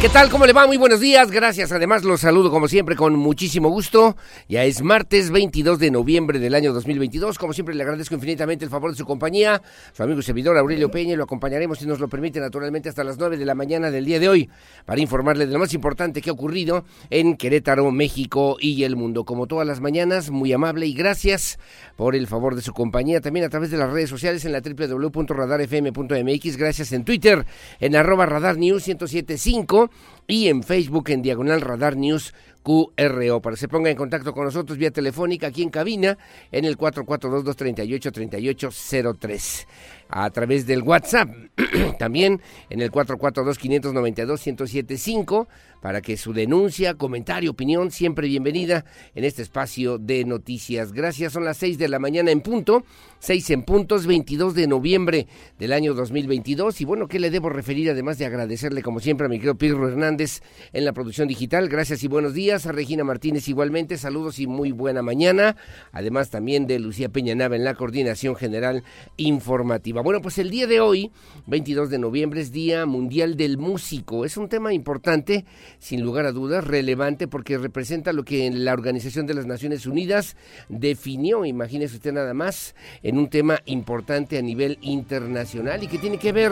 ¿Qué tal? ¿Cómo le va? Muy buenos días. Gracias. Además, los saludo como siempre con muchísimo gusto. Ya es martes 22 de noviembre del año 2022. Como siempre, le agradezco infinitamente el favor de su compañía. Su amigo y servidor Aurelio Peña lo acompañaremos, si nos lo permite, naturalmente, hasta las 9 de la mañana del día de hoy para informarle de lo más importante que ha ocurrido en Querétaro, México y el mundo. Como todas las mañanas, muy amable y gracias por el favor de su compañía. También a través de las redes sociales en la www.radarfm.mx. Gracias en Twitter, en arroba radar news 1075 y en Facebook en Diagonal Radar News QRO para que se ponga en contacto con nosotros vía telefónica aquí en cabina en el 442-238-3803 a través del WhatsApp también en el 442-592-1075 para que su denuncia, comentario, opinión, siempre bienvenida en este espacio de noticias. Gracias, son las 6 de la mañana en punto, 6 en puntos, 22 de noviembre del año 2022. Y bueno, ¿qué le debo referir? Además de agradecerle como siempre a mi querido Pirro Hernández en la producción digital. Gracias y buenos días. A Regina Martínez igualmente, saludos y muy buena mañana. Además también de Lucía Peña Nava en la coordinación general informativa. Bueno, pues el día de hoy, 22 de noviembre, es Día Mundial del Músico. Es un tema importante sin lugar a dudas, relevante porque representa lo que la Organización de las Naciones Unidas definió, imagínese usted nada más, en un tema importante a nivel internacional y que tiene que ver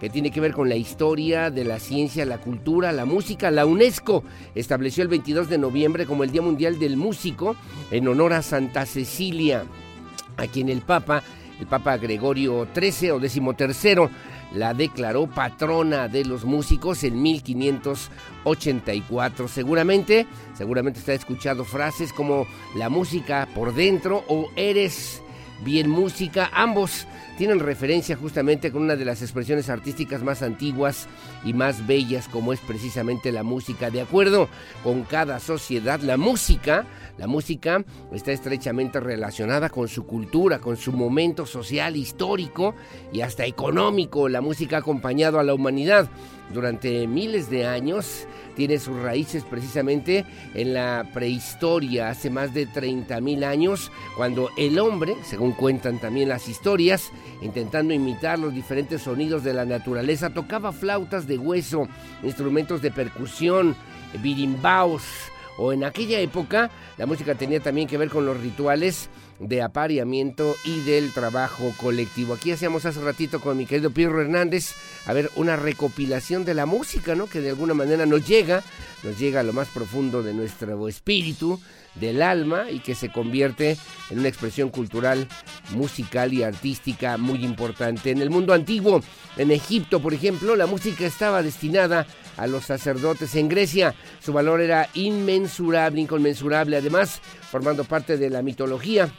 que tiene que ver con la historia de la ciencia, la cultura, la música. La UNESCO estableció el 22 de noviembre como el Día Mundial del Músico en honor a Santa Cecilia, a quien el Papa, el Papa Gregorio XIII o XIII, la declaró patrona de los músicos en 1584. Seguramente, seguramente ha escuchado frases como la música por dentro o eres bien música. Ambos tienen referencia justamente con una de las expresiones artísticas más antiguas y más bellas como es precisamente la música. De acuerdo con cada sociedad, la música la música está estrechamente relacionada con su cultura, con su momento social, histórico y hasta económico. La música ha acompañado a la humanidad durante miles de años. Tiene sus raíces precisamente en la prehistoria, hace más de 30.000 años, cuando el hombre, según cuentan también las historias, intentando imitar los diferentes sonidos de la naturaleza, tocaba flautas de hueso, instrumentos de percusión, birimbaos, o en aquella época la música tenía también que ver con los rituales de apareamiento y del trabajo colectivo. Aquí hacíamos hace ratito con mi querido Pirro Hernández, a ver, una recopilación de la música, ¿no? Que de alguna manera nos llega, nos llega a lo más profundo de nuestro espíritu, del alma y que se convierte en una expresión cultural, musical y artística muy importante. En el mundo antiguo, en Egipto, por ejemplo, la música estaba destinada a los sacerdotes. En Grecia, su valor era inmensurable, inconmensurable, además, formando parte de la mitología.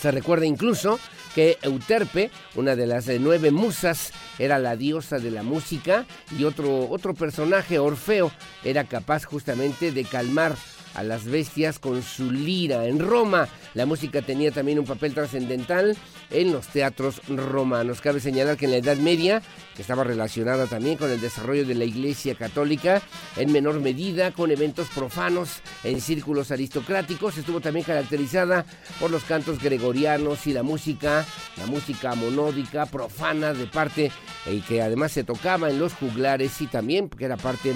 Se recuerda incluso que Euterpe, una de las nueve musas, era la diosa de la música y otro, otro personaje, Orfeo, era capaz justamente de calmar a las bestias con su lira. En Roma la música tenía también un papel trascendental en los teatros romanos. Cabe señalar que en la Edad Media, que estaba relacionada también con el desarrollo de la Iglesia Católica, en menor medida con eventos profanos en círculos aristocráticos, estuvo también caracterizada por los cantos gregorianos y la música, la música monódica, profana de parte y que además se tocaba en los juglares y también porque era parte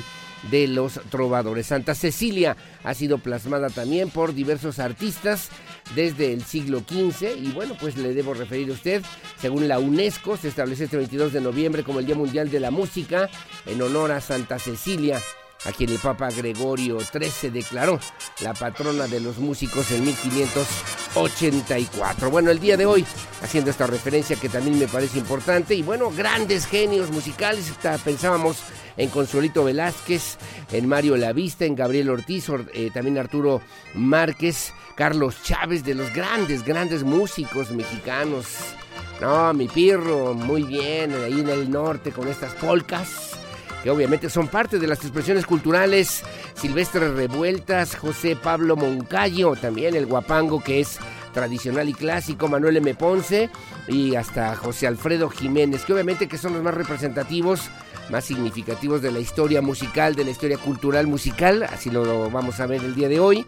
de los trovadores. Santa Cecilia ha sido plasmada también por diversos artistas desde el siglo XV y bueno, pues le debo referir a usted, según la UNESCO, se establece este 22 de noviembre como el Día Mundial de la Música en honor a Santa Cecilia a quien el Papa Gregorio XIII declaró la patrona de los músicos en 1584. Bueno, el día de hoy, haciendo esta referencia que también me parece importante, y bueno, grandes genios musicales, pensábamos en Consuelito Velázquez, en Mario Lavista, en Gabriel Ortiz, eh, también Arturo Márquez, Carlos Chávez, de los grandes, grandes músicos mexicanos. No, mi pirro, muy bien, ahí en el norte con estas polcas que obviamente son parte de las expresiones culturales. Silvestre Revueltas, José Pablo Moncayo, también el guapango que es tradicional y clásico, Manuel M. Ponce y hasta José Alfredo Jiménez, que obviamente que son los más representativos, más significativos de la historia musical, de la historia cultural musical, así lo vamos a ver el día de hoy,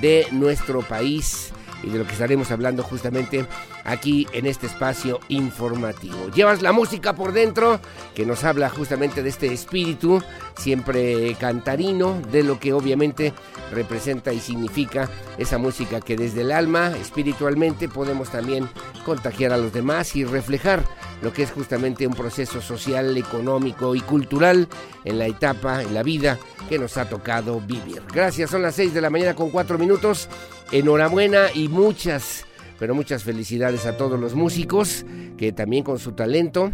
de nuestro país y de lo que estaremos hablando justamente aquí en este espacio informativo. Llevas la música por dentro que nos habla justamente de este espíritu siempre cantarino, de lo que obviamente representa y significa esa música que desde el alma, espiritualmente, podemos también contagiar a los demás y reflejar lo que es justamente un proceso social, económico y cultural en la etapa, en la vida que nos ha tocado vivir. Gracias, son las 6 de la mañana con 4 minutos. Enhorabuena y muchas, pero muchas felicidades a todos los músicos que también con su talento,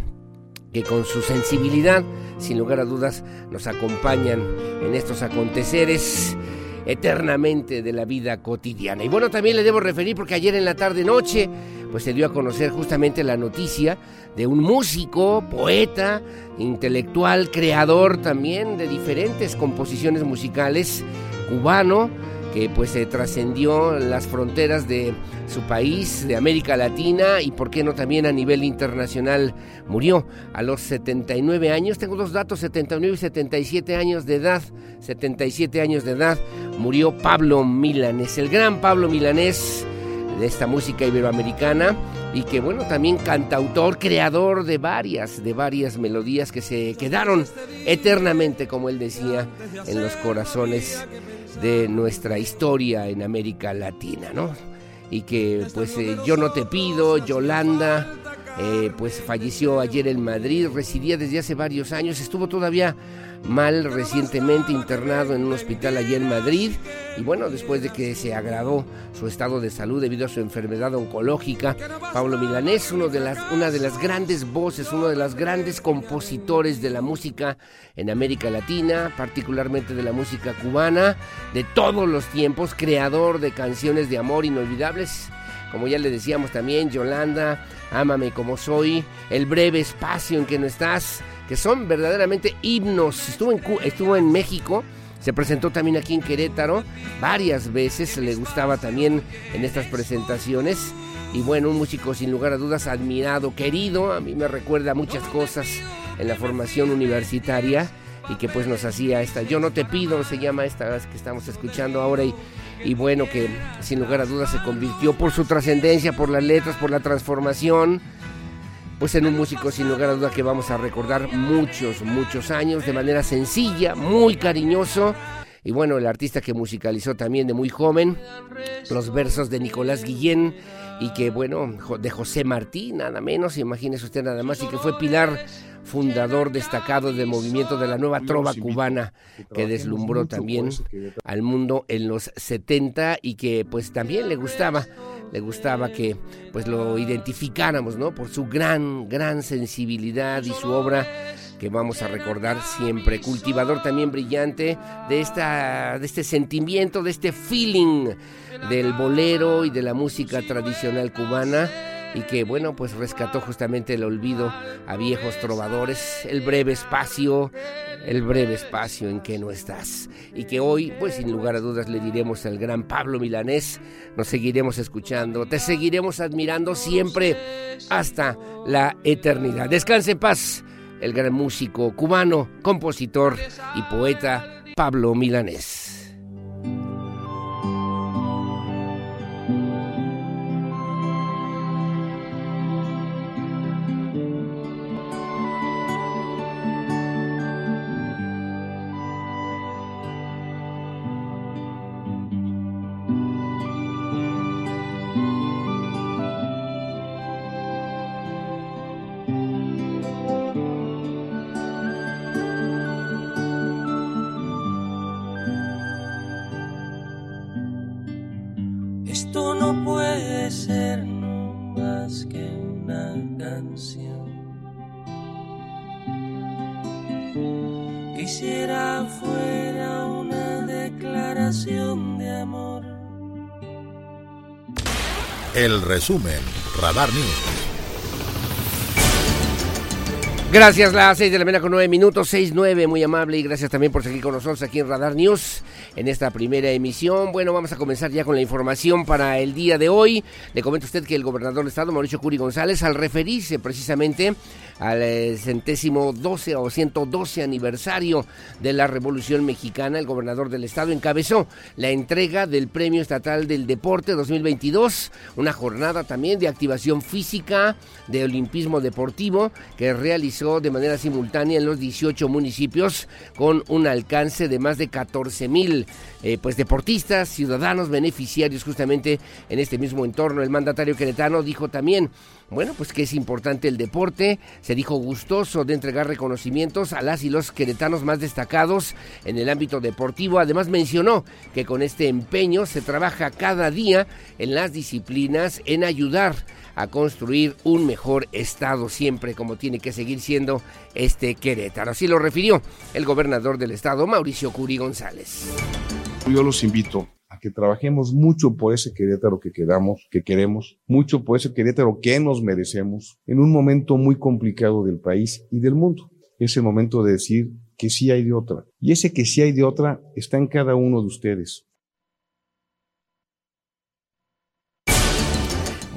que con su sensibilidad, sin lugar a dudas, nos acompañan en estos aconteceres eternamente de la vida cotidiana. Y bueno, también le debo referir porque ayer en la tarde noche pues se dio a conocer justamente la noticia de un músico, poeta, intelectual, creador también de diferentes composiciones musicales cubano que pues se trascendió las fronteras de su país, de América Latina y por qué no también a nivel internacional. Murió a los 79 años, tengo dos datos, 79 y 77 años de edad, 77 años de edad, murió Pablo Milanés, el gran Pablo Milanés de esta música iberoamericana y que bueno, también cantautor, creador de varias, de varias melodías que se quedaron eternamente, como él decía, en los corazones de nuestra historia en América Latina, ¿no? Y que pues eh, yo no te pido, Yolanda, eh, pues falleció ayer en Madrid, residía desde hace varios años, estuvo todavía mal recientemente internado en un hospital allí en Madrid. Y bueno, después de que se agravó su estado de salud debido a su enfermedad oncológica, Pablo Milanés, uno de las, una de las grandes voces, uno de los grandes compositores de la música en América Latina, particularmente de la música cubana, de todos los tiempos, creador de canciones de amor inolvidables, como ya le decíamos también, Yolanda, Ámame como soy, El breve espacio en que no estás, que son verdaderamente himnos. Estuvo en, México, se presentó también aquí en Querétaro varias veces, le gustaba también en estas presentaciones. Y bueno, un músico sin lugar a dudas admirado, querido, a mí me recuerda muchas cosas en la formación universitaria y que pues nos hacía esta Yo no te pido, se llama esta que estamos escuchando ahora y, y bueno que sin lugar a dudas se convirtió por su trascendencia, por las letras, por la transformación, pues en un músico sin lugar a dudas que vamos a recordar muchos, muchos años de manera sencilla, muy cariñoso. Y bueno, el artista que musicalizó también de muy joven los versos de Nicolás Guillén y que bueno, de José Martí, nada menos, imagínese usted nada más, y que fue pilar fundador destacado del movimiento de la nueva trova cubana que deslumbró también al mundo en los 70 y que pues también le gustaba le gustaba que pues lo identificáramos, ¿no? Por su gran gran sensibilidad y su obra que vamos a recordar siempre, cultivador también brillante de esta de este sentimiento, de este feeling del bolero y de la música tradicional cubana y que bueno pues rescató justamente el olvido a viejos trovadores, el breve espacio, el breve espacio en que no estás y que hoy pues sin lugar a dudas le diremos al gran Pablo Milanés, nos seguiremos escuchando, te seguiremos admirando siempre hasta la eternidad. Descanse en paz el gran músico cubano, compositor y poeta Pablo Milanés. Resumen, Radar News. Gracias, las 6 de la mañana con 9 minutos, 6, 9, muy amable y gracias también por seguir con nosotros aquí en Radar News en esta primera emisión. Bueno, vamos a comenzar ya con la información para el día de hoy. Le comento a usted que el gobernador del estado, Mauricio Curi González, al referirse precisamente al eh, centésimo 12 o 112 aniversario de la Revolución Mexicana, el gobernador del estado encabezó la entrega del Premio Estatal del Deporte 2022, una jornada también de activación física, de olimpismo deportivo que realizó de manera simultánea en los 18 municipios con un alcance de más de 14 mil eh, pues deportistas, ciudadanos, beneficiarios justamente en este mismo entorno. El mandatario queretano dijo también bueno, pues que es importante el deporte. Se dijo gustoso de entregar reconocimientos a las y los queretanos más destacados en el ámbito deportivo. Además mencionó que con este empeño se trabaja cada día en las disciplinas en ayudar a construir un mejor estado siempre como tiene que seguir siendo este Querétaro. Así lo refirió el gobernador del estado, Mauricio Curi González. Yo los invito que trabajemos mucho por ese Querétaro que queramos, que queremos, mucho por ese Querétaro que nos merecemos en un momento muy complicado del país y del mundo. Es el momento de decir que sí hay de otra. Y ese que sí hay de otra está en cada uno de ustedes.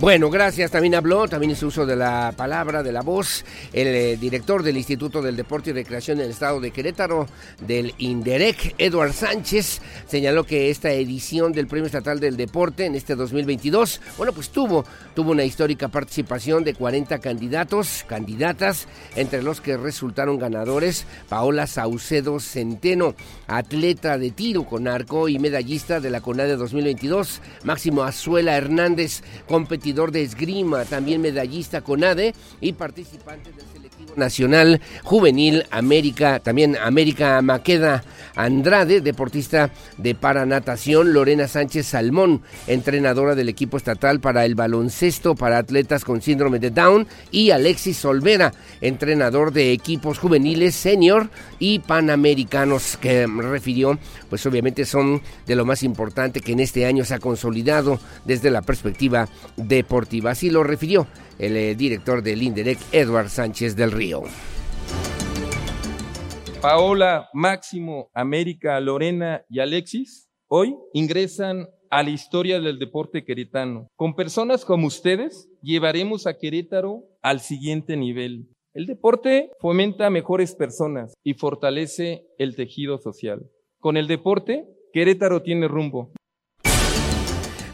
Bueno, gracias. También habló, también hizo uso de la palabra, de la voz, el eh, director del Instituto del Deporte y Recreación del Estado de Querétaro, del INDEREC, Eduard Sánchez, señaló que esta edición del Premio Estatal del Deporte en este 2022, bueno, pues tuvo, tuvo una histórica participación de 40 candidatos, candidatas, entre los que resultaron ganadores Paola Saucedo Centeno, atleta de tiro con arco y medallista de la CONADE 2022, Máximo Azuela Hernández, competidor de esgrima, también medallista con ADE y participante del nacional juvenil América, también América Maqueda Andrade, deportista de paranatación, Lorena Sánchez Salmón, entrenadora del equipo estatal para el baloncesto para atletas con síndrome de Down y Alexis Solvera, entrenador de equipos juveniles senior y panamericanos que refirió, pues obviamente son de lo más importante que en este año se ha consolidado desde la perspectiva deportiva. Así lo refirió el eh, director del INDEREC, Edward Sánchez del Río. Paola, Máximo, América, Lorena y Alexis hoy ingresan a la historia del deporte queretano. Con personas como ustedes, llevaremos a Querétaro al siguiente nivel. El deporte fomenta mejores personas y fortalece el tejido social. Con el deporte, Querétaro tiene rumbo.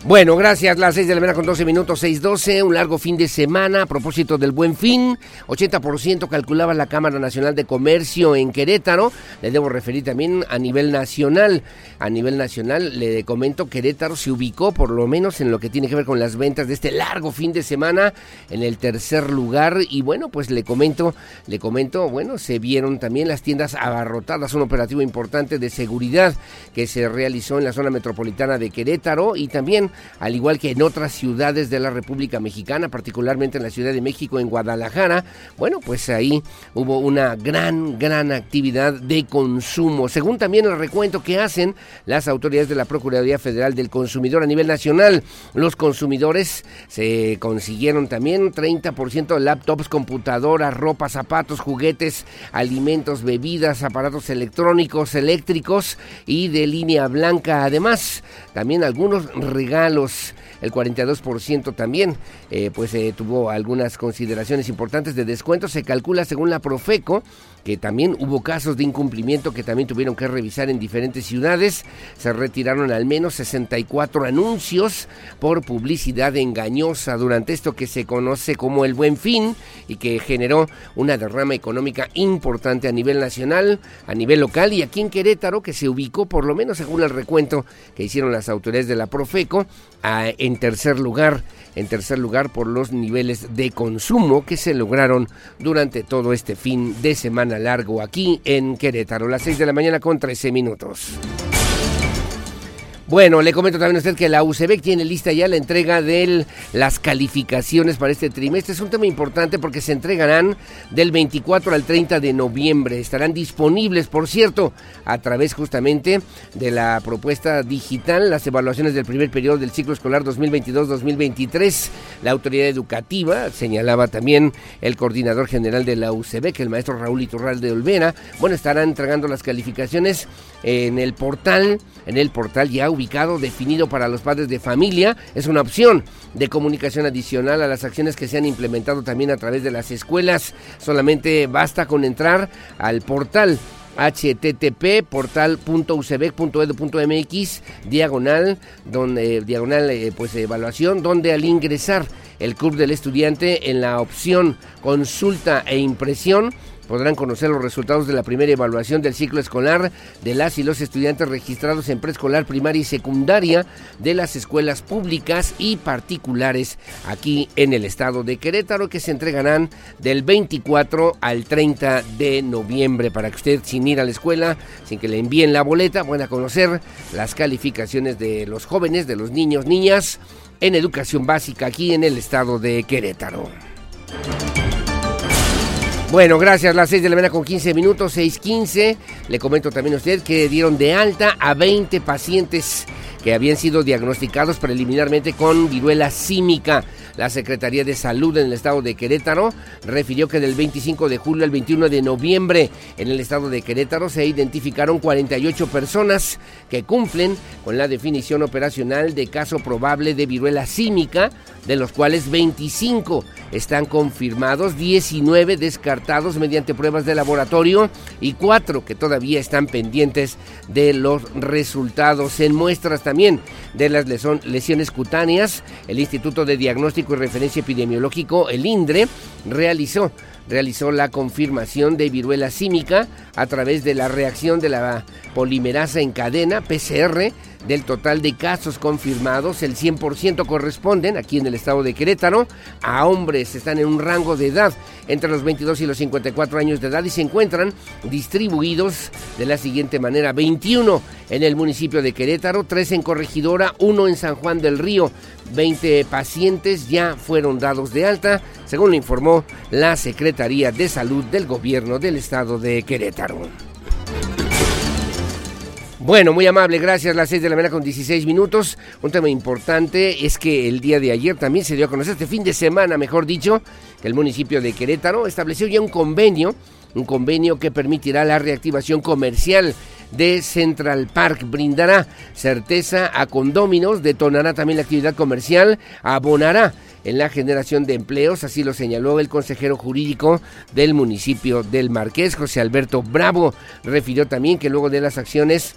Bueno, gracias. Las 6 de la mañana con 12 minutos, 6.12. Un largo fin de semana a propósito del buen fin. 80% calculaba la Cámara Nacional de Comercio en Querétaro. Le debo referir también a nivel nacional. A nivel nacional, le comento, Querétaro se ubicó, por lo menos en lo que tiene que ver con las ventas de este largo fin de semana, en el tercer lugar. Y bueno, pues le comento, le comento, bueno, se vieron también las tiendas abarrotadas. Un operativo importante de seguridad que se realizó en la zona metropolitana de Querétaro y también al igual que en otras ciudades de la República Mexicana, particularmente en la Ciudad de México, en Guadalajara, bueno, pues ahí hubo una gran, gran actividad de consumo. Según también el recuento que hacen las autoridades de la Procuraduría Federal del Consumidor a nivel nacional, los consumidores se consiguieron también 30% de laptops, computadoras, ropa, zapatos, juguetes, alimentos, bebidas, aparatos electrónicos, eléctricos y de línea blanca. Además, también algunos regalos el 42% también eh, pues eh, tuvo algunas consideraciones importantes de descuento. Se calcula según la Profeco que también hubo casos de incumplimiento que también tuvieron que revisar en diferentes ciudades. Se retiraron al menos 64 anuncios por publicidad engañosa durante esto que se conoce como el buen fin y que generó una derrama económica importante a nivel nacional, a nivel local y aquí en Querétaro que se ubicó por lo menos según el recuento que hicieron las autoridades de la Profeco en tercer lugar en tercer lugar por los niveles de consumo que se lograron durante todo este fin de semana largo aquí en Querétaro, las 6 de la mañana con 13 minutos. Bueno, le comento también a usted que la UCB tiene lista ya la entrega de las calificaciones para este trimestre. Es un tema importante porque se entregarán del 24 al 30 de noviembre. Estarán disponibles, por cierto, a través justamente de la propuesta digital, las evaluaciones del primer periodo del ciclo escolar 2022-2023. La autoridad educativa, señalaba también el coordinador general de la que el maestro Raúl Iturralde Olvera, bueno, estarán entregando las calificaciones en el portal, en el portal ya definido para los padres de familia. Es una opción de comunicación adicional a las acciones que se han implementado también a través de las escuelas. Solamente basta con entrar al portal http portal.ucbec.edu.mx diagonal donde diagonal eh, pues evaluación donde al ingresar el club del estudiante en la opción consulta e impresión podrán conocer los resultados de la primera evaluación del ciclo escolar de las y los estudiantes registrados en preescolar, primaria y secundaria de las escuelas públicas y particulares aquí en el estado de Querétaro que se entregarán del 24 al 30 de noviembre para que usted sin ir a la escuela, sin que le envíen la boleta, pueda conocer las calificaciones de los jóvenes, de los niños, niñas en educación básica aquí en el estado de Querétaro. Bueno, gracias. Las 6 de la mañana con 15 minutos, 6.15. Le comento también a usted que dieron de alta a 20 pacientes que habían sido diagnosticados preliminarmente con viruela símica. La Secretaría de Salud en el estado de Querétaro refirió que del 25 de julio al 21 de noviembre en el estado de Querétaro se identificaron 48 personas que cumplen con la definición operacional de caso probable de viruela símica, de los cuales 25 están confirmados, 19 descartados mediante pruebas de laboratorio y 4 que todavía están pendientes de los resultados. En muestras también de las lesiones cutáneas, el Instituto de Diagnóstico y Referencia Epidemiológico, el INDRE, realizó realizó la confirmación de viruela símica a través de la reacción de la polimerasa en cadena, PCR, del total de casos confirmados, el 100% corresponden, aquí en el estado de Querétaro, a hombres, están en un rango de edad entre los 22 y los 54 años de edad y se encuentran distribuidos de la siguiente manera, 21 en el municipio de Querétaro, 3 en Corregidora, 1 en San Juan del Río, 20 pacientes ya fueron dados de alta, según lo informó la Secretaría de Salud del Gobierno del Estado de Querétaro. Bueno, muy amable, gracias. Las 6 de la mañana con 16 minutos. Un tema importante es que el día de ayer también se dio a conocer, este fin de semana, mejor dicho, que el municipio de Querétaro estableció ya un convenio, un convenio que permitirá la reactivación comercial de Central Park. Brindará certeza a condóminos, detonará también la actividad comercial, abonará en la generación de empleos, así lo señaló el consejero jurídico del municipio del Marqués, José Alberto Bravo. Refirió también que luego de las acciones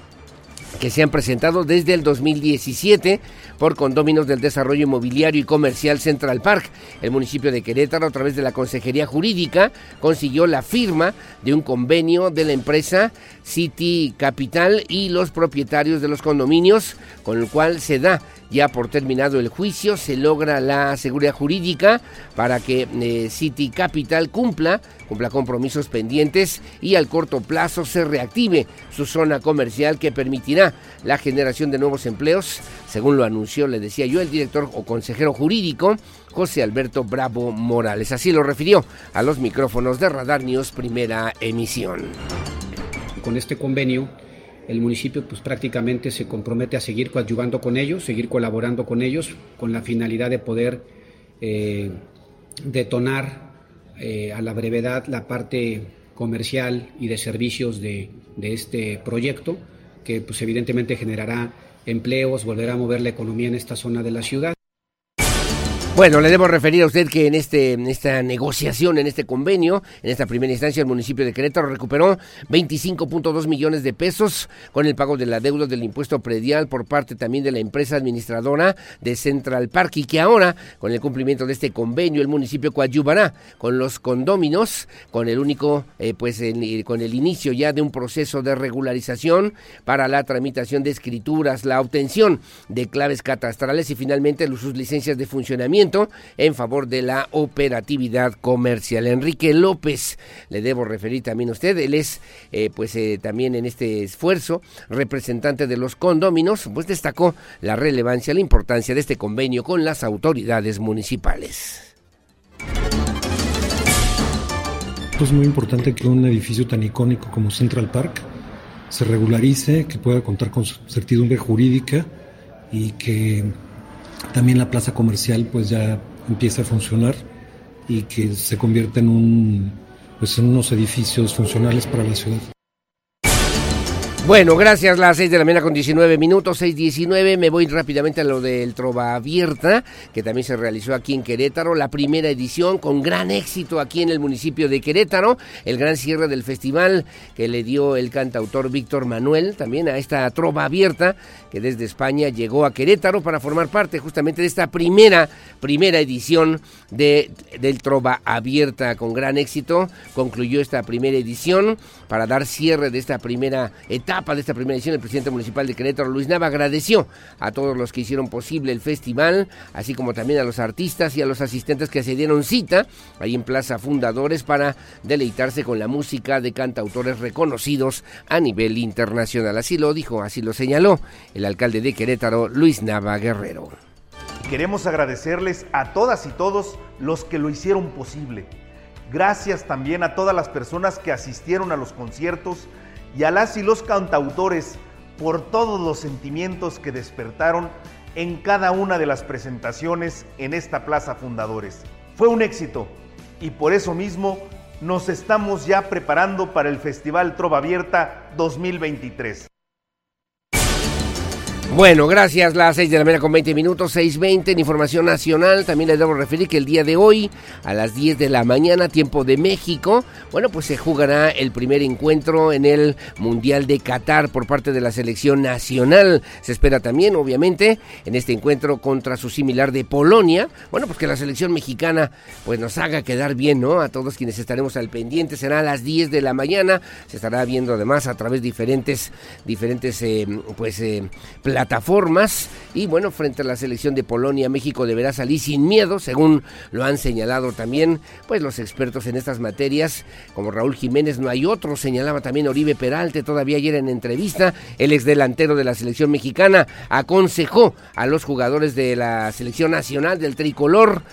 que se han presentado desde el 2017 por condóminos del desarrollo inmobiliario y comercial Central Park. El municipio de Querétaro, a través de la Consejería Jurídica, consiguió la firma de un convenio de la empresa City Capital y los propietarios de los condominios, con el cual se da ya por terminado el juicio, se logra la seguridad jurídica para que eh, City Capital cumpla, cumpla compromisos pendientes y al corto plazo se reactive su zona comercial que permitirá la generación de nuevos empleos, según lo anunció, le decía yo, el director o consejero jurídico José Alberto Bravo Morales. Así lo refirió a los micrófonos de Radar News Primera Emisión. Con este convenio el municipio pues prácticamente se compromete a seguir coadyuvando con ellos, seguir colaborando con ellos, con la finalidad de poder eh, detonar eh, a la brevedad la parte comercial y de servicios de, de este proyecto, que pues evidentemente generará empleos, volverá a mover la economía en esta zona de la ciudad. Bueno, le debo referir a usted que en, este, esta negociación, en este convenio, en esta primera instancia, el municipio de Querétaro recuperó 25.2 millones de pesos con el pago de la deuda del impuesto predial por parte también de la empresa administradora de Central Park y que ahora, con el cumplimiento de este convenio, el municipio coadyuvará con los condóminos, con el único, eh, pues, con el inicio ya de un proceso de regularización para la tramitación de escrituras, la obtención de claves catastrales y finalmente sus licencias de funcionamiento en favor de la operatividad comercial. Enrique López, le debo referir también a usted, él es eh, pues eh, también en este esfuerzo representante de los condóminos, pues destacó la relevancia, la importancia de este convenio con las autoridades municipales. Es muy importante que un edificio tan icónico como Central Park se regularice, que pueda contar con certidumbre jurídica y que también la plaza comercial pues ya empiece a funcionar y que se convierta en un pues en unos edificios funcionales para la ciudad. Bueno, gracias. Las 6 de la mañana con 19 minutos, 6.19. Me voy rápidamente a lo del Trova Abierta, que también se realizó aquí en Querétaro. La primera edición con gran éxito aquí en el municipio de Querétaro. El gran cierre del festival que le dio el cantautor Víctor Manuel también a esta Trova Abierta, que desde España llegó a Querétaro para formar parte justamente de esta primera, primera edición de, del Trova Abierta con gran éxito. Concluyó esta primera edición para dar cierre de esta primera etapa de esta primera edición, el presidente municipal de Querétaro, Luis Nava, agradeció a todos los que hicieron posible el festival, así como también a los artistas y a los asistentes que se dieron cita ahí en Plaza Fundadores para deleitarse con la música de cantautores reconocidos a nivel internacional. Así lo dijo, así lo señaló el alcalde de Querétaro, Luis Nava Guerrero. Queremos agradecerles a todas y todos los que lo hicieron posible. Gracias también a todas las personas que asistieron a los conciertos y a las y los cantautores por todos los sentimientos que despertaron en cada una de las presentaciones en esta Plaza Fundadores. Fue un éxito y por eso mismo nos estamos ya preparando para el Festival Trova Abierta 2023. Bueno, gracias. Las 6 de la mañana con 20 minutos, 6.20 en Información Nacional. También les debo referir que el día de hoy, a las 10 de la mañana, tiempo de México, bueno, pues se jugará el primer encuentro en el Mundial de Qatar por parte de la selección nacional. Se espera también, obviamente, en este encuentro contra su similar de Polonia. Bueno, pues que la selección mexicana pues nos haga quedar bien, ¿no? A todos quienes estaremos al pendiente. Será a las 10 de la mañana. Se estará viendo además a través de diferentes, diferentes, eh, pues, eh, plataformas y bueno, frente a la selección de Polonia, México deberá salir sin miedo, según lo han señalado también pues los expertos en estas materias, como Raúl Jiménez, no hay otro, señalaba también Oribe Peralte todavía ayer en entrevista, el ex delantero de la selección mexicana aconsejó a los jugadores de la selección nacional del tricolor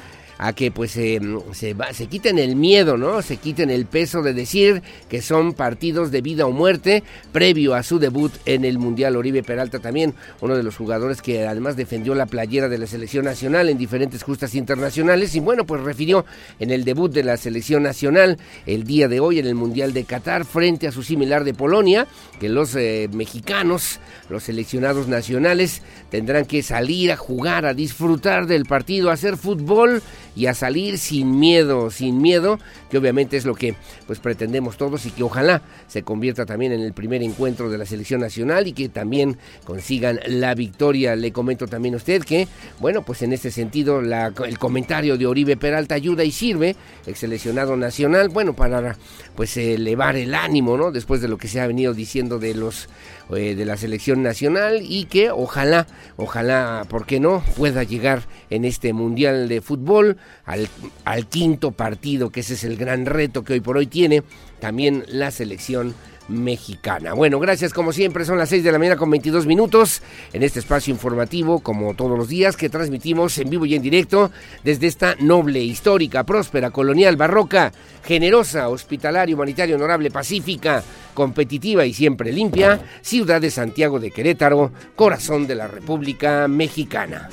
a que pues se, se quiten el miedo, ¿no? Se quiten el peso de decir que son partidos de vida o muerte previo a su debut en el Mundial. Oribe Peralta también, uno de los jugadores que además defendió la playera de la selección nacional en diferentes justas internacionales y bueno, pues refirió en el debut de la selección nacional el día de hoy en el Mundial de Qatar frente a su similar de Polonia, que los eh, mexicanos, los seleccionados nacionales, tendrán que salir a jugar, a disfrutar del partido, a hacer fútbol y a salir sin miedo, sin miedo, que obviamente es lo que pues pretendemos todos y que ojalá se convierta también en el primer encuentro de la selección nacional y que también consigan la victoria. Le comento también a usted que, bueno, pues en este sentido el comentario de Oribe Peralta ayuda y sirve, el seleccionado nacional, bueno, para pues elevar el ánimo, ¿no? Después de lo que se ha venido diciendo de los eh, de la selección nacional y que ojalá, ojalá, ¿por qué no?, pueda llegar en este Mundial de Fútbol al, al quinto partido, que ese es el gran reto que hoy por hoy tiene también la selección mexicana. Bueno, gracias como siempre, son las 6 de la mañana con 22 minutos en este espacio informativo, como todos los días, que transmitimos en vivo y en directo desde esta noble, histórica, próspera, colonial, barroca, generosa, hospitalaria, humanitaria, honorable, pacífica, competitiva y siempre limpia, ciudad de Santiago de Querétaro, corazón de la República Mexicana.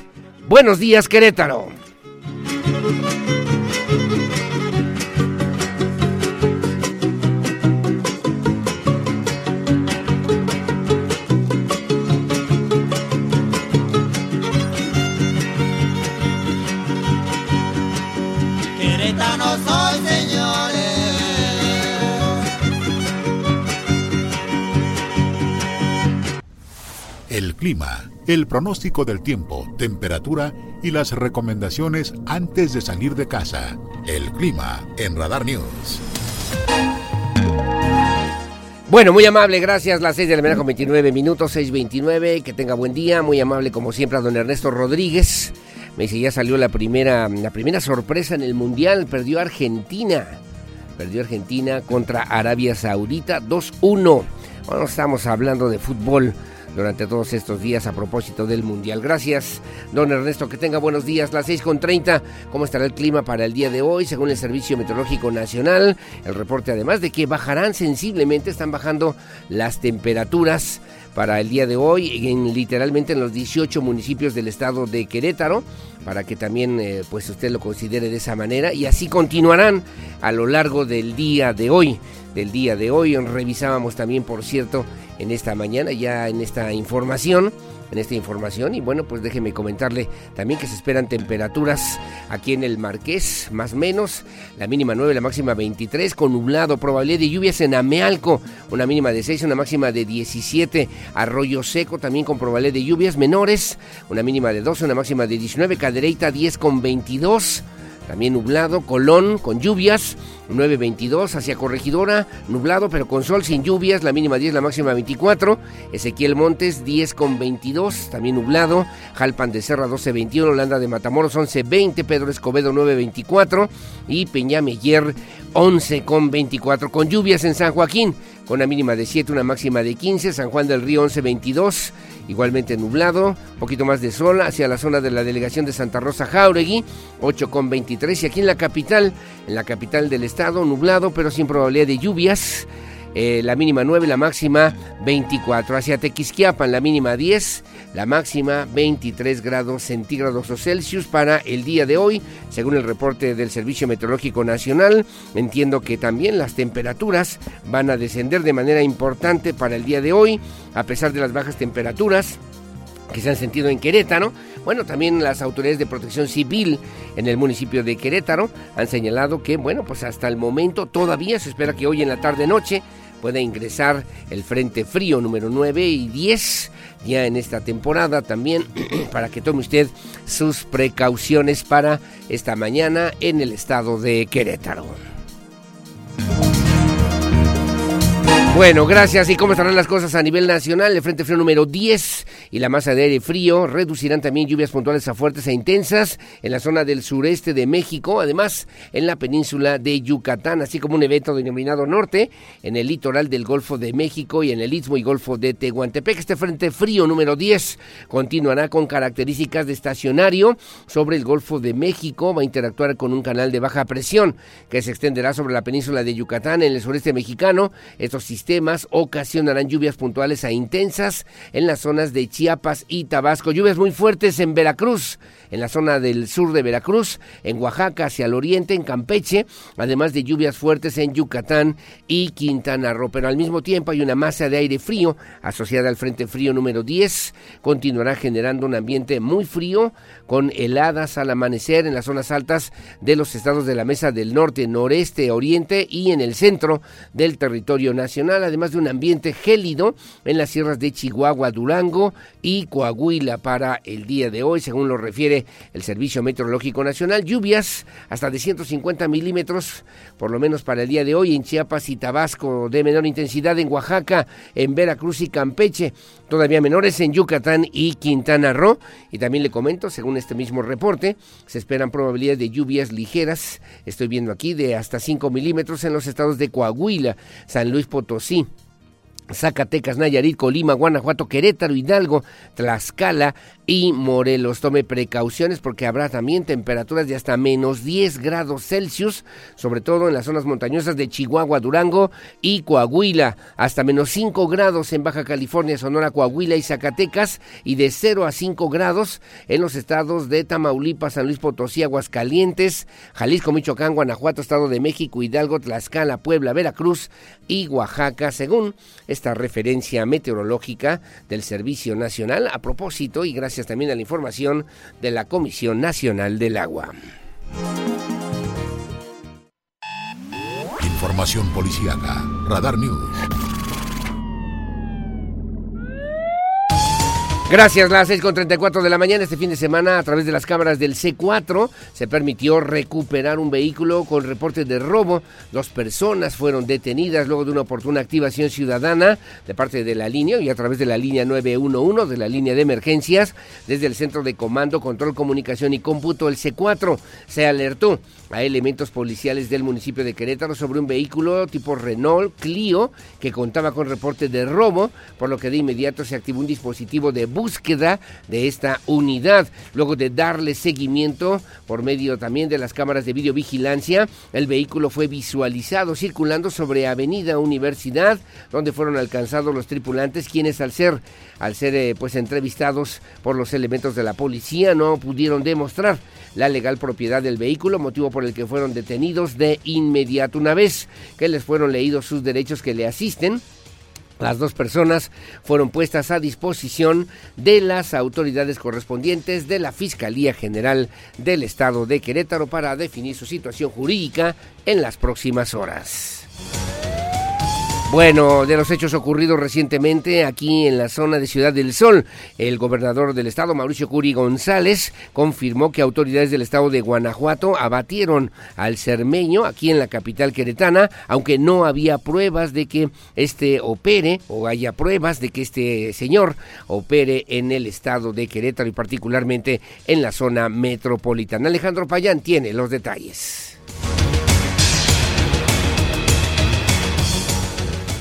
Buenos días, Querétaro. Clima, el pronóstico del tiempo, temperatura y las recomendaciones antes de salir de casa. El clima en Radar News. Bueno, muy amable, gracias. Las 6 de la mañana con 29 minutos, 6.29. Que tenga buen día. Muy amable, como siempre, a don Ernesto Rodríguez Me dice, ya salió la primera, la primera sorpresa en el Mundial, perdió Argentina. Perdió Argentina contra Arabia Saudita 2-1. Bueno, estamos hablando de fútbol durante todos estos días a propósito del Mundial. Gracias, don Ernesto, que tenga buenos días. Las 6.30, ¿cómo estará el clima para el día de hoy? Según el Servicio Meteorológico Nacional, el reporte además de que bajarán sensiblemente, están bajando las temperaturas para el día de hoy, en, literalmente en los 18 municipios del estado de Querétaro, para que también eh, pues usted lo considere de esa manera y así continuarán a lo largo del día de hoy. Del día de hoy revisábamos también, por cierto, en esta mañana ya en esta información en esta información. Y bueno, pues déjeme comentarle también que se esperan temperaturas aquí en el Marqués, más menos, la mínima 9, la máxima 23, con nublado, probabilidad de lluvias en Amealco, una mínima de 6, una máxima de 17, Arroyo Seco también con probabilidad de lluvias menores, una mínima de 12, una máxima de 19, Cadereyta 10 con 22. También nublado, Colón con lluvias, 9.22 hacia Corregidora, nublado pero con sol sin lluvias, la mínima 10, la máxima 24. Ezequiel Montes 10 con 22, también nublado. Jalpan de Serra 12.21, Holanda de Matamoros 11.20, Pedro Escobedo 9.24 y Peñameyer 11 con 24. Con lluvias en San Joaquín, con una mínima de 7, una máxima de 15. San Juan del Río 11.22 igualmente nublado, poquito más de sol hacia la zona de la delegación de Santa Rosa Jauregui, 8,23 y aquí en la capital, en la capital del estado, nublado pero sin probabilidad de lluvias. Eh, la mínima 9, la máxima 24. Hacia Tequisquiapan, la mínima 10, la máxima 23 grados centígrados o Celsius para el día de hoy, según el reporte del Servicio Meteorológico Nacional. Entiendo que también las temperaturas van a descender de manera importante para el día de hoy, a pesar de las bajas temperaturas que se han sentido en Querétaro. Bueno, también las autoridades de protección civil en el municipio de Querétaro han señalado que, bueno, pues hasta el momento todavía se espera que hoy en la tarde-noche puede ingresar el Frente Frío número 9 y 10 ya en esta temporada también para que tome usted sus precauciones para esta mañana en el estado de Querétaro. Bueno, gracias. ¿Y cómo estarán las cosas a nivel nacional? El Frente Frío número 10 y la masa de aire frío reducirán también lluvias puntuales a fuertes e intensas en la zona del sureste de México, además en la península de Yucatán, así como un evento denominado Norte en el litoral del Golfo de México y en el Istmo y Golfo de Tehuantepec. Este Frente Frío número 10 continuará con características de estacionario sobre el Golfo de México. Va a interactuar con un canal de baja presión que se extenderá sobre la península de Yucatán en el sureste mexicano. Estos sistemas ocasionarán lluvias puntuales a intensas en las zonas de Chiapas y Tabasco. Lluvias muy fuertes en Veracruz, en la zona del sur de Veracruz, en Oaxaca hacia el oriente, en Campeche, además de lluvias fuertes en Yucatán y Quintana Roo. Pero al mismo tiempo hay una masa de aire frío asociada al Frente Frío número 10. Continuará generando un ambiente muy frío con heladas al amanecer en las zonas altas de los estados de la Mesa del Norte, Noreste, Oriente y en el centro del territorio nacional además de un ambiente gélido en las sierras de Chihuahua, Durango y Coahuila para el día de hoy, según lo refiere el Servicio Meteorológico Nacional. Lluvias hasta de 150 milímetros, por lo menos para el día de hoy, en Chiapas y Tabasco, de menor intensidad en Oaxaca, en Veracruz y Campeche, todavía menores en Yucatán y Quintana Roo. Y también le comento, según este mismo reporte, se esperan probabilidades de lluvias ligeras, estoy viendo aquí, de hasta 5 milímetros en los estados de Coahuila, San Luis Potosí, sí. Zacatecas, Nayarit, Colima, Guanajuato, Querétaro, Hidalgo, Tlaxcala y Morelos. Tome precauciones porque habrá también temperaturas de hasta menos 10 grados Celsius, sobre todo en las zonas montañosas de Chihuahua, Durango y Coahuila, hasta menos 5 grados en Baja California, Sonora, Coahuila y Zacatecas, y de 0 a 5 grados en los estados de Tamaulipas, San Luis Potosí, Aguascalientes, Jalisco, Michoacán, Guanajuato, Estado de México, Hidalgo, Tlaxcala, Puebla, Veracruz y Oaxaca, según esta referencia meteorológica del Servicio Nacional a propósito y gracias también a la información de la Comisión Nacional del Agua. Información policíaca. Radar News. Gracias, las 6 con 34 de la mañana. Este fin de semana, a través de las cámaras del C4, se permitió recuperar un vehículo con reporte de robo. Dos personas fueron detenidas luego de una oportuna activación ciudadana de parte de la línea y a través de la línea 911 de la línea de emergencias. Desde el Centro de Comando, Control, Comunicación y Cómputo, el C4, se alertó a elementos policiales del municipio de Querétaro sobre un vehículo tipo Renault Clio que contaba con reporte de robo, por lo que de inmediato se activó un dispositivo de búsqueda de esta unidad. Luego de darle seguimiento por medio también de las cámaras de videovigilancia, el vehículo fue visualizado circulando sobre Avenida Universidad, donde fueron alcanzados los tripulantes, quienes al ser, al ser eh, pues entrevistados por los elementos de la policía no pudieron demostrar la legal propiedad del vehículo, motivo por el que fueron detenidos de inmediato. Una vez que les fueron leídos sus derechos que le asisten, las dos personas fueron puestas a disposición de las autoridades correspondientes de la Fiscalía General del Estado de Querétaro para definir su situación jurídica en las próximas horas. Bueno, de los hechos ocurridos recientemente aquí en la zona de Ciudad del Sol, el gobernador del estado, Mauricio Curi González, confirmó que autoridades del estado de Guanajuato abatieron al cermeño aquí en la capital queretana, aunque no había pruebas de que este opere o haya pruebas de que este señor opere en el estado de Querétaro y particularmente en la zona metropolitana. Alejandro Payán tiene los detalles.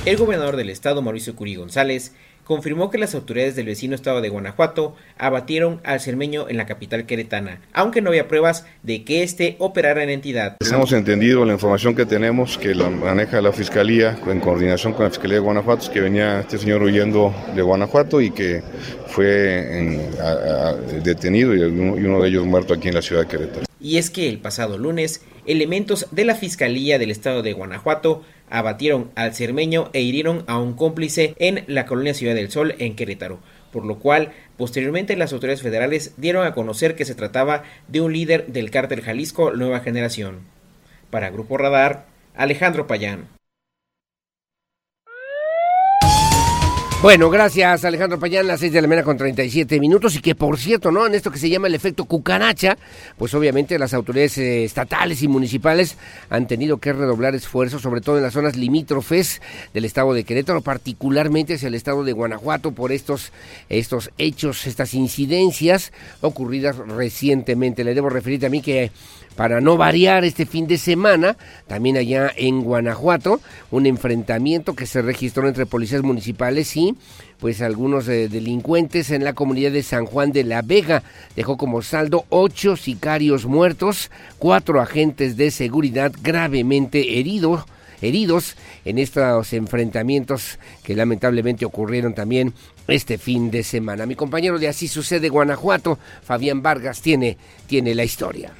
El gobernador del estado, Mauricio Curí González, confirmó que las autoridades del vecino estado de Guanajuato abatieron al cermeño en la capital queretana, aunque no había pruebas de que éste operara en entidad. Hemos entendido la información que tenemos, que la maneja la Fiscalía en coordinación con la Fiscalía de Guanajuato, que venía este señor huyendo de Guanajuato y que fue detenido y uno de ellos muerto aquí en la ciudad de Querétaro. Y es que el pasado lunes, elementos de la Fiscalía del estado de Guanajuato abatieron al cermeño e hirieron a un cómplice en la colonia Ciudad del Sol en Querétaro, por lo cual posteriormente las autoridades federales dieron a conocer que se trataba de un líder del cártel Jalisco Nueva Generación. Para Grupo Radar, Alejandro Payán. Bueno, gracias Alejandro Payán, las 6 de la mañana con 37 minutos y que por cierto, ¿no? En esto que se llama el efecto cucaracha, pues obviamente las autoridades eh, estatales y municipales han tenido que redoblar esfuerzos, sobre todo en las zonas limítrofes del estado de Querétaro, particularmente hacia el estado de Guanajuato por estos, estos hechos, estas incidencias ocurridas recientemente. Le debo referir mí que para no variar este fin de semana, también allá en Guanajuato, un enfrentamiento que se registró entre policías municipales y pues algunos eh, delincuentes en la comunidad de San Juan de la Vega. Dejó como saldo ocho sicarios muertos, cuatro agentes de seguridad gravemente heridos heridos en estos enfrentamientos que lamentablemente ocurrieron también este fin de semana. Mi compañero de Así Sucede Guanajuato, Fabián Vargas, tiene, tiene la historia.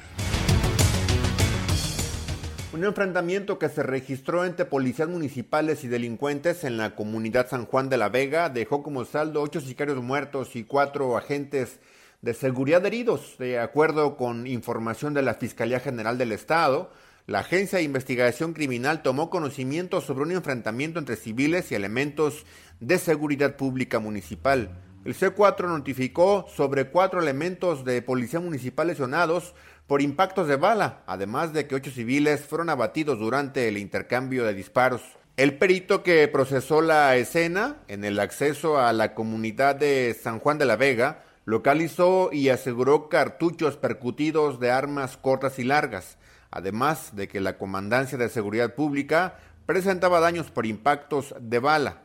Un enfrentamiento que se registró entre policías municipales y delincuentes en la comunidad San Juan de la Vega dejó como saldo ocho sicarios muertos y cuatro agentes de seguridad heridos. De acuerdo con información de la Fiscalía General del Estado, la Agencia de Investigación Criminal tomó conocimiento sobre un enfrentamiento entre civiles y elementos de seguridad pública municipal. El C4 notificó sobre cuatro elementos de policía municipal lesionados por impactos de bala, además de que ocho civiles fueron abatidos durante el intercambio de disparos. El perito que procesó la escena en el acceso a la comunidad de San Juan de la Vega localizó y aseguró cartuchos percutidos de armas cortas y largas, además de que la Comandancia de Seguridad Pública presentaba daños por impactos de bala.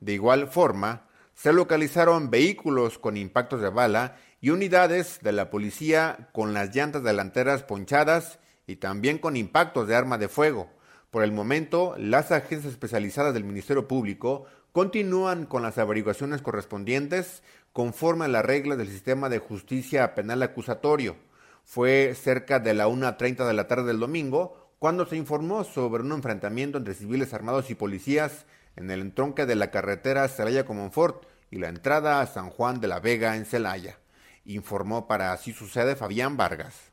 De igual forma, se localizaron vehículos con impactos de bala y unidades de la policía con las llantas delanteras ponchadas y también con impactos de arma de fuego. Por el momento, las agencias especializadas del Ministerio Público continúan con las averiguaciones correspondientes conforme a las reglas del sistema de justicia penal acusatorio. Fue cerca de la 1.30 de la tarde del domingo cuando se informó sobre un enfrentamiento entre civiles armados y policías en el entronque de la carretera Celaya-Comonfort y la entrada a San Juan de la Vega en Celaya informó para Así Sucede Fabián Vargas.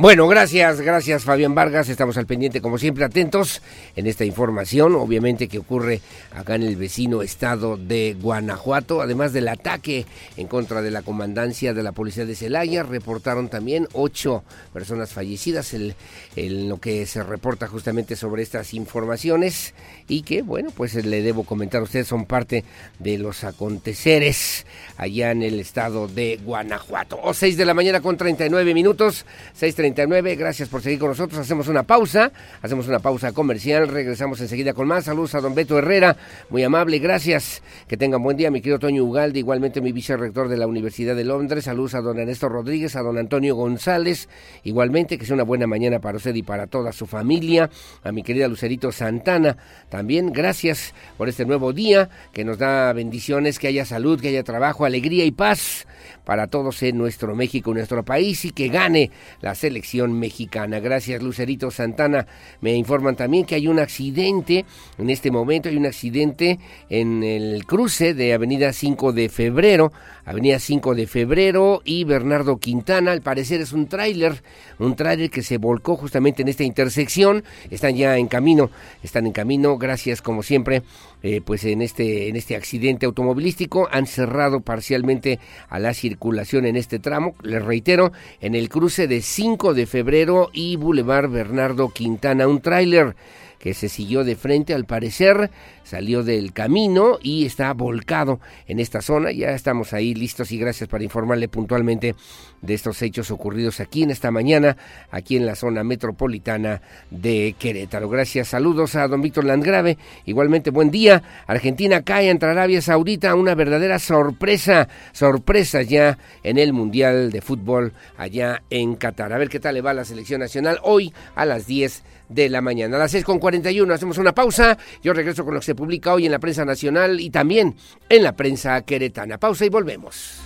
Bueno, gracias, gracias Fabián Vargas. Estamos al pendiente, como siempre, atentos en esta información, obviamente que ocurre acá en el vecino estado de Guanajuato, además del ataque en contra de la comandancia de la policía de Celaya. Reportaron también ocho personas fallecidas, en lo que se reporta justamente sobre estas informaciones y que, bueno, pues le debo comentar a ustedes, son parte de los aconteceres allá en el estado de Guanajuato. O 6 de la mañana con 39 minutos, 6.39 Gracias por seguir con nosotros. Hacemos una pausa, hacemos una pausa comercial. Regresamos enseguida con más. Saludos a don Beto Herrera, muy amable. Gracias. Que tengan buen día, mi querido Toño Ugalde, igualmente mi vicerrector de la Universidad de Londres. Saludos a don Ernesto Rodríguez, a don Antonio González, igualmente. Que sea una buena mañana para usted y para toda su familia. A mi querida Lucerito Santana, también gracias por este nuevo día que nos da bendiciones, que haya salud, que haya trabajo, alegría y paz para todos en nuestro México, nuestro país y que gane la selección mexicana. Gracias, Lucerito Santana. Me informan también que hay un accidente en este momento, hay un accidente en el cruce de Avenida 5 de Febrero, Avenida 5 de Febrero y Bernardo Quintana. Al parecer es un tráiler, un tráiler que se volcó justamente en esta intersección. Están ya en camino, están en camino. Gracias, como siempre, eh, pues en este, en este accidente automovilístico han cerrado parcialmente a la circulación en este tramo. Les reitero, en el cruce de 5 de febrero y Boulevard Bernardo Quintana, un tráiler que se siguió de frente al parecer salió del camino y está volcado en esta zona. Ya estamos ahí listos y gracias para informarle puntualmente de estos hechos ocurridos aquí en esta mañana, aquí en la zona metropolitana de Querétaro. Gracias, saludos a don Víctor Landgrave. Igualmente, buen día. Argentina cae entre Arabia Saudita, una verdadera sorpresa, sorpresa ya en el Mundial de Fútbol allá en Qatar. A ver qué tal le va la selección nacional hoy a las 10 de la mañana. A las 6 con 41 hacemos una pausa. Yo regreso con lo que se publica hoy en la prensa nacional y también en la prensa queretana. Pausa y volvemos.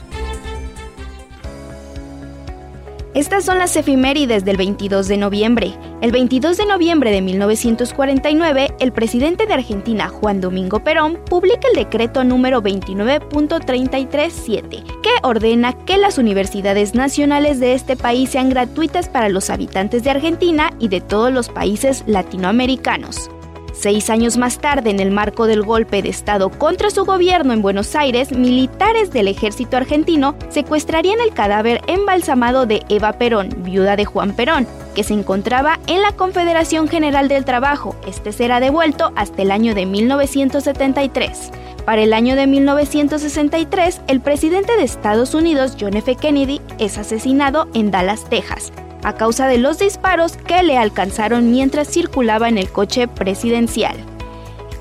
Estas son las efimérides del 22 de noviembre. El 22 de noviembre de 1949, el presidente de Argentina, Juan Domingo Perón, publica el decreto número 29.337, que ordena que las universidades nacionales de este país sean gratuitas para los habitantes de Argentina y de todos los países latinoamericanos. Seis años más tarde, en el marco del golpe de Estado contra su gobierno en Buenos Aires, militares del ejército argentino secuestrarían el cadáver embalsamado de Eva Perón, viuda de Juan Perón, que se encontraba en la Confederación General del Trabajo. Este será devuelto hasta el año de 1973. Para el año de 1963, el presidente de Estados Unidos, John F. Kennedy, es asesinado en Dallas, Texas a causa de los disparos que le alcanzaron mientras circulaba en el coche presidencial.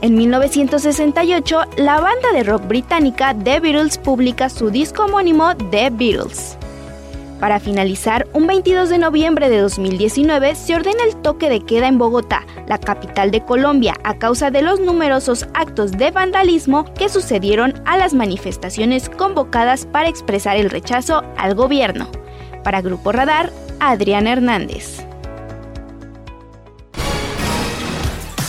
En 1968, la banda de rock británica The Beatles publica su disco homónimo The Beatles. Para finalizar, un 22 de noviembre de 2019 se ordena el toque de queda en Bogotá, la capital de Colombia, a causa de los numerosos actos de vandalismo que sucedieron a las manifestaciones convocadas para expresar el rechazo al gobierno. Para Grupo Radar, Adrián Hernández.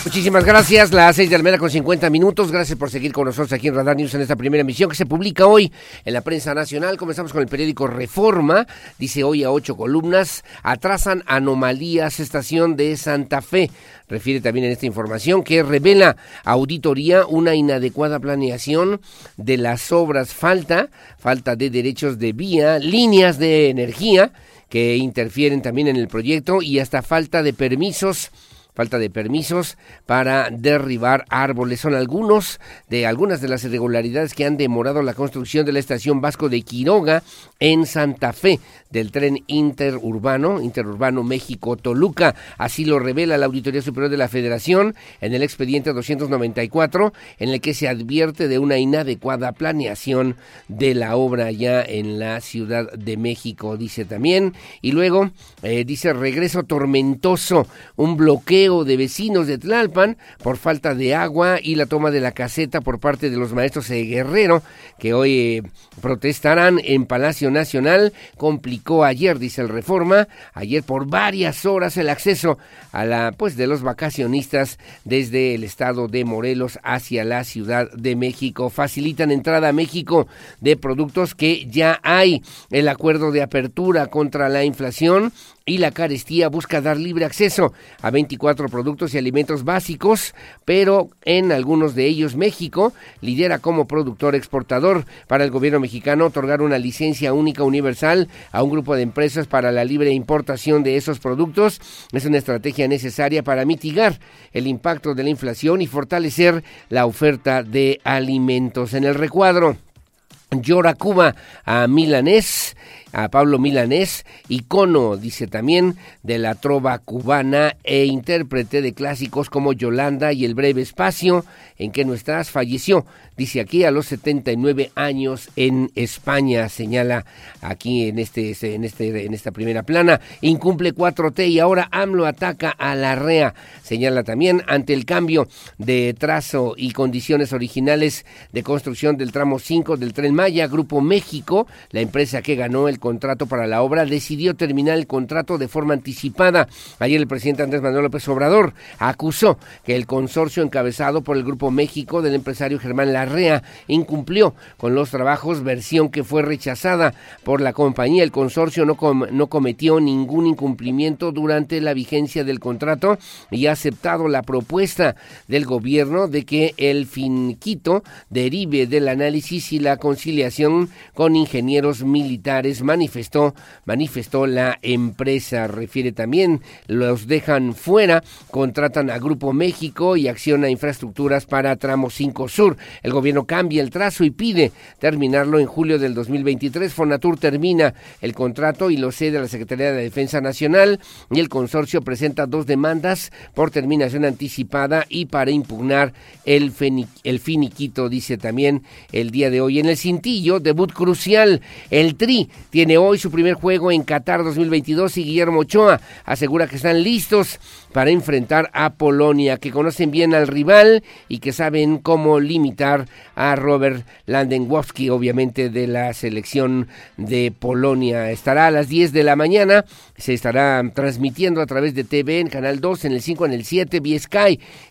Muchísimas gracias, las seis de la mañana con 50 minutos. Gracias por seguir con nosotros aquí en Radar News en esta primera emisión que se publica hoy en la prensa nacional. Comenzamos con el periódico Reforma. Dice hoy a ocho columnas, atrasan anomalías estación de Santa Fe. Refiere también en esta información que revela auditoría una inadecuada planeación de las obras. Falta, falta de derechos de vía, líneas de energía que interfieren también en el proyecto y hasta falta de permisos falta de permisos para derribar árboles. Son algunos de algunas de las irregularidades que han demorado la construcción de la estación Vasco de Quiroga en Santa Fe del tren interurbano, interurbano México-Toluca. Así lo revela la Auditoría Superior de la Federación en el expediente 294, en el que se advierte de una inadecuada planeación de la obra ya en la Ciudad de México, dice también. Y luego eh, dice regreso tormentoso, un bloqueo de vecinos de Tlalpan por falta de agua y la toma de la caseta por parte de los maestros de Guerrero, que hoy eh, protestarán en Palacio Nacional. Ayer, dice el Reforma, ayer por varias horas el acceso a la, pues, de los vacacionistas desde el estado de Morelos hacia la Ciudad de México. Facilitan entrada a México de productos que ya hay. El acuerdo de apertura contra la inflación y la carestía busca dar libre acceso a 24 productos y alimentos básicos, pero en algunos de ellos México lidera como productor exportador. Para el gobierno mexicano, otorgar una licencia única universal a un grupo de empresas para la libre importación de esos productos es una estrategia necesaria para mitigar el impacto de la inflación y fortalecer la oferta de alimentos. En el recuadro, llora Cuba a Milanés a Pablo Milanés, icono, dice también, de la trova cubana e intérprete de clásicos como Yolanda y El breve espacio en que no estás, falleció, dice aquí, a los 79 años en España, señala aquí en, este, en, este, en esta primera plana, incumple 4T y ahora AMLO ataca a la REA, señala también, ante el cambio de trazo y condiciones originales de construcción del tramo 5 del Tren Maya, Grupo México, la empresa que ganó el contrato para la obra, decidió terminar el contrato de forma anticipada. Ayer el presidente Andrés Manuel López Obrador acusó que el consorcio encabezado por el Grupo México del empresario Germán Larrea incumplió con los trabajos, versión que fue rechazada por la compañía. El consorcio no, no cometió ningún incumplimiento durante la vigencia del contrato y ha aceptado la propuesta del gobierno de que el finquito derive del análisis y la conciliación con ingenieros militares manifestó, manifestó la empresa. Refiere también, los dejan fuera, contratan a Grupo México y acciona infraestructuras para tramo 5 Sur. El gobierno cambia el trazo y pide terminarlo en julio del 2023. Fonatur termina el contrato y lo cede a la Secretaría de Defensa Nacional y el consorcio presenta dos demandas por terminación anticipada y para impugnar el, el finiquito, dice también el día de hoy. En el cintillo, debut crucial, el Tri tiene tiene hoy su primer juego en Qatar 2022 y Guillermo Ochoa asegura que están listos para enfrentar a Polonia, que conocen bien al rival y que saben cómo limitar a Robert Landengowski, obviamente de la selección de Polonia. Estará a las 10 de la mañana, se estará transmitiendo a través de TV en Canal 2, en el 5, en el 7, vía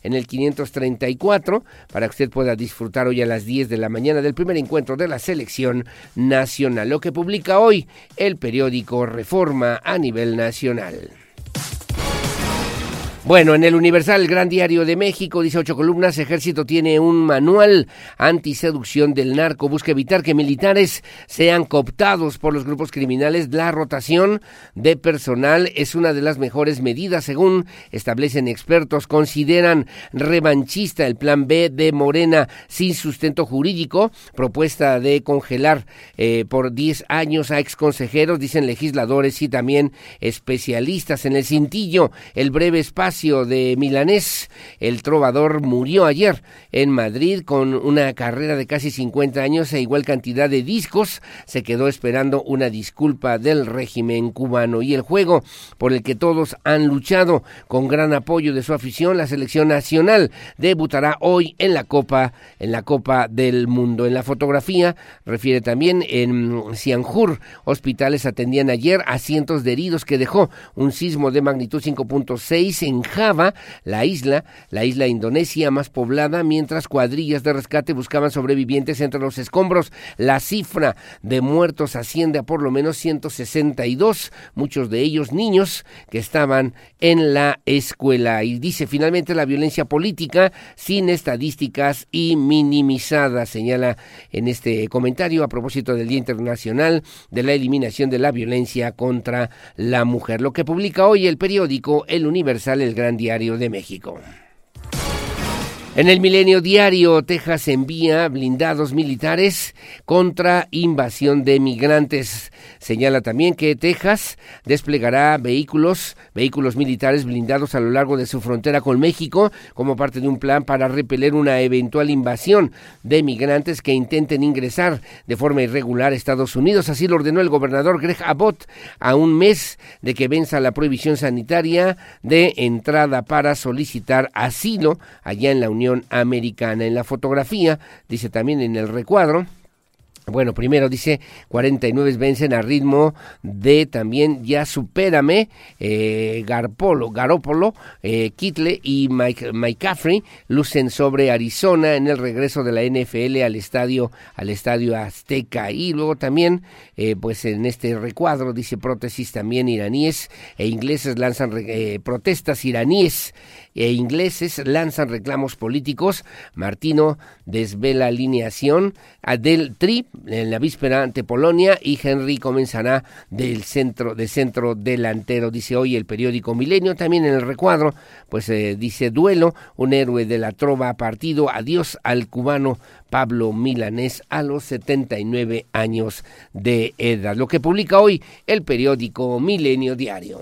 en el 534, para que usted pueda disfrutar hoy a las 10 de la mañana del primer encuentro de la selección nacional. Lo que publica hoy el periódico Reforma a nivel nacional. Bueno, en el Universal, Gran Diario de México, 18 columnas, Ejército tiene un manual antiseducción del narco, busca evitar que militares sean cooptados por los grupos criminales. La rotación de personal es una de las mejores medidas, según establecen expertos. Consideran revanchista el plan B de Morena sin sustento jurídico, propuesta de congelar eh, por 10 años a exconsejeros, dicen legisladores y también especialistas. En el cintillo, el breve espacio de Milanés. El trovador murió ayer en Madrid con una carrera de casi 50 años e igual cantidad de discos. Se quedó esperando una disculpa del régimen cubano y el juego por el que todos han luchado con gran apoyo de su afición. La selección nacional debutará hoy en la Copa, en la Copa del Mundo. En la fotografía refiere también en Sianjur, hospitales atendían ayer a cientos de heridos que dejó un sismo de magnitud 5.6 en Java, la isla, la isla indonesia más poblada, mientras cuadrillas de rescate buscaban sobrevivientes entre los escombros. La cifra de muertos asciende a por lo menos 162, muchos de ellos niños que estaban en la escuela. Y dice finalmente la violencia política sin estadísticas y minimizada, señala en este comentario a propósito del Día Internacional de la Eliminación de la Violencia contra la Mujer. Lo que publica hoy el periódico El Universal, el Gran Diario de México. En el Milenio Diario, Texas envía blindados militares contra invasión de migrantes. Señala también que Texas desplegará vehículos, vehículos militares blindados a lo largo de su frontera con México como parte de un plan para repeler una eventual invasión de migrantes que intenten ingresar de forma irregular a Estados Unidos. Así lo ordenó el gobernador Greg Abbott a un mes de que venza la prohibición sanitaria de entrada para solicitar asilo allá en la Unión Americana. En la fotografía, dice también en el recuadro, bueno, primero dice 49 vencen a ritmo de también ya supérame, eh, Garpolo, Garópolo, eh, Kitle y Mike, McCaffrey lucen sobre Arizona en el regreso de la NFL al estadio, al estadio Azteca. Y luego también, eh, pues en este recuadro dice prótesis también iraníes e ingleses lanzan eh, protestas iraníes e ingleses lanzan reclamos políticos. Martino desvela alineación del TRI en la víspera ante Polonia y Henry comenzará del centro de centro delantero dice hoy el periódico Milenio. También en el recuadro pues eh, dice duelo un héroe de la trova partido. Adiós al cubano Pablo Milanés a los 79 años de edad. Lo que publica hoy el periódico Milenio Diario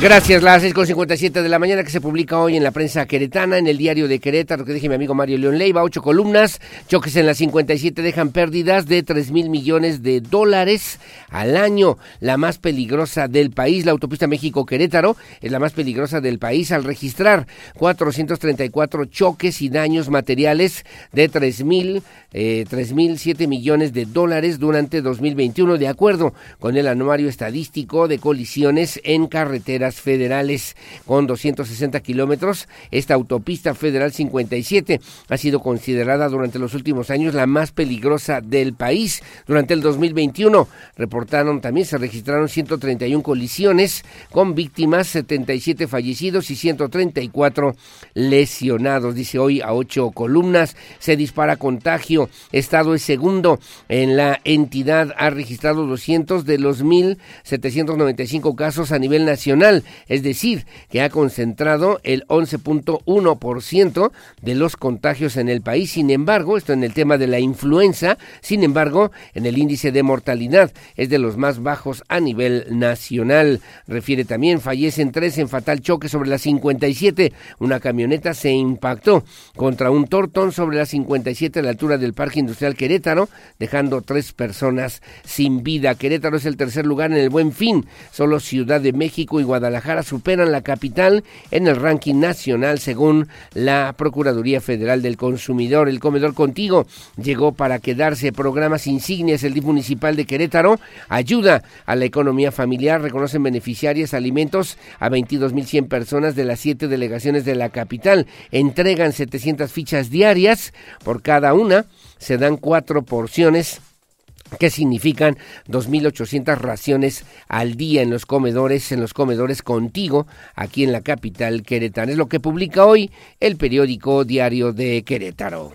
Gracias, las 6.57 de la mañana que se publica hoy en la prensa queretana, en el diario de Querétaro, que dije mi amigo Mario León Leiva, ocho columnas, choques en la 57 dejan pérdidas de 3 mil millones de dólares al año, la más peligrosa del país, la autopista México-Querétaro es la más peligrosa del país al registrar 434 choques y daños materiales de 3 mil, eh, 3 mil 7 millones de dólares durante 2021, de acuerdo con el anuario estadístico de colisiones en carreteras federales con 260 kilómetros. Esta autopista federal 57 ha sido considerada durante los últimos años la más peligrosa del país. Durante el 2021 reportaron también, se registraron 131 colisiones con víctimas, 77 fallecidos y 134 lesionados. Dice hoy a ocho columnas, se dispara contagio. Estado es segundo en la entidad, ha registrado 200 de los 1.795 casos a nivel nacional es decir, que ha concentrado el 11.1% de los contagios en el país. Sin embargo, esto en el tema de la influenza, sin embargo, en el índice de mortalidad es de los más bajos a nivel nacional. Refiere también, fallecen tres en fatal choque sobre la 57. Una camioneta se impactó contra un tortón sobre la 57 a la altura del Parque Industrial Querétaro, dejando tres personas sin vida. Querétaro es el tercer lugar en el Buen Fin. Solo Ciudad de México y Guadalajara superan la capital en el ranking nacional según la Procuraduría Federal del Consumidor. El Comedor Contigo llegó para quedarse. Programas insignias el DIF municipal de Querétaro ayuda a la economía familiar. Reconocen beneficiarias alimentos a 22.100 personas de las siete delegaciones de la capital. Entregan 700 fichas diarias por cada una. Se dan cuatro porciones que significan 2.800 raciones al día en los comedores, en los comedores contigo, aquí en la capital queretana. Es lo que publica hoy el periódico Diario de Querétaro.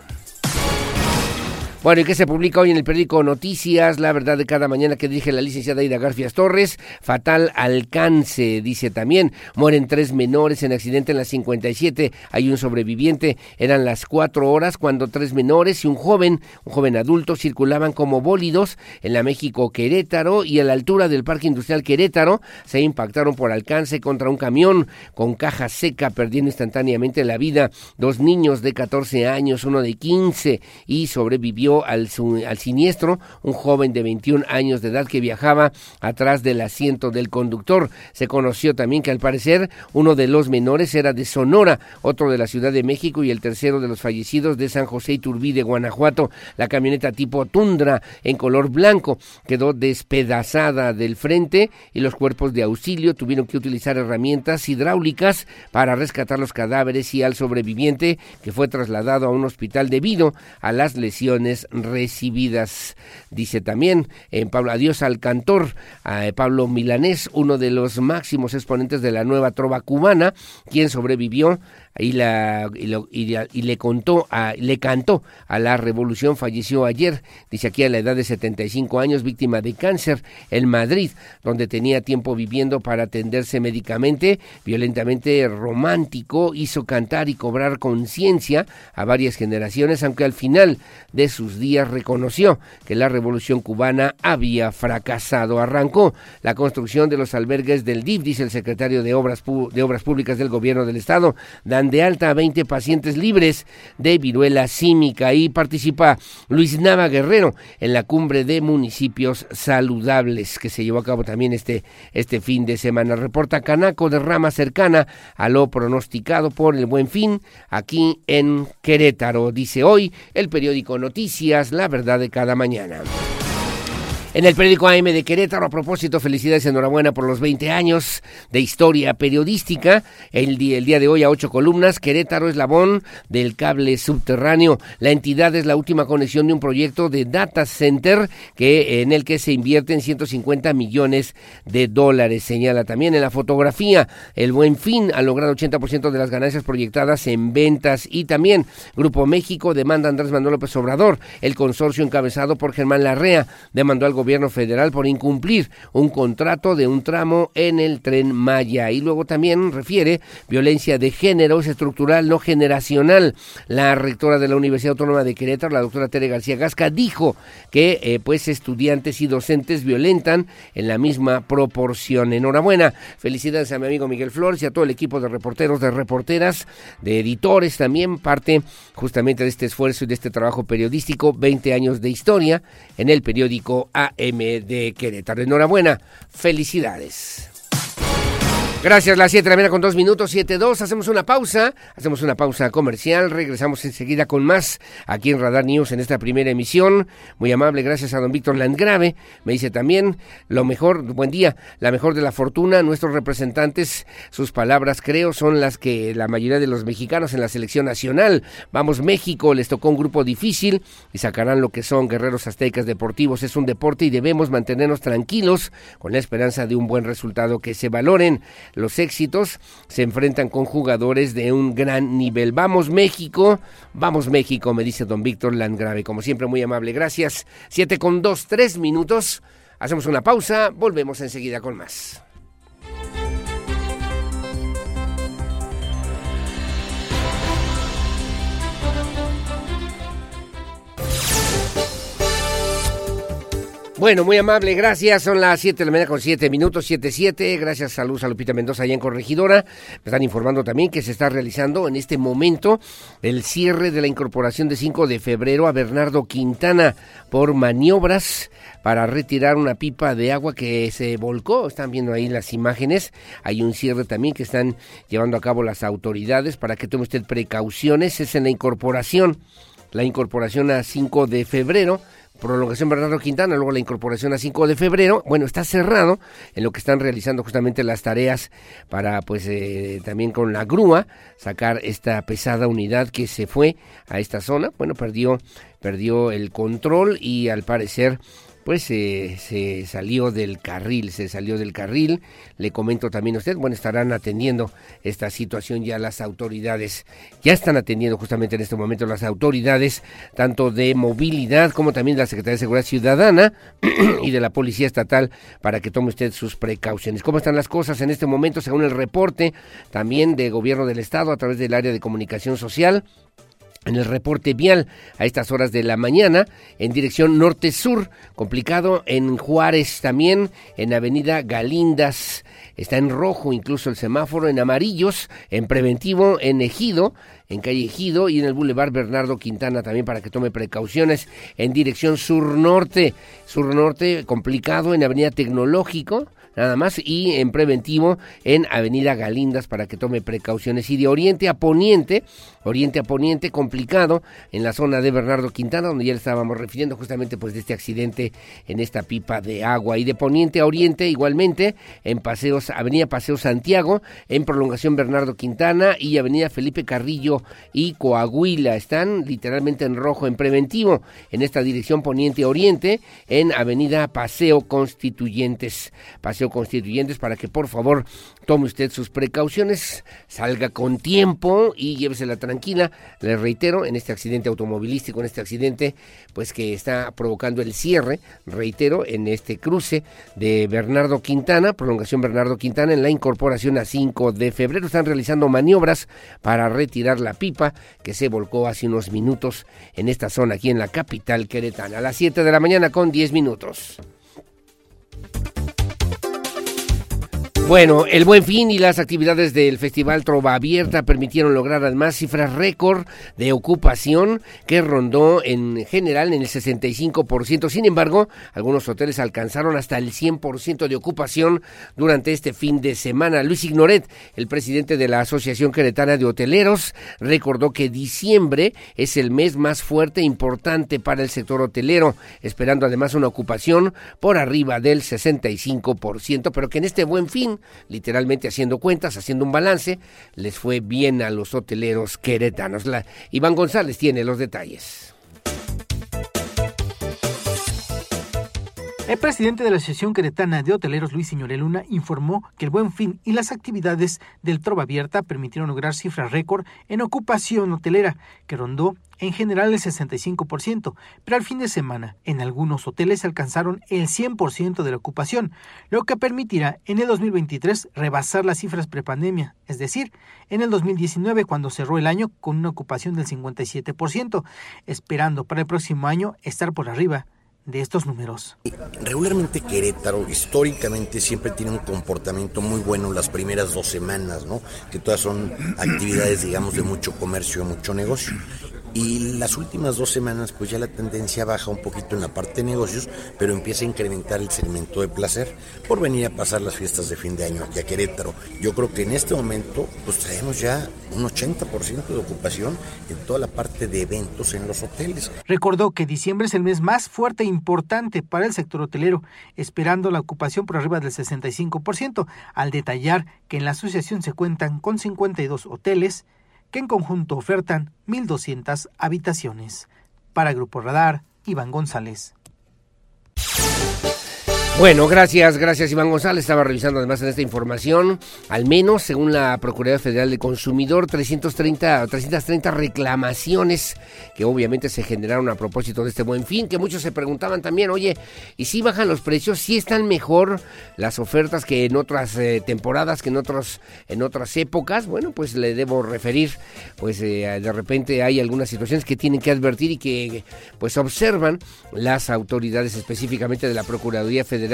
Bueno, y que se publica hoy en el periódico Noticias, la verdad de cada mañana que dirige la licenciada Ida Garfias Torres, fatal alcance, dice también, mueren tres menores en accidente en la 57, hay un sobreviviente, eran las cuatro horas cuando tres menores y un joven, un joven adulto circulaban como bólidos en la México Querétaro y a la altura del Parque Industrial Querétaro se impactaron por alcance contra un camión con caja seca, perdiendo instantáneamente la vida, dos niños de 14 años, uno de 15 y sobrevivió al, al, siniestro un joven de 21 años de edad que viajaba atrás del asiento del conductor. Se conoció también que al parecer uno de los menores era de Sonora, otro de la Ciudad de México y el tercero de los fallecidos de San José Iturbí de Guanajuato. La camioneta tipo Tundra en color blanco quedó despedazada del frente y los cuerpos de auxilio tuvieron que utilizar herramientas hidráulicas para rescatar los cadáveres y al sobreviviente que fue trasladado a un hospital debido a las lesiones recibidas. Dice también en Pablo, adiós al cantor a Pablo Milanés, uno de los máximos exponentes de la nueva trova cubana, quien sobrevivió y, la, y, le contó a, le cantó a la revolución falleció ayer dice aquí a la edad de 75 años víctima de cáncer en Madrid donde tenía tiempo viviendo para atenderse médicamente violentamente romántico hizo cantar y cobrar conciencia a varias generaciones aunque al final de sus días reconoció que la revolución cubana había fracasado. Arrancó la construcción de los albergues del DIF dice el secretario de obras de obras públicas del gobierno del estado Dan de alta a 20 pacientes libres de viruela símica y participa Luis Nava Guerrero en la cumbre de municipios saludables que se llevó a cabo también este, este fin de semana. Reporta Canaco de rama cercana a lo pronosticado por el buen fin aquí en Querétaro. Dice hoy el periódico Noticias, la verdad de cada mañana. En el periódico AM de Querétaro, a propósito, felicidades, enhorabuena por los 20 años de historia periodística. El día, el día de hoy a ocho columnas, Querétaro eslabón del cable subterráneo. La entidad es la última conexión de un proyecto de data center que, en el que se invierten 150 millones de dólares. Señala también en la fotografía, el Buen Fin ha logrado 80% de las ganancias proyectadas en ventas y también Grupo México demanda a Andrés Manuel López Obrador. El consorcio encabezado por Germán Larrea demandó al gobierno gobierno federal por incumplir un contrato de un tramo en el tren Maya. Y luego también refiere violencia de género, es estructural, no generacional. La rectora de la Universidad Autónoma de Querétaro, la doctora Tere García Gasca, dijo que eh, pues estudiantes y docentes violentan en la misma proporción. Enhorabuena. Felicidades a mi amigo Miguel Flores y a todo el equipo de reporteros, de reporteras, de editores también, parte justamente de este esfuerzo y de este trabajo periodístico, 20 años de historia en el periódico A M de Querétaro. Enhorabuena, felicidades. Gracias, las 7 de la mañana con 2 minutos, 7-2. Hacemos una pausa, hacemos una pausa comercial. Regresamos enseguida con más aquí en Radar News en esta primera emisión. Muy amable, gracias a don Víctor Landgrave. Me dice también lo mejor, buen día, la mejor de la fortuna. Nuestros representantes, sus palabras creo son las que la mayoría de los mexicanos en la selección nacional. Vamos, México, les tocó un grupo difícil y sacarán lo que son guerreros aztecas deportivos. Es un deporte y debemos mantenernos tranquilos con la esperanza de un buen resultado que se valoren los éxitos, se enfrentan con jugadores de un gran nivel. Vamos México, vamos México, me dice don Víctor Landgrave, como siempre muy amable, gracias. Siete con dos, tres minutos, hacemos una pausa, volvemos enseguida con más. Bueno, muy amable, gracias. Son las 7 de la mañana con 7 minutos, 7, 7. Gracias, saludos a Lupita Mendoza allá en Corregidora. Me están informando también que se está realizando en este momento el cierre de la incorporación de 5 de febrero a Bernardo Quintana por maniobras para retirar una pipa de agua que se volcó. Están viendo ahí las imágenes. Hay un cierre también que están llevando a cabo las autoridades para que tome usted precauciones. Es en la incorporación, la incorporación a 5 de febrero prolongación Bernardo Quintana, luego la incorporación a 5 de febrero. Bueno, está cerrado en lo que están realizando justamente las tareas para, pues, eh, también con la grúa, sacar esta pesada unidad que se fue a esta zona. Bueno, perdió, perdió el control y al parecer pues se salió del carril, se salió del carril. Le comento también a usted, bueno, estarán atendiendo esta situación ya las autoridades, ya están atendiendo justamente en este momento las autoridades, tanto de movilidad como también de la Secretaría de Seguridad Ciudadana y de la Policía Estatal, para que tome usted sus precauciones. ¿Cómo están las cosas en este momento? Según el reporte también de Gobierno del Estado a través del área de comunicación social, en el reporte vial a estas horas de la mañana en dirección norte-sur, complicado en Juárez también, en Avenida Galindas, está en rojo incluso el semáforo, en amarillos, en preventivo, en Ejido, en calle Ejido y en el Boulevard Bernardo Quintana también para que tome precauciones. En dirección sur-norte, sur-norte complicado en Avenida Tecnológico, nada más, y en preventivo en Avenida Galindas para que tome precauciones. Y de oriente a poniente, oriente a poniente complicado en la zona de Bernardo Quintana, donde ya le estábamos refiriendo justamente pues de este accidente en esta pipa de agua. Y de poniente a oriente igualmente en Paseos, Avenida Paseo Santiago, en prolongación Bernardo Quintana y Avenida Felipe Carrillo y Coahuila. Están literalmente en rojo en preventivo en esta dirección poniente a oriente en Avenida Paseo Constituyentes. Paseo Constituyentes para que por favor tome usted sus precauciones, salga con tiempo y llévesela tranquila. Le reitero, en este accidente automovilístico, en este accidente, pues que está provocando el cierre, reitero, en este cruce de Bernardo Quintana, prolongación Bernardo Quintana, en la incorporación a 5 de febrero. Están realizando maniobras para retirar la pipa que se volcó hace unos minutos en esta zona, aquí en la capital queretana. A las 7 de la mañana con 10 minutos. Bueno, el buen fin y las actividades del Festival Trova Abierta permitieron lograr además cifras récord de ocupación que rondó en general en el 65%. Sin embargo, algunos hoteles alcanzaron hasta el 100% de ocupación durante este fin de semana. Luis Ignoret, el presidente de la Asociación Queretana de Hoteleros, recordó que diciembre es el mes más fuerte e importante para el sector hotelero, esperando además una ocupación por arriba del 65%, pero que en este buen fin literalmente haciendo cuentas, haciendo un balance, les fue bien a los hoteleros queretanos. La, Iván González tiene los detalles. El presidente de la Asociación Queretana de Hoteleros, Luis Luna, informó que el buen fin y las actividades del Trova Abierta permitieron lograr cifras récord en ocupación hotelera, que rondó en general el 65%, pero al fin de semana en algunos hoteles alcanzaron el 100% de la ocupación, lo que permitirá en el 2023 rebasar las cifras prepandemia, es decir, en el 2019 cuando cerró el año con una ocupación del 57%, esperando para el próximo año estar por arriba de estos números. Regularmente Querétaro históricamente siempre tiene un comportamiento muy bueno las primeras dos semanas, ¿no? Que todas son actividades, digamos, de mucho comercio, mucho negocio. Y las últimas dos semanas, pues ya la tendencia baja un poquito en la parte de negocios, pero empieza a incrementar el segmento de placer por venir a pasar las fiestas de fin de año aquí a Querétaro. Yo creo que en este momento, pues traemos ya un 80% de ocupación en toda la parte de eventos en los hoteles. Recordó que diciembre es el mes más fuerte e importante para el sector hotelero, esperando la ocupación por arriba del 65%, al detallar que en la asociación se cuentan con 52 hoteles, que en conjunto ofertan 1.200 habitaciones. Para Grupo Radar, Iván González. Bueno, gracias, gracias Iván González. Estaba revisando además en esta información, al menos según la Procuraduría Federal de Consumidor, 330, 330 reclamaciones que obviamente se generaron a propósito de este buen fin, que muchos se preguntaban también, oye, ¿y si bajan los precios? ¿Si están mejor las ofertas que en otras eh, temporadas, que en, otros, en otras épocas? Bueno, pues le debo referir, pues eh, de repente hay algunas situaciones que tienen que advertir y que pues observan las autoridades específicamente de la Procuraduría Federal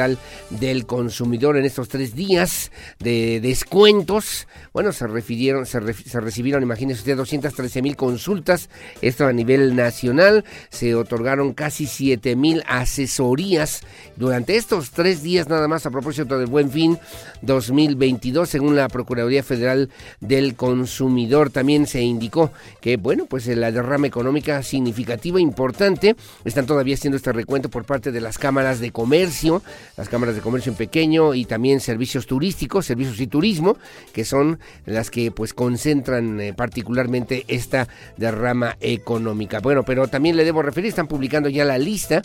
del Consumidor en estos tres días de descuentos. Bueno, se refirieron, se, recibieron, imagínense usted, 213 mil consultas, esto a nivel nacional, se otorgaron casi 7 mil asesorías durante estos tres días nada más a propósito del Buen Fin 2022, según la Procuraduría Federal del Consumidor. También se indicó que, bueno, pues la derrama económica significativa, importante, están todavía haciendo este recuento por parte de las cámaras de comercio, las cámaras de comercio en pequeño y también servicios turísticos, servicios y turismo, que son las que pues concentran eh, particularmente esta derrama económica. Bueno, pero también le debo referir, están publicando ya la lista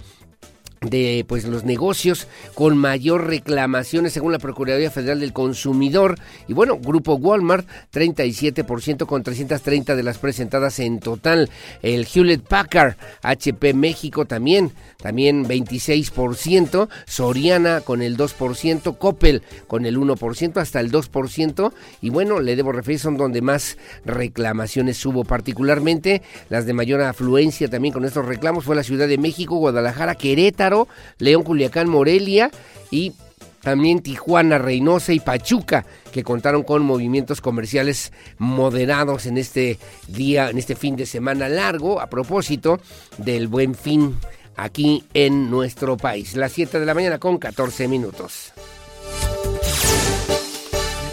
de pues los negocios con mayor reclamaciones según la Procuraduría Federal del Consumidor. Y bueno, Grupo Walmart 37% con 330 de las presentadas en total, el Hewlett Packard HP México también también 26%, Soriana con el 2%, Coppel con el 1%, hasta el 2%, y bueno, le debo referir, son donde más reclamaciones hubo, particularmente las de mayor afluencia también con estos reclamos fue la Ciudad de México, Guadalajara, León, Culiacán, Morelia y también Tijuana, Reynosa y Pachuca, que contaron con movimientos comerciales moderados en este día, en este fin de semana largo, a propósito del buen fin aquí en nuestro país. Las 7 de la mañana con 14 minutos.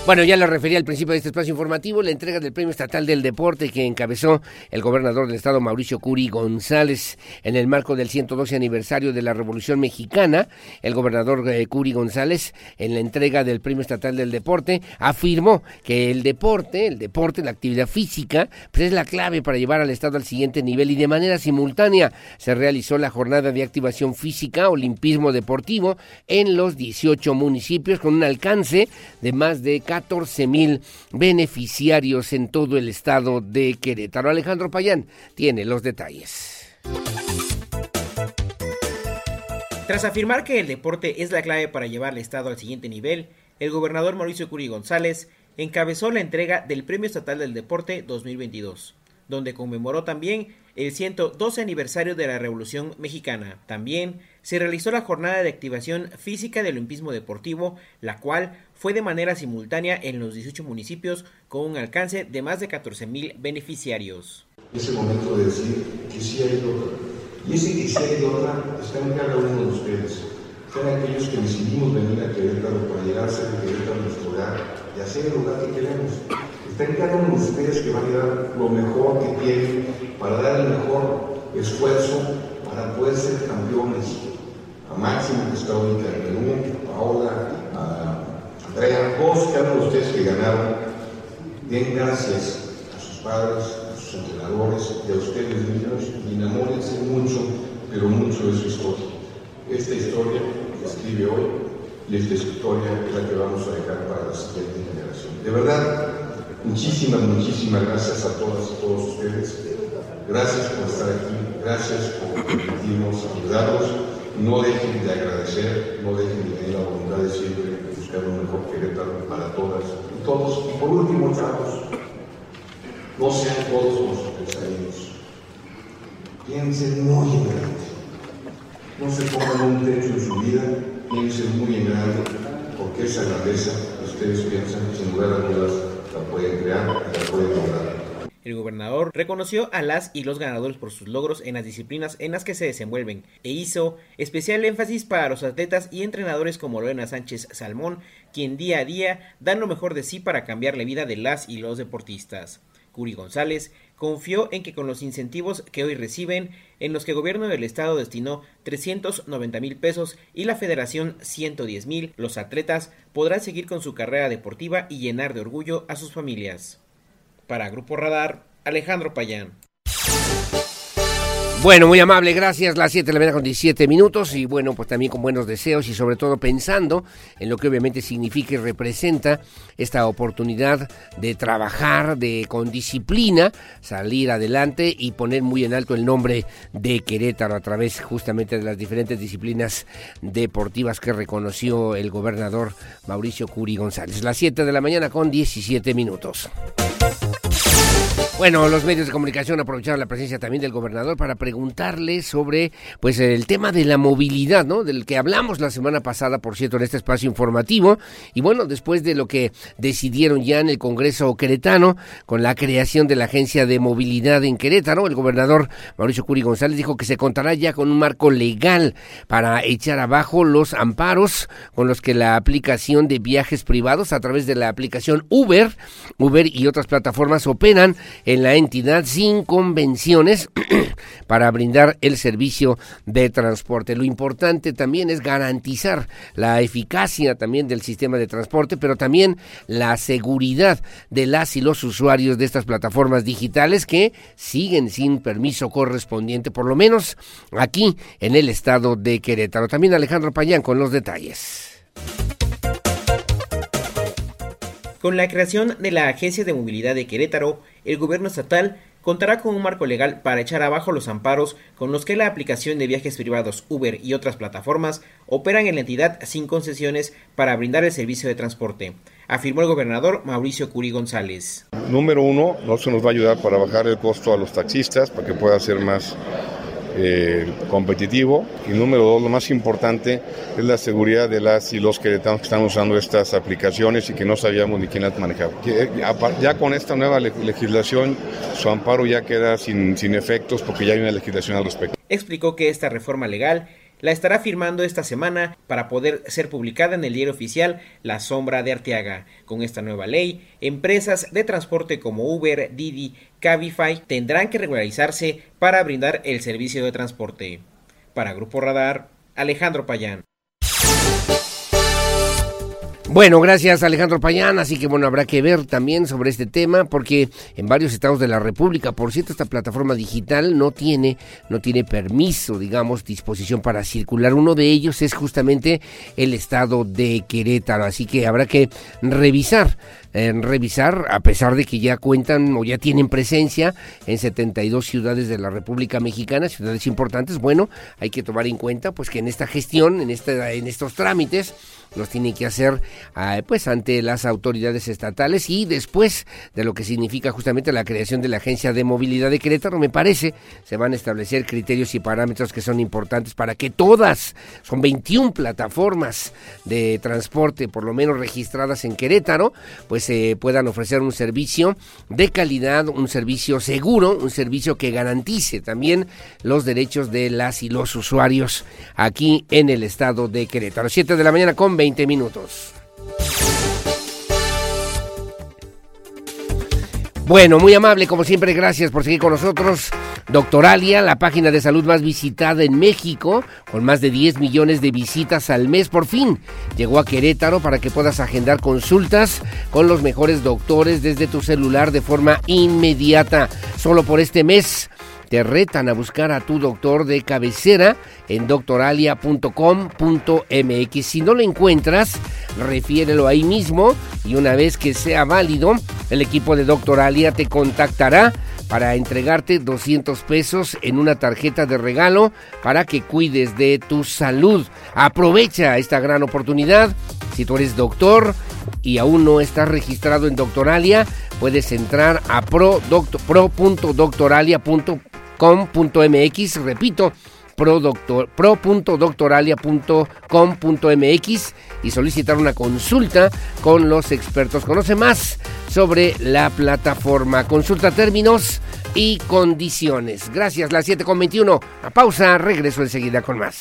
Bueno, ya lo refería al principio de este espacio informativo, la entrega del Premio Estatal del Deporte que encabezó el gobernador del estado Mauricio Curi González en el marco del 112 aniversario de la Revolución Mexicana. El gobernador eh, Curi González en la entrega del Premio Estatal del Deporte afirmó que el deporte, el deporte, la actividad física, pues es la clave para llevar al estado al siguiente nivel y de manera simultánea se realizó la jornada de activación física, olimpismo deportivo en los 18 municipios con un alcance de más de 14 mil beneficiarios en todo el estado de Querétaro. Alejandro Payán tiene los detalles. Tras afirmar que el deporte es la clave para llevar al Estado al siguiente nivel, el gobernador Mauricio Curi González encabezó la entrega del Premio Estatal del Deporte 2022, donde conmemoró también el 112 aniversario de la Revolución Mexicana. También se realizó la jornada de activación física del olimpismo deportivo, la cual fue de manera simultánea en los 18 municipios con un alcance de más de 14 mil beneficiarios. Es el momento de decir que sí hay otra. Y ese que sí hay otra está en cada uno de ustedes. Son aquellos que decidimos venir a Querétaro para llegar a ser Querétaro nuestro hogar y hacer el lugar que queremos. De ustedes que van a dar lo mejor que tienen para dar el mejor esfuerzo para poder ser campeones. A Máximo que está ahorita en a Paola, a Andrea, todos cada uno de ustedes que ganaron, den gracias a sus padres, a sus entrenadores y a ustedes mismos y enamórense mucho, pero mucho de su historia. Esta historia que escribe hoy y esta historia es la que vamos a dejar para la siguiente generación. De verdad, muchísimas, muchísimas gracias a todas y todos ustedes. Gracias por estar aquí, gracias por permitirnos ayudarlos. No dejen de agradecer, no dejen de tener la voluntad de siempre buscar un mejor Querétaro para todas y todos. Y por último, chavos, no sean todos los empresarios. Piensen muy en grande. No se pongan un techo en su vida, piensen muy en grande, porque esa grandeza ustedes piensan, sin lugar a dudas, El gobernador reconoció a las y los ganadores por sus logros en las disciplinas en las que se desenvuelven e hizo especial énfasis para los atletas y entrenadores como Lorena Sánchez Salmón, quien día a día dan lo mejor de sí para cambiar la vida de las y los deportistas. Curi González confió en que con los incentivos que hoy reciben, en los que el gobierno del estado destinó 390 mil pesos y la federación 110 mil, los atletas podrán seguir con su carrera deportiva y llenar de orgullo a sus familias. Para Grupo Radar, Alejandro Payán. Bueno, muy amable, gracias. Las 7 de la mañana con 17 minutos y bueno, pues también con buenos deseos y sobre todo pensando en lo que obviamente significa y representa esta oportunidad de trabajar de con disciplina, salir adelante y poner muy en alto el nombre de Querétaro a través justamente de las diferentes disciplinas deportivas que reconoció el gobernador Mauricio Curi González. Las 7 de la mañana con 17 minutos. Bueno, los medios de comunicación aprovecharon la presencia también del gobernador para preguntarle sobre pues el tema de la movilidad, ¿no? Del que hablamos la semana pasada, por cierto, en este espacio informativo. Y bueno, después de lo que decidieron ya en el Congreso queretano con la creación de la Agencia de Movilidad en Querétaro, el gobernador Mauricio Curi González dijo que se contará ya con un marco legal para echar abajo los amparos con los que la aplicación de viajes privados a través de la aplicación Uber, Uber y otras plataformas operan en la entidad sin convenciones para brindar el servicio de transporte. Lo importante también es garantizar la eficacia también del sistema de transporte, pero también la seguridad de las y los usuarios de estas plataformas digitales que siguen sin permiso correspondiente, por lo menos aquí en el estado de Querétaro. También Alejandro Payán con los detalles. Con la creación de la Agencia de Movilidad de Querétaro, el gobierno estatal contará con un marco legal para echar abajo los amparos con los que la aplicación de viajes privados Uber y otras plataformas operan en la entidad sin concesiones para brindar el servicio de transporte, afirmó el gobernador Mauricio Curi González. Número uno, no se nos va a ayudar para bajar el costo a los taxistas, para que pueda ser más eh, competitivo. Y número dos, lo más importante es la seguridad de las y los que están usando estas aplicaciones y que no sabíamos ni quién las manejaba. Que, ya con esta nueva legislación, su amparo ya queda sin, sin efectos porque ya hay una legislación al respecto. Explicó que esta reforma legal la estará firmando esta semana para poder ser publicada en el diario oficial La Sombra de Arteaga. Con esta nueva ley, empresas de transporte como Uber, Didi, Cabify tendrán que regularizarse para brindar el servicio de transporte. Para Grupo Radar, Alejandro Payán. Bueno, gracias Alejandro Payán, así que bueno, habrá que ver también sobre este tema porque en varios estados de la República, por cierto, esta plataforma digital no tiene no tiene permiso, digamos, disposición para circular. Uno de ellos es justamente el estado de Querétaro, así que habrá que revisar en revisar, a pesar de que ya cuentan o ya tienen presencia en 72 ciudades de la República Mexicana, ciudades importantes, bueno, hay que tomar en cuenta pues que en esta gestión, en esta, en estos trámites, los tiene que hacer ah, pues ante las autoridades estatales y después de lo que significa justamente la creación de la Agencia de Movilidad de Querétaro, me parece, se van a establecer criterios y parámetros que son importantes para que todas, son 21 plataformas de transporte, por lo menos registradas en Querétaro, pues se puedan ofrecer un servicio de calidad, un servicio seguro, un servicio que garantice también los derechos de las y los usuarios aquí en el estado de Querétaro. 7 de la mañana con 20 minutos. Bueno, muy amable, como siempre, gracias por seguir con nosotros. Doctoralia, la página de salud más visitada en México, con más de 10 millones de visitas al mes, por fin llegó a Querétaro para que puedas agendar consultas con los mejores doctores desde tu celular de forma inmediata. Solo por este mes te retan a buscar a tu doctor de cabecera en doctoralia.com.mx. Si no lo encuentras, refiérelo ahí mismo y una vez que sea válido, el equipo de Doctoralia te contactará para entregarte 200 pesos en una tarjeta de regalo para que cuides de tu salud. Aprovecha esta gran oportunidad. Si tú eres doctor y aún no estás registrado en Doctoralia, puedes entrar a pro.doctoralia.com.mx. Repito, pro.doctoralia.com.mx y solicitar una consulta con los expertos. Conoce más sobre la plataforma. Consulta términos y condiciones. Gracias, las 7.21. A pausa, regreso enseguida con más.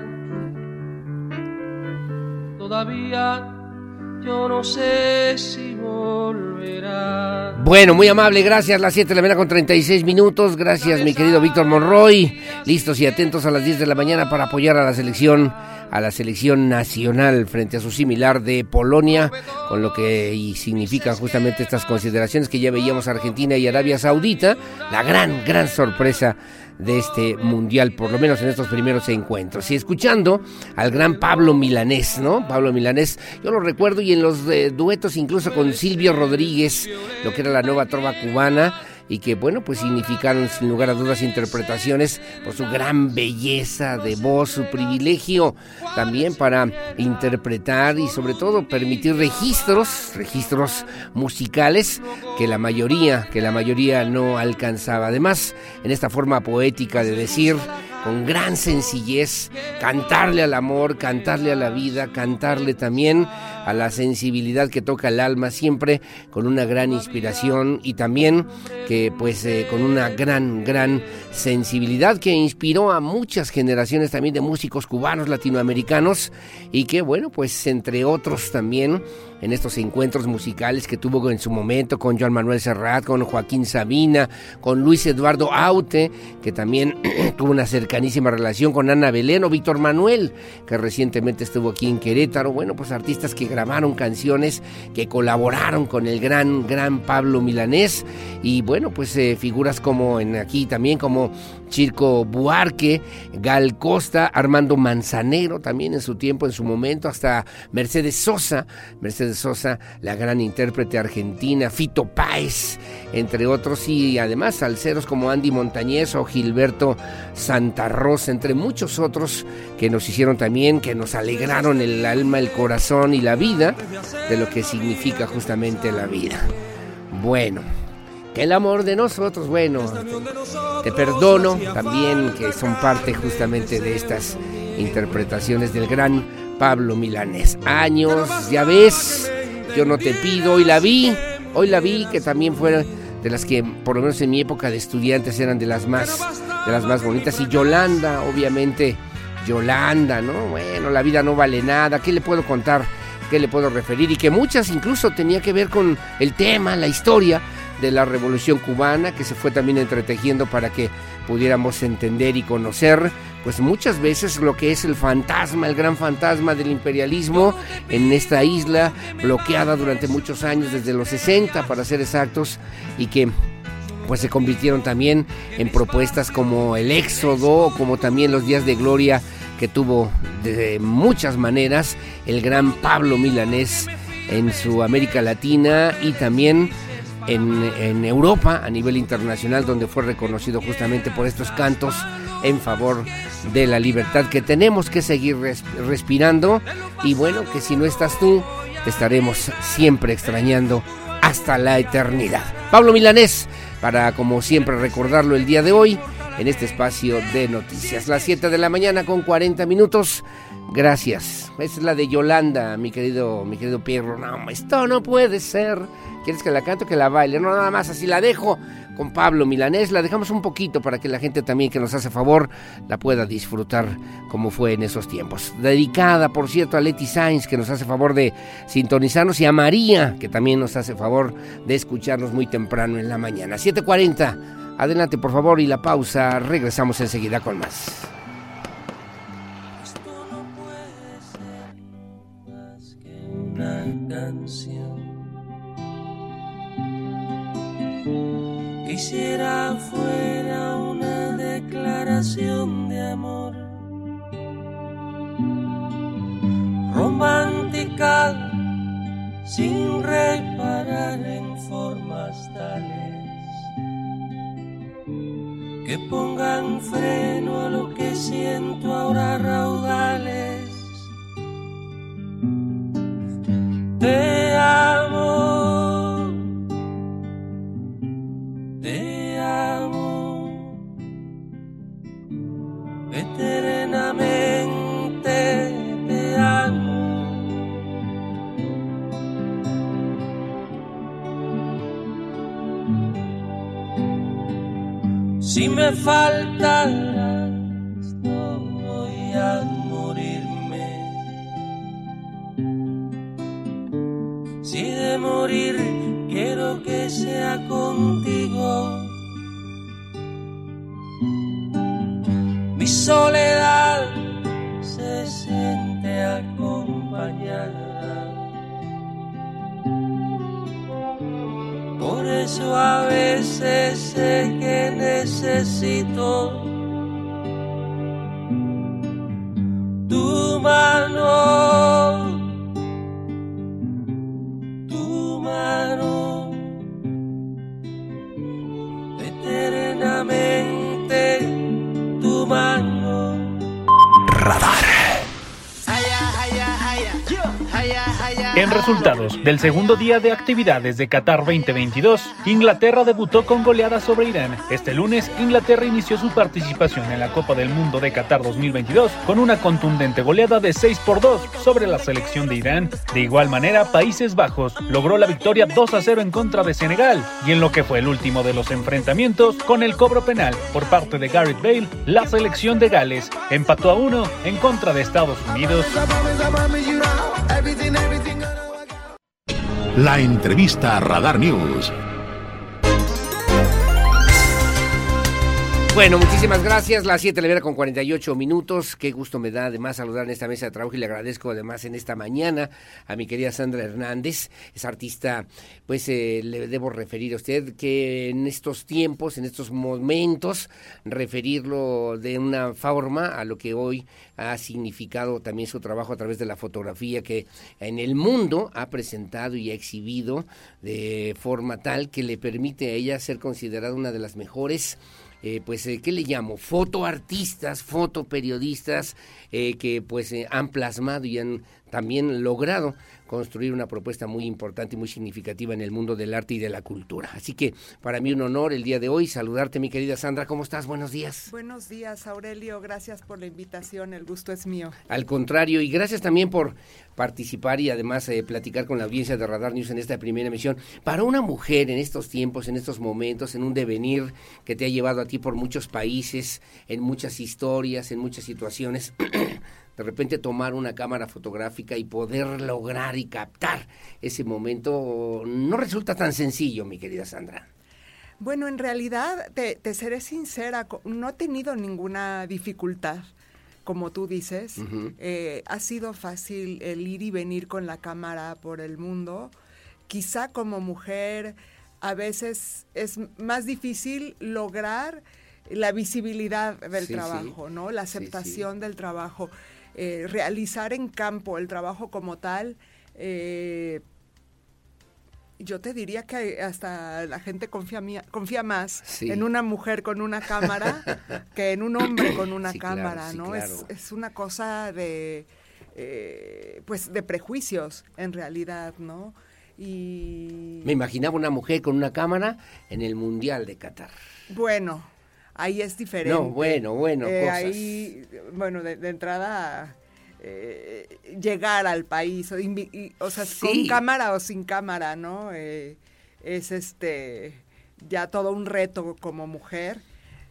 Todavía yo no sé si volverá. Bueno, muy amable, gracias. Las 7 de la mañana con 36 minutos. Gracias, mi querido Víctor Monroy. Listos y atentos a las 10 de la mañana para apoyar a la selección a la selección nacional frente a su similar de Polonia, con lo que y significan justamente estas consideraciones que ya veíamos Argentina y Arabia Saudita, la gran, gran sorpresa de este mundial, por lo menos en estos primeros encuentros. Y escuchando al gran Pablo Milanés, ¿no? Pablo Milanés, yo lo recuerdo y en los eh, duetos incluso con Silvio Rodríguez, lo que era la nueva trova cubana, y que bueno pues significaron sin lugar a dudas interpretaciones por su gran belleza de voz, su privilegio también para interpretar y sobre todo permitir registros, registros musicales que la mayoría, que la mayoría no alcanzaba. Además, en esta forma poética de decir con gran sencillez, cantarle al amor, cantarle a la vida, cantarle también a la sensibilidad que toca el alma, siempre con una gran inspiración y también que pues eh, con una gran, gran sensibilidad que inspiró a muchas generaciones también de músicos cubanos, latinoamericanos y que bueno, pues entre otros también en estos encuentros musicales que tuvo en su momento con Joan Manuel Serrat, con Joaquín Sabina, con Luis Eduardo Aute, que también tuvo una cercanísima relación con Ana Belén o Víctor Manuel, que recientemente estuvo aquí en Querétaro. Bueno, pues artistas que grabaron canciones, que colaboraron con el gran, gran Pablo Milanés. Y bueno, pues eh, figuras como en aquí también, como Chirco Buarque, Gal Costa, Armando Manzanero también en su tiempo, en su momento, hasta Mercedes Sosa, Mercedes Sosa, la gran intérprete argentina, Fito Páez, entre otros, y además salseros como Andy Montañez o Gilberto Santa Rosa, entre muchos otros que nos hicieron también, que nos alegraron el alma, el corazón y la vida de lo que significa justamente la vida. Bueno, que el amor de nosotros, bueno, te, perdono también que son parte justamente de estas interpretaciones del gran Pablo Milanés. Años, ya ves, yo no te pido, hoy la vi, hoy la vi que también fue de las que por lo menos en mi época de estudiantes eran de las más de las más bonitas y Yolanda, obviamente Yolanda, ¿no? Bueno, la vida no vale nada, ¿qué le puedo contar? ¿Qué le puedo referir? Y que muchas incluso tenía que ver con el tema, la historia de la Revolución Cubana, que se fue también entretejiendo para que pudiéramos entender y conocer, pues muchas veces lo que es el fantasma, el gran fantasma del imperialismo en esta isla, bloqueada durante muchos años, desde los 60 para ser exactos, y que pues se convirtieron también en propuestas como el éxodo, como también los días de gloria que tuvo de muchas maneras el gran Pablo Milanés en su América Latina y también en, Europa a nivel internacional, donde fue reconocido justamente por estos cantos en favor de la libertad que tenemos que seguir respirando y bueno, que si no estás tú, te estaremos siempre extrañando hasta la eternidad. Pablo Milanés, para como siempre recordarlo el día de hoy, en este espacio de noticias. Las 7 de la mañana con 40 minutos. Gracias. Esa es la de Yolanda, mi querido, mi querido Pierro. No, esto no puede ser. ¿Quieres que la canto que la baile? No, nada más así la dejo con Pablo Milanés. La dejamos un poquito para que la gente también que nos hace favor la pueda disfrutar como fue en esos tiempos. Dedicada, por cierto, a Leti Sainz que nos hace favor de sintonizarnos y a María que también nos hace favor de escucharnos muy temprano en la mañana. 7.40. Adelante, por favor, y la pausa. Regresamos enseguida con más. Quisiera fuera una declaración de amor romántica sin reparar en formas tales que pongan freno a lo que siento ahora raudales. Segundo día de actividades de Qatar 2022, Inglaterra debutó con goleada sobre Irán. Este lunes, Inglaterra inició su participación en la Copa del Mundo de Qatar 2022 con una contundente goleada de 6 por 2 sobre la selección de Irán. De igual manera, Países Bajos logró la victoria 2 a 0 en contra de Senegal y en lo que fue el último de los enfrentamientos, con el cobro penal por parte de Gareth Bale, la selección de Gales empató a 1 en contra de Estados Unidos. La entrevista a Radar News. Bueno, muchísimas gracias. Las 7 de la mañana con 48 minutos. Qué gusto me da además saludar en esta mesa de trabajo y le agradezco además en esta mañana a mi querida Sandra Hernández. Es artista, pues eh, le debo referir a usted que en estos tiempos, en estos momentos, referirlo de una forma a lo que hoy ha significado también su trabajo a través de la fotografía que en el mundo ha presentado y ha exhibido de forma tal que le permite a ella ser considerada una de las mejores eh, pues, eh, ¿qué le llamo? Fotoartistas, fotoperiodistas eh, que pues eh, han plasmado y han también logrado construir una propuesta muy importante y muy significativa en el mundo del arte y de la cultura. Así que para mí un honor el día de hoy saludarte, mi querida Sandra. ¿Cómo estás? Buenos días. Buenos días, Aurelio. Gracias por la invitación. El gusto es mío. Al contrario, y gracias también por participar y además eh, platicar con la audiencia de Radar News en esta primera emisión. Para una mujer en estos tiempos, en estos momentos, en un devenir que te ha llevado a ti por muchos países, en muchas historias, en muchas situaciones, de repente tomar una cámara fotográfica y poder lograr y captar ese momento no resulta tan sencillo, mi querida Sandra. Bueno, en realidad, te, te seré sincera, no he tenido ninguna dificultad, como tú dices. Eh, ha sido fácil el ir y venir con la cámara por el mundo. Quizá como mujer a veces es más difícil lograr la visibilidad del Sí, sí. trabajo, ¿no? La sí. aceptación del trabajo. Eh, realizar en campo el trabajo como tal, eh, yo te diría que hasta la gente confía, mía- confía más Sí. en una mujer con una cámara que en un hombre con una Sí, claro, cámara, sí, ¿no? claro. Es, es una cosa de, eh, pues, de prejuicios, en realidad, ¿no? Y Me imaginaba una mujer con una cámara en el Mundial de Qatar. bueno, ahí es diferente. No, bueno, bueno, Eh, cosas. Ahí, bueno, de, de entrada, eh, llegar al país, o, invi- y- o sea, Sí. con cámara o sin cámara, ¿no? Eh, es este ya todo un reto como mujer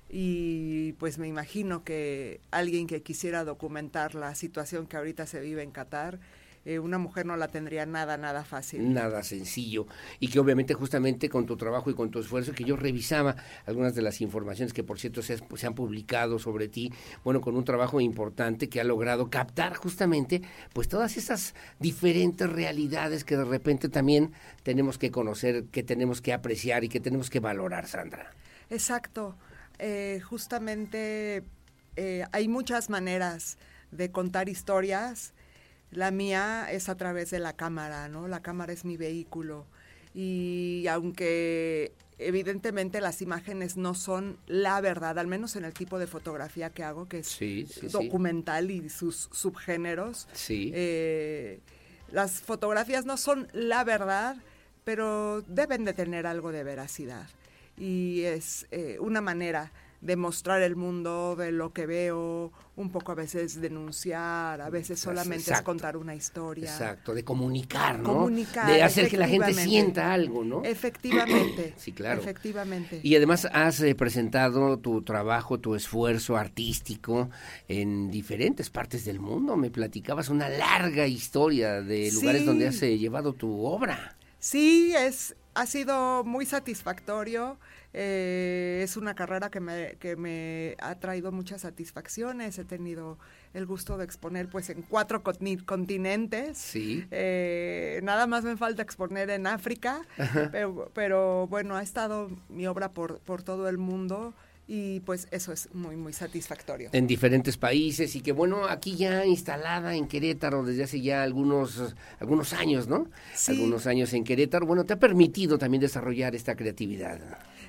y pues me imagino que alguien que quisiera documentar la situación que ahorita se vive en Qatar, eh, una mujer no la tendría nada, nada fácil. Nada sencillo. Y que obviamente justamente con tu trabajo y con tu esfuerzo, que yo revisaba algunas de las informaciones que por cierto se, se han publicado sobre ti, bueno, con un trabajo importante que ha logrado captar justamente pues todas esas diferentes realidades que de repente también tenemos que conocer, que tenemos que apreciar y que tenemos que valorar, Sandra. Exacto. Eh, justamente eh, hay muchas maneras de contar historias. La mía es a través de la cámara, ¿no? La cámara es mi vehículo. Y aunque evidentemente las imágenes no son la verdad, al menos en el tipo de fotografía que hago, que es Sí, sí, sí. documental y sus subgéneros, Sí. eh, las fotografías no son la verdad, pero deben de tener algo de veracidad. Y es eh, una manera de mostrar el mundo, de lo que veo, un poco a veces denunciar, a veces solamente es contar una historia. Exacto, de comunicar, ¿no? Comunicar, de hacer que la gente sienta algo, ¿no? Efectivamente. Sí, claro. Efectivamente. Y además has eh, presentado tu trabajo, tu esfuerzo artístico en diferentes partes del mundo. Me platicabas una larga historia de lugares Sí. donde has eh, llevado tu obra. Sí, es, ha sido muy satisfactorio. Eh, es una carrera que me, que me ha traído muchas satisfacciones. He tenido el gusto de exponer pues en cuatro conti- continentes. Sí. Eh, nada más me falta exponer en África, pero, pero bueno, ha estado mi obra por, por todo el mundo y pues eso es muy, muy satisfactorio. En diferentes países y que bueno, aquí ya instalada en Querétaro desde hace ya algunos, algunos años, ¿no? Sí. Algunos años en Querétaro. Bueno, te ha permitido también desarrollar esta creatividad.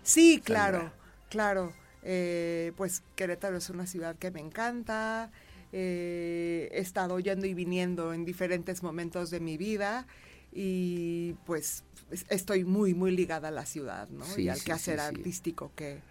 Sí, claro, claro. Eh, pues Querétaro es una ciudad que me encanta. eh, he estado yendo y viniendo en diferentes momentos de mi vida y pues es- estoy muy, muy ligada a la ciudad, ¿no? Sí, y al sí, quehacer sí. artístico que,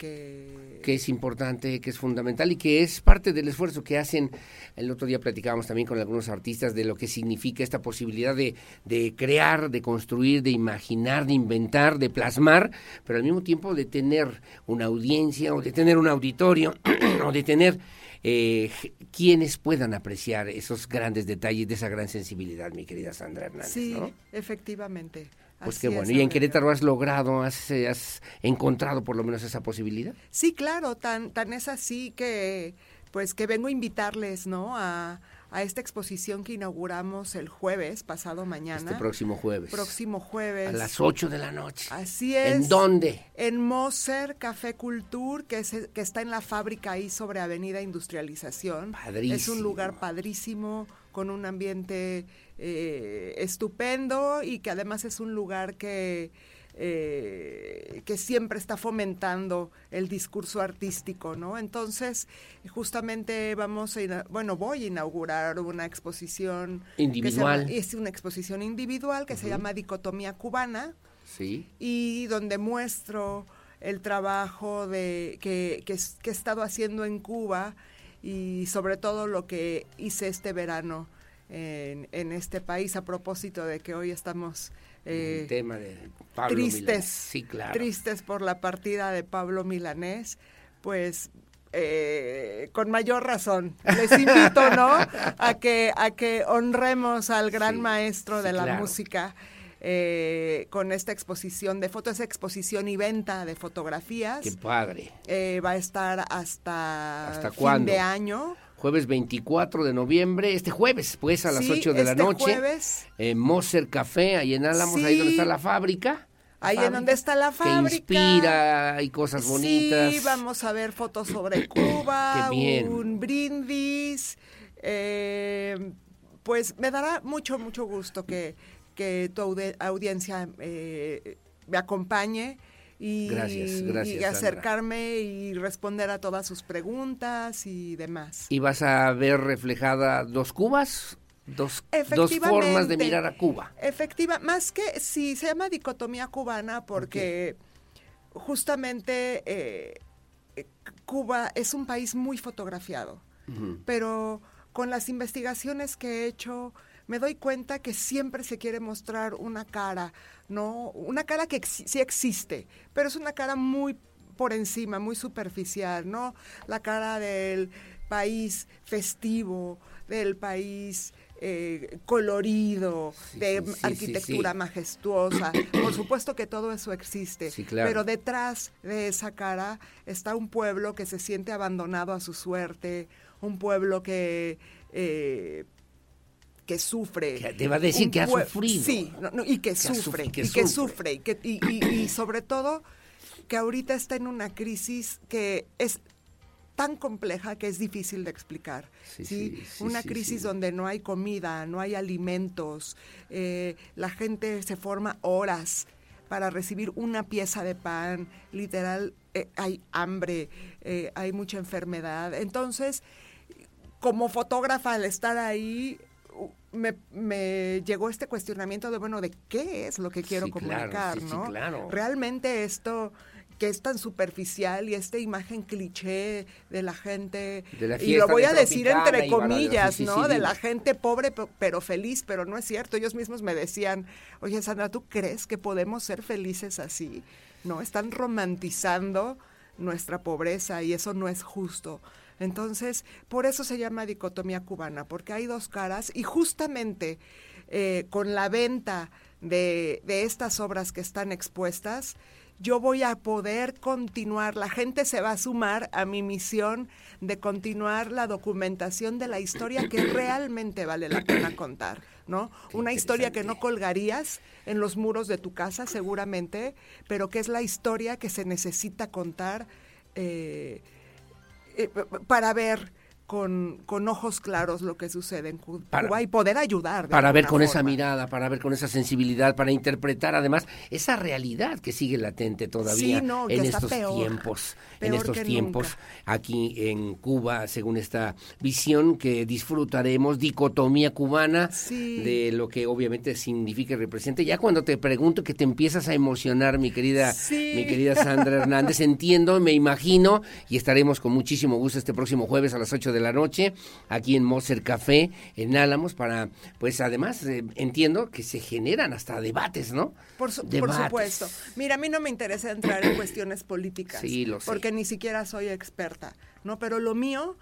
que... que es importante, que es fundamental y que es parte del esfuerzo que hacen. El otro día platicábamos también con algunos artistas de lo que significa esta posibilidad de, de crear, de construir, de imaginar, de inventar, de plasmar, pero al mismo tiempo de tener una audiencia o de tener un auditorio o de tener eh, quienes puedan apreciar esos grandes detalles de esa gran sensibilidad, mi querida Sandra Hernández. Sí, ¿no? efectivamente. Pues qué bueno. ¿Y en Querétaro has logrado, has, eh, has encontrado por lo menos esa posibilidad? Sí, claro, tan, tan es así que pues que vengo a invitarles, ¿no? A, a esta exposición que inauguramos el jueves, pasado mañana. Este próximo jueves. Próximo jueves. A las 8 de la noche. Así es. ¿En dónde? En Moser Café Culture, que, es, que está en la fábrica ahí sobre Avenida Industrialización. Padrísimo. Es un lugar padrísimo, con un ambiente eh, estupendo y que además es un lugar que eh, que siempre está fomentando el discurso artístico, ¿no? Entonces, justamente vamos a, bueno, voy a inaugurar una exposición individual. es una exposición individual que se llama Dicotomía Cubana. Sí. Y donde muestro el trabajo de que, que, que he estado haciendo en Cuba y sobre todo lo que hice este verano en, en este país a propósito de que hoy estamos el tema de Pablo tristes. Sí, claro. tristes por la partida de Pablo Milanés, pues eh, con mayor razón les invito, ¿no? A que a que honremos al gran Sí, maestro sí, de la claro. música. eh, con esta exposición de fotos, exposición y venta de fotografías. Qué padre. Eh, va a estar hasta, ¿Hasta fin cuándo? de año. Jueves 24 de noviembre, este jueves, pues a las Sí, 8 de la este noche. jueves. En Moser Café, ahí en Álamos, ahí donde Sí. está la fábrica. Ahí en donde está la fábrica. Que inspira, y cosas bonitas. Sí, vamos a ver fotos sobre Cuba, Qué bien. un brindis. eh, pues me dará mucho, mucho gusto que, que tu audi- audiencia eh, me acompañe. Y, Gracias, gracias, y Sandra. acercarme y responder a todas sus preguntas y demás. Y vas a ver reflejada dos Cubas, dos, dos formas de mirar a Cuba. Efectiva, más que sí, se llama dicotomía cubana porque justamente eh, eh, Cuba es un país muy fotografiado, pero con las investigaciones que he hecho me doy cuenta que siempre se quiere mostrar una cara, ¿no? Una cara que ex- sí existe, pero es una cara muy por encima, muy superficial, ¿no? La cara del país festivo, del país eh, colorido, de sí, arquitectura sí. majestuosa. Por supuesto que todo eso existe, claro. pero detrás de esa cara está un pueblo que se siente abandonado a su suerte, un pueblo que... eh, que sufre. Que te va a decir un que ha sufrido. Sí, no, no, y que, sufre, que y que sufre. y, que, y, y- y sobre todo que ahorita está en una crisis que es tan compleja que es difícil de explicar. Sí, ¿sí? sí, sí, una crisis donde no hay comida, no hay alimentos, eh, la gente se forma horas para recibir una pieza de pan, literal, eh, hay hambre, eh, hay mucha enfermedad. Entonces, como fotógrafa al estar ahí, me, me llegó este cuestionamiento de, bueno, de qué es lo que quiero Sí, comunicar, sí, ¿no? claro. Realmente esto que es tan superficial y esta imagen cliché de la gente, De la y lo voy a decir entre comillas, sí, sí, ¿no? sí, de la gente pobre pe- pero feliz, pero no es cierto. Ellos mismos me decían, oye Sandra, ¿tú crees que podemos ser felices así? No, están romantizando nuestra pobreza y eso no es justo. Entonces, por eso se llama dicotomía cubana, porque hay dos caras y justamente eh, con la venta de, de estas obras que están expuestas, yo voy a poder continuar, la gente se va a sumar a mi misión de continuar la documentación de la historia que realmente vale la pena contar, ¿no? Una historia que no colgarías en los muros de tu casa seguramente, pero que es la historia que se necesita contar eh, eh, para ver con, con ojos claros lo que sucede en Cu- Para- Cuba y poder ayudar. Para ver con esa mirada, para ver con esa sensibilidad, para interpretar además esa realidad que sigue latente todavía Sí, no, que en estos peor, tiempos, en estos tiempos aquí en Cuba, según esta visión que disfrutaremos, dicotomía cubana, Sí. de lo que obviamente significa y representa. Ya cuando te pregunto que te empiezas a emocionar, mi querida, Sí. mi querida Sandra Hernández, entiendo, me imagino, y estaremos con muchísimo gusto este próximo jueves a las 8 de la noche, aquí en Moser Café, en Álamos, para, pues además, eh, entiendo que se generan hasta debates, ¿no? Por, su- por Debates. supuesto. Mira, a mí no me interesa entrar en cuestiones políticas. Sí, lo sé. Porque ni siquiera soy experta, ¿no? Pero lo mío,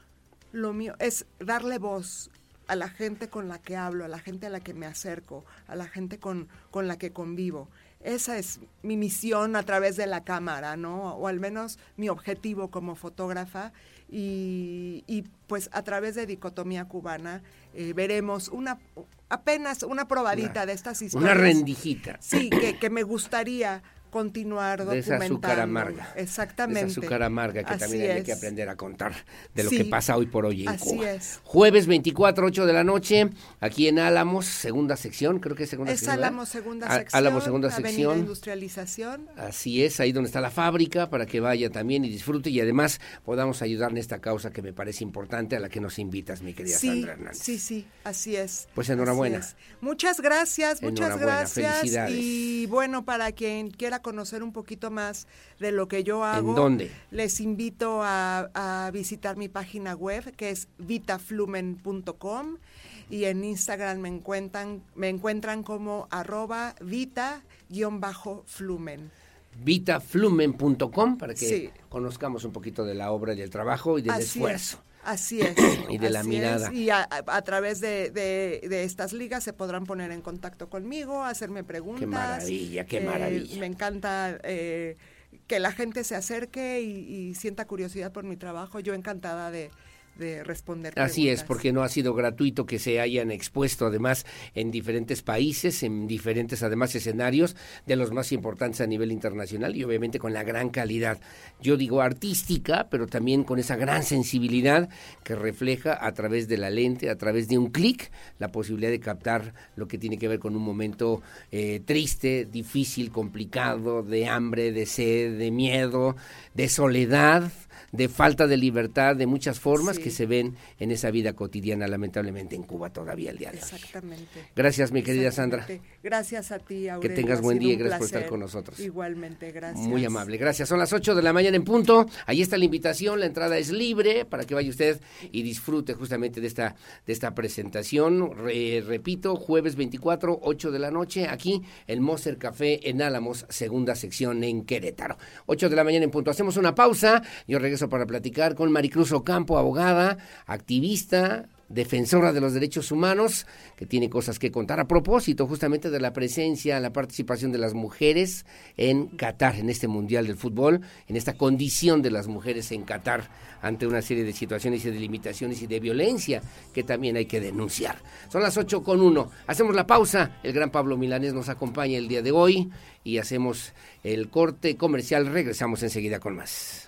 lo mío es darle voz a la gente con la que hablo, a la gente a la que me acerco, a la gente con, con la que convivo. esa es mi misión a través de la cámara, ¿no? O al menos mi objetivo como fotógrafa. Y, y pues a través de Dicotomía Cubana eh, veremos una apenas una probadita de estas historias. Una rendijita. Sí, que, que me gustaría continuar documentando. De esa azúcar amarga. Exactamente. De esa azúcar amarga que Así también hay es. que aprender a contar de lo Sí. que pasa hoy por hoy en Así Cuba. es. Jueves 24, 8 de la noche, aquí en Álamos, segunda sección, creo que es segunda Es sección. ¿verdad? Álamos segunda sección. Álamos segunda Avenida sección. Industrialización. Así es, ahí donde está la fábrica, para que vaya también y disfrute y además podamos ayudar en esta causa que me parece importante a la que nos invitas, mi querida Sí, Sandra Hernández. sí, sí, así es. Pues enhorabuena. Es. Muchas gracias, muchas Enhorabuena, gracias. felicidades. Y bueno, para quien quiera conocer un poquito más de lo que yo hago, dónde? les invito a, a visitar mi página web que es vitaflumen.com y en Instagram me encuentran, me encuentran como arroba vita-flumen. vitaflumen.com para que Sí. conozcamos un poquito de la obra y del trabajo y del Así esfuerzo. es. Así es. Y de la mirada. es. Y a, a- a través de, de- de estas ligas se podrán poner en contacto conmigo, hacerme preguntas. Qué maravilla, qué Eh, maravilla. Me encanta eh, que la gente se acerque y, y sienta curiosidad por mi trabajo. Yo encantada de, de responder. Así es, porque no ha sido gratuito que se hayan expuesto además en diferentes países, en diferentes además escenarios de los más importantes a nivel internacional y obviamente con la gran calidad, yo digo artística, pero también con esa gran sensibilidad que refleja a través de la lente, a través de un clic, la posibilidad de captar lo que tiene que ver con un momento eh, triste, difícil, complicado, de hambre, de sed, de miedo, de soledad de falta de libertad de muchas formas Sí. que se ven en esa vida cotidiana, lamentablemente en Cuba todavía el día de hoy. Exactamente. Gracias, mi querida Sandra. Gracias a ti, Aurelio. tengas ha buen día y gracias por estar con nosotros. Igualmente, gracias. Muy amable, gracias. Son las 8 de la mañana en punto. Ahí está la invitación, la entrada es libre para que vaya usted y disfrute justamente de esta, de esta presentación. Re- repito, jueves 24, 8 de la noche, aquí en Moser Café en Álamos, segunda sección en Querétaro. 8 de la mañana en punto. Hacemos una pausa. Yo regreso para platicar con Maricruz Ocampo, abogada, activista, defensora de los derechos humanos, que tiene cosas que contar a propósito justamente de la presencia, la participación de las mujeres en Qatar, en este Mundial del Fútbol, en esta condición de las mujeres en Qatar ante una serie de situaciones y de limitaciones y de violencia que también hay que denunciar. Son las 8 con 1. Hacemos la pausa. El gran Pablo Milanés nos acompaña el día de hoy y hacemos el corte comercial. Regresamos enseguida con más.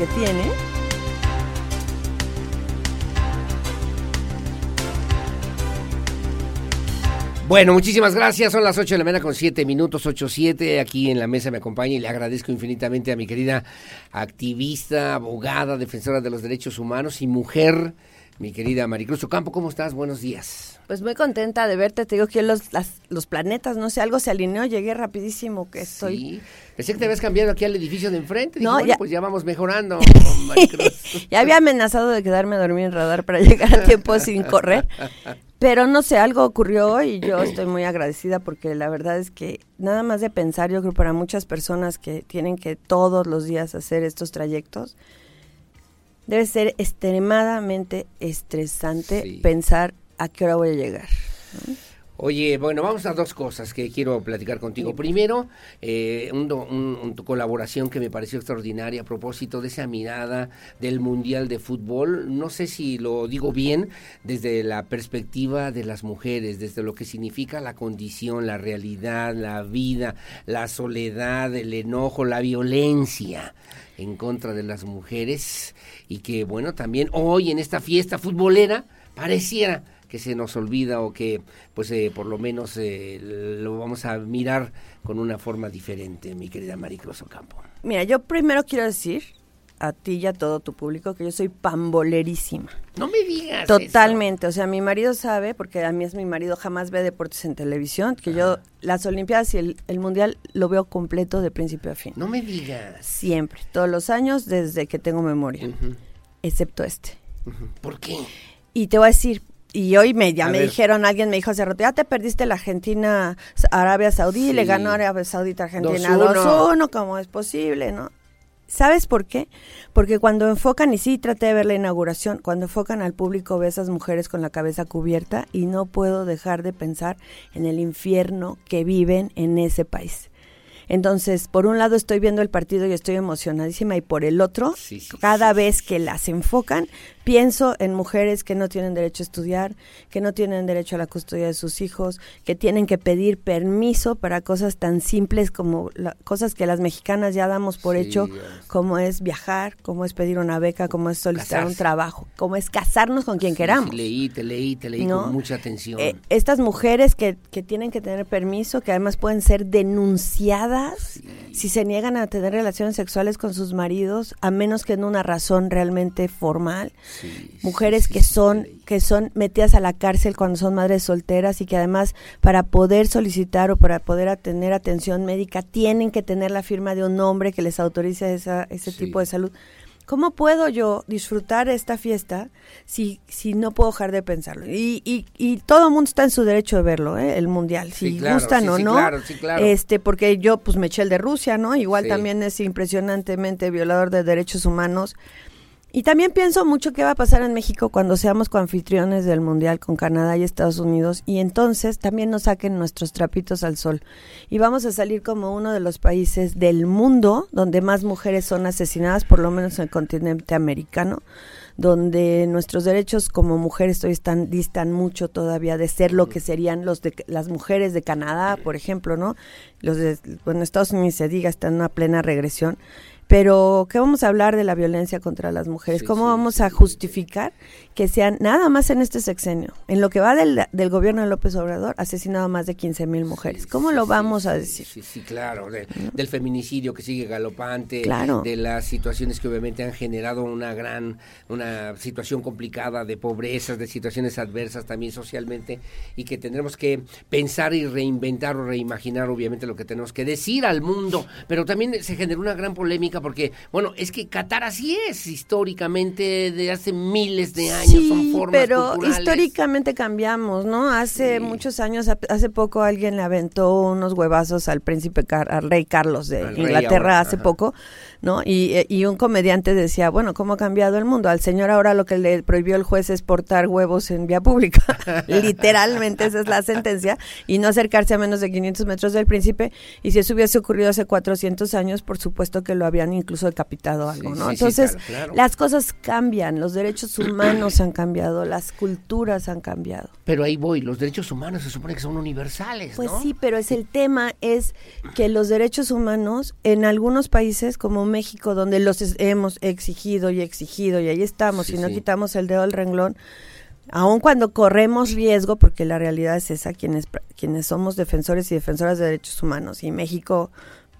que tiene. Bueno, muchísimas gracias. Son las 8 de la mañana con 7 minutos, 8, 7. Aquí en la mesa me acompaña y le agradezco infinitamente a mi querida activista, abogada, defensora de los derechos humanos y mujer, mi querida Maricruz Ocampo. ¿Cómo estás? Buenos días. Pues muy contenta de verte. Te digo que los, las- los planetas, no sé, algo se alineó. Llegué rapidísimo que estoy. Sí. Pensé que te habías cambiado aquí al edificio de enfrente. Dije, No, bueno, ya- pues ya vamos mejorando, Maricruz. ya había amenazado de quedarme a dormir en radar para llegar a tiempo sin correr. Pero no sé, algo ocurrió y yo estoy muy agradecida porque la verdad es que nada más de pensar, yo creo para muchas personas que tienen que todos los días hacer estos trayectos, debe ser extremadamente estresante Sí. pensar a qué hora voy a llegar. Oye, bueno, vamos a dos cosas que quiero platicar contigo. Primero, eh, un un- un- tu colaboración que me pareció extraordinaria a propósito de esa mirada del Mundial de Fútbol. No sé si lo digo bien desde la perspectiva de las mujeres, desde lo que significa la condición, la realidad, la vida, la soledad, el enojo, la violencia en contra de las mujeres y que, bueno, también hoy en esta fiesta futbolera pareciera que se nos olvida o que pues eh, por lo menos eh, lo vamos a mirar con una forma diferente, mi querida Maricruz Ocampo. Mira, yo primero quiero decir, a ti y a todo tu público que yo soy pambolerísima. No me digas. Totalmente, o sea, mi marido sabe, porque a mí es mi marido, jamás ve deportes en televisión, que yo las Olimpiadas y el, el Mundial lo veo completo de principio a fin. No me digas. Siempre, todos los años, desde que tengo memoria, excepto este. ¿Por qué? Y te voy a decir, y hoy me, ya A me ver. dijeron, alguien me dijo hace rato, ya te perdiste la Argentina, Arabia Saudí, le Sí. ganó Arabia Saudita Argentina 2-1. 2-1, ¿cómo es posible, no? ¿Sabes por qué? Porque cuando enfocan, y sí traté de ver la inauguración, cuando enfocan al público ve a esas mujeres con la cabeza cubierta y no puedo dejar de pensar en el infierno que viven en ese país. Entonces, por un lado estoy viendo el partido y estoy emocionadísima y por el otro, cada vez que las enfocan, pienso en mujeres que no tienen derecho a estudiar, que no tienen derecho a la custodia de sus hijos, que tienen que pedir permiso para cosas tan simples como la- cosas que las mexicanas ya damos por Sí, hecho, como es viajar, como es pedir una beca, como es solicitar un trabajo, como es casarnos con quien Sí, queramos. sí, leí, te leí, te leí ¿No? con mucha atención. Eh, estas mujeres que, que tienen que tener permiso, que además pueden ser denunciadas si se niegan a tener relaciones sexuales con sus maridos, a menos que en una razón realmente formal. Mujeres que son que son metidas a la cárcel cuando son madres solteras y que además para poder solicitar o para poder tener atención médica tienen que tener la firma de un hombre que les autorice esa, ese tipo de salud. ¿Cómo puedo yo disfrutar esta fiesta si, si no puedo dejar de pensarlo? Y, y, y todo el mundo está en su derecho de verlo, ¿eh? el mundial, si Sí, claro, gustan sí, o sí, no. claro, sí, claro. Este, porque yo pues me eché el de Rusia, ¿no? Igual también es impresionantemente violador de derechos humanos. Y también pienso mucho qué va a pasar en México cuando seamos coanfitriones del Mundial con Canadá y Estados Unidos y entonces también nos saquen nuestros trapitos al sol. Y vamos a salir como uno de los países del mundo donde más mujeres son asesinadas, por lo menos en el continente americano, donde nuestros derechos como mujeres todavía están, distan mucho todavía de ser lo que serían los de las mujeres de Canadá, por ejemplo, ¿no? Los de, bueno, Estados Unidos se diga, está en una plena regresión. Pero, ¿qué vamos a hablar de la violencia contra las mujeres? ¿Cómo vamos a justificar que sean, nada más en este sexenio, en lo que va del, del gobierno de López Obrador, asesinado más de 15 mil mujeres? ¿Cómo lo vamos a decir? Sí, sí, claro, de- del feminicidio que sigue galopante, Claro. de las situaciones que obviamente han generado una gran, una situación complicada de pobrezas, de situaciones adversas también socialmente, y que tendremos que pensar y reinventar o reimaginar obviamente lo que tenemos que decir al mundo, pero también se generó una gran polémica porque, bueno, es que Qatar así es históricamente de hace miles de años, son Sí, formas pero culturales. históricamente cambiamos, ¿no? Hace muchos años, hace poco alguien le aventó unos huevazos al príncipe, Car- al rey Carlos de Al rey Inglaterra ahora, hace ajá. poco, ¿no? Y, eh, y un comediante decía, bueno, ¿cómo ha cambiado el mundo? Al señor ahora lo que le prohibió el juez es portar huevos en vía pública. Literalmente esa es la sentencia. Y no acercarse a menos de 500 metros del príncipe. Y si eso hubiese ocurrido hace 400 años, por supuesto que lo habían incluso decapitado algo, ¿no? sí, sí, Entonces, claro, claro. las cosas cambian, los derechos humanos han cambiado, las culturas han cambiado. Pero ahí voy, los derechos humanos se supone que son universales, Pues ¿no? sí, pero es el tema es que los derechos humanos en algunos países como México donde los es- hemos exigido y exigido y ahí estamos Sí, y no sí. quitamos el dedo del renglón, aun cuando corremos riesgo porque la realidad es esa quienes quienes somos defensores y defensoras de derechos humanos y México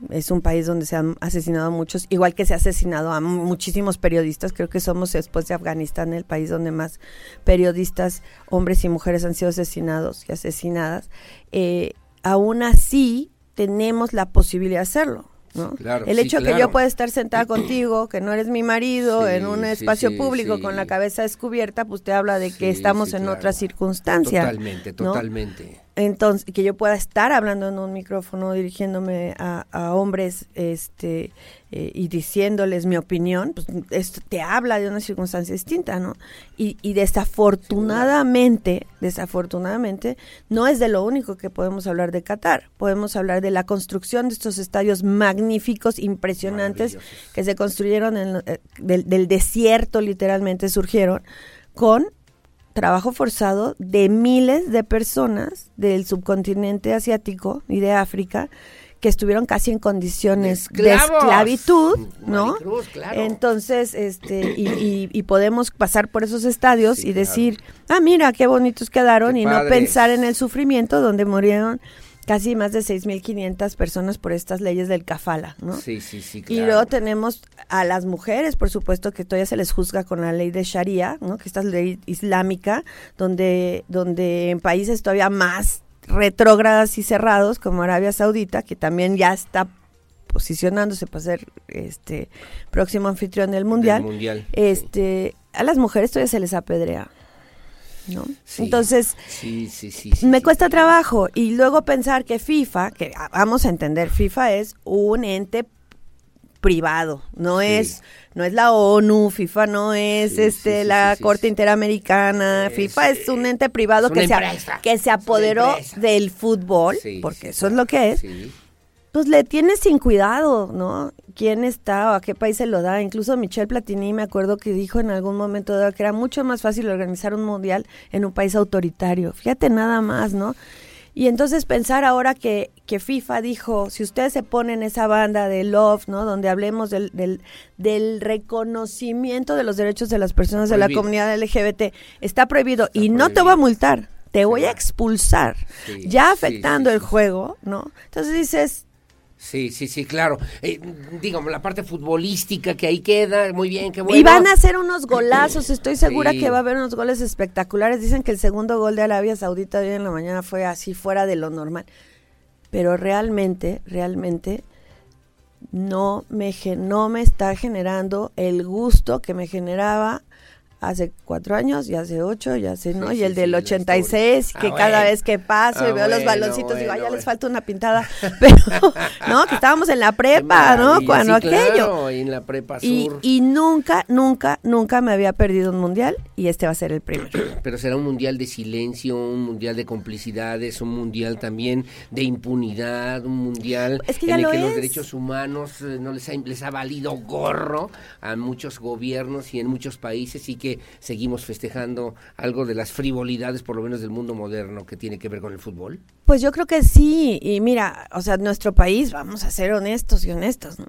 es un país donde se han asesinado a muchos, igual que se ha asesinado a mu- muchísimos periodistas. Creo que somos, después de Afganistán, el país donde más periodistas, hombres y mujeres, han sido asesinados y asesinadas. Eh, aún así, tenemos la posibilidad de hacerlo. ¿No? Claro, el sí, hecho que claro. yo pueda estar sentada contigo, que no eres mi marido, Sí, en un sí, espacio sí, público sí. con la cabeza descubierta, pues te habla de que Sí, estamos sí, en claro. otra circunstancia. Totalmente, ¿no? totalmente. Entonces, que yo pueda estar hablando en un micrófono, dirigiéndome a, a hombres este, eh, y diciéndoles mi opinión, pues esto te habla de una circunstancia distinta, ¿no? Y, y desafortunadamente, desafortunadamente, no es de lo único que podemos hablar de Qatar. Podemos hablar de la construcción de estos estadios magníficos, impresionantes, que se construyeron en, eh, del, del desierto, literalmente surgieron, con trabajo forzado de miles de personas del subcontinente asiático y de África que estuvieron casi en condiciones de, esclavitud, ¿no? Maricruz, claro. Entonces, este, y, y- y podemos pasar por esos estadios y decir, ah, mira, qué bonitos quedaron Qué y no pensar en el sufrimiento donde murieron casi más de 6.500 personas por estas leyes del kafala, ¿no? Sí, sí, sí, Y luego tenemos a las mujeres, por supuesto, que todavía se les juzga con la ley de Sharia, ¿no? Que esta ley islámica, donde, donde en países todavía más retrógradas y cerrados, como Arabia Saudita, que también ya está posicionándose para ser este próximo anfitrión del mundial, mundial, este a las mujeres todavía se les apedrea, ¿no? Entonces, Sí, sí. me cuesta trabajo y luego pensar que FIFA, que vamos a entender, FIFA es un ente privado, no es no es la ONU, FIFA no es este la Corte Interamericana, FIFA es un ente privado es que se, que se apoderó del fútbol, porque eso es lo que es. Pues le tiene sin cuidado, ¿no? ¿Quién está o a qué país se lo da? Incluso Michel Platini me acuerdo que dijo en algún momento que era mucho más fácil organizar un mundial en un país autoritario. Fíjate nada más, ¿no? Y entonces pensar ahora que, que FIFA dijo, si ustedes se ponen esa banda de Love, ¿no? Donde hablemos del, del, del reconocimiento de los derechos de las personas de la comunidad LGBT, está prohibido. Y no te voy a multar, te voy a expulsar, Sí, ya sí, afectando sí, el juego, ¿no? Entonces dices, Sí, sí, sí, claro. Eh, digamos, la parte futbolística que ahí queda, muy bien, qué bueno. Y van a hacer unos golazos, estoy segura Sí. que va a haber unos goles espectaculares. Dicen que el segundo gol de Arabia Saudita hoy en la mañana fue así fuera de lo normal. Pero realmente, realmente no me, no me está generando el gusto que me generaba hace cuatro años y hace ocho y hace, ¿no? Sí, y el sí, del la 86, historia. que Ah, cada bueno. vez que paso y Ah, veo los bueno, baloncitos digo, ay, ya bueno, les falta una pintada. Pero, ¿no? Que estábamos en la prepa, ¿no? Cuando sí, aquello. claro, en la prepa Y, sur. y nunca, nunca, nunca me había perdido un mundial y este va a ser el primero. Pero será un mundial de silencio, un mundial de complicidades, un mundial también de impunidad, un mundial Es que ya en el lo que los derechos humanos eh, no les ha, les ha valido gorro a muchos gobiernos y en muchos países y que seguimos festejando algo de las frivolidades, por lo menos del mundo moderno, que tiene que ver con el fútbol. Pues yo creo que sí. Y mira, o sea, nuestro país, vamos a ser honestos y honestos, ¿no?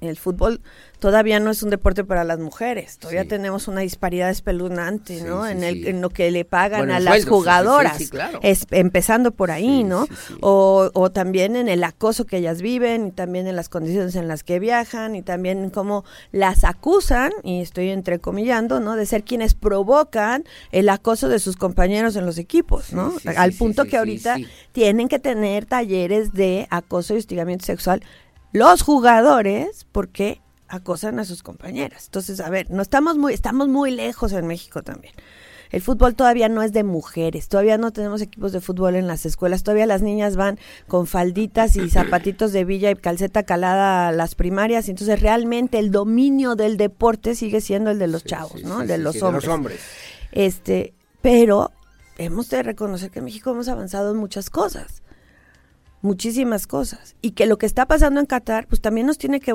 El fútbol todavía no es un deporte para las mujeres. Todavía tenemos una disparidad espeluznante, ¿no? sí, en, el, en lo que le pagan Bueno, a las sueldos, sí, sí, jugadoras. claro. es, empezando por ahí, ¿no? O, o también en el acoso que ellas viven, y también en las condiciones en las que viajan, y también en cómo las acusan, y estoy entrecomillando, ¿no? De ser quienes provocan el acoso de sus compañeros en los equipos, ¿no? Al punto que ahorita tienen que tener talleres de acoso y hostigamiento sexual los jugadores porque acosan a sus compañeras. Entonces, a ver, no estamos muy estamos muy lejos en México también. El fútbol todavía no es de mujeres, todavía no tenemos equipos de fútbol en las escuelas, todavía las niñas van con falditas y zapatitos de villa y calceta calada a las primarias, entonces realmente el dominio del deporte sigue siendo el de los chavos, ¿no? sí, el de los sí, de hombres. los hombres. Este, pero hemos de reconocer que en México hemos avanzado en muchas cosas. Muchísimas cosas. Y que lo que está pasando en Qatar, pues también nos tiene que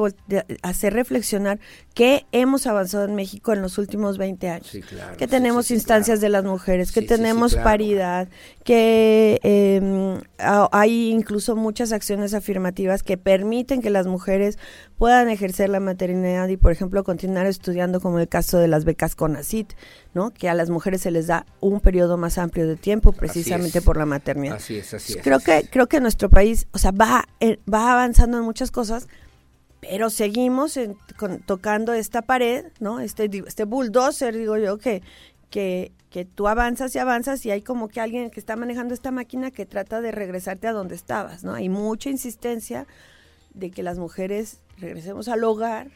hacer reflexionar que hemos avanzado en México en los últimos 20 años. Sí, claro. que tenemos sí, sí, instancias de las mujeres, que tenemos claro. paridad, que eh, a- hay incluso muchas acciones afirmativas que permiten que las mujeres puedan ejercer la maternidad y, por ejemplo, continuar estudiando, como el caso de las becas CONACIT, ¿no? que a las mujeres se les da un periodo más amplio de tiempo precisamente por la maternidad. Así es, así es. Creo que creo que nuestro país, o sea, va eh, va avanzando en muchas cosas, pero seguimos en- con- tocando esta pared, ¿no? Este este bulldozer, digo yo, que que que tú avanzas y avanzas y hay como que alguien que está manejando esta máquina que trata de regresarte a donde estabas, ¿no? Hay mucha insistencia de que las mujeres regresemos al hogar,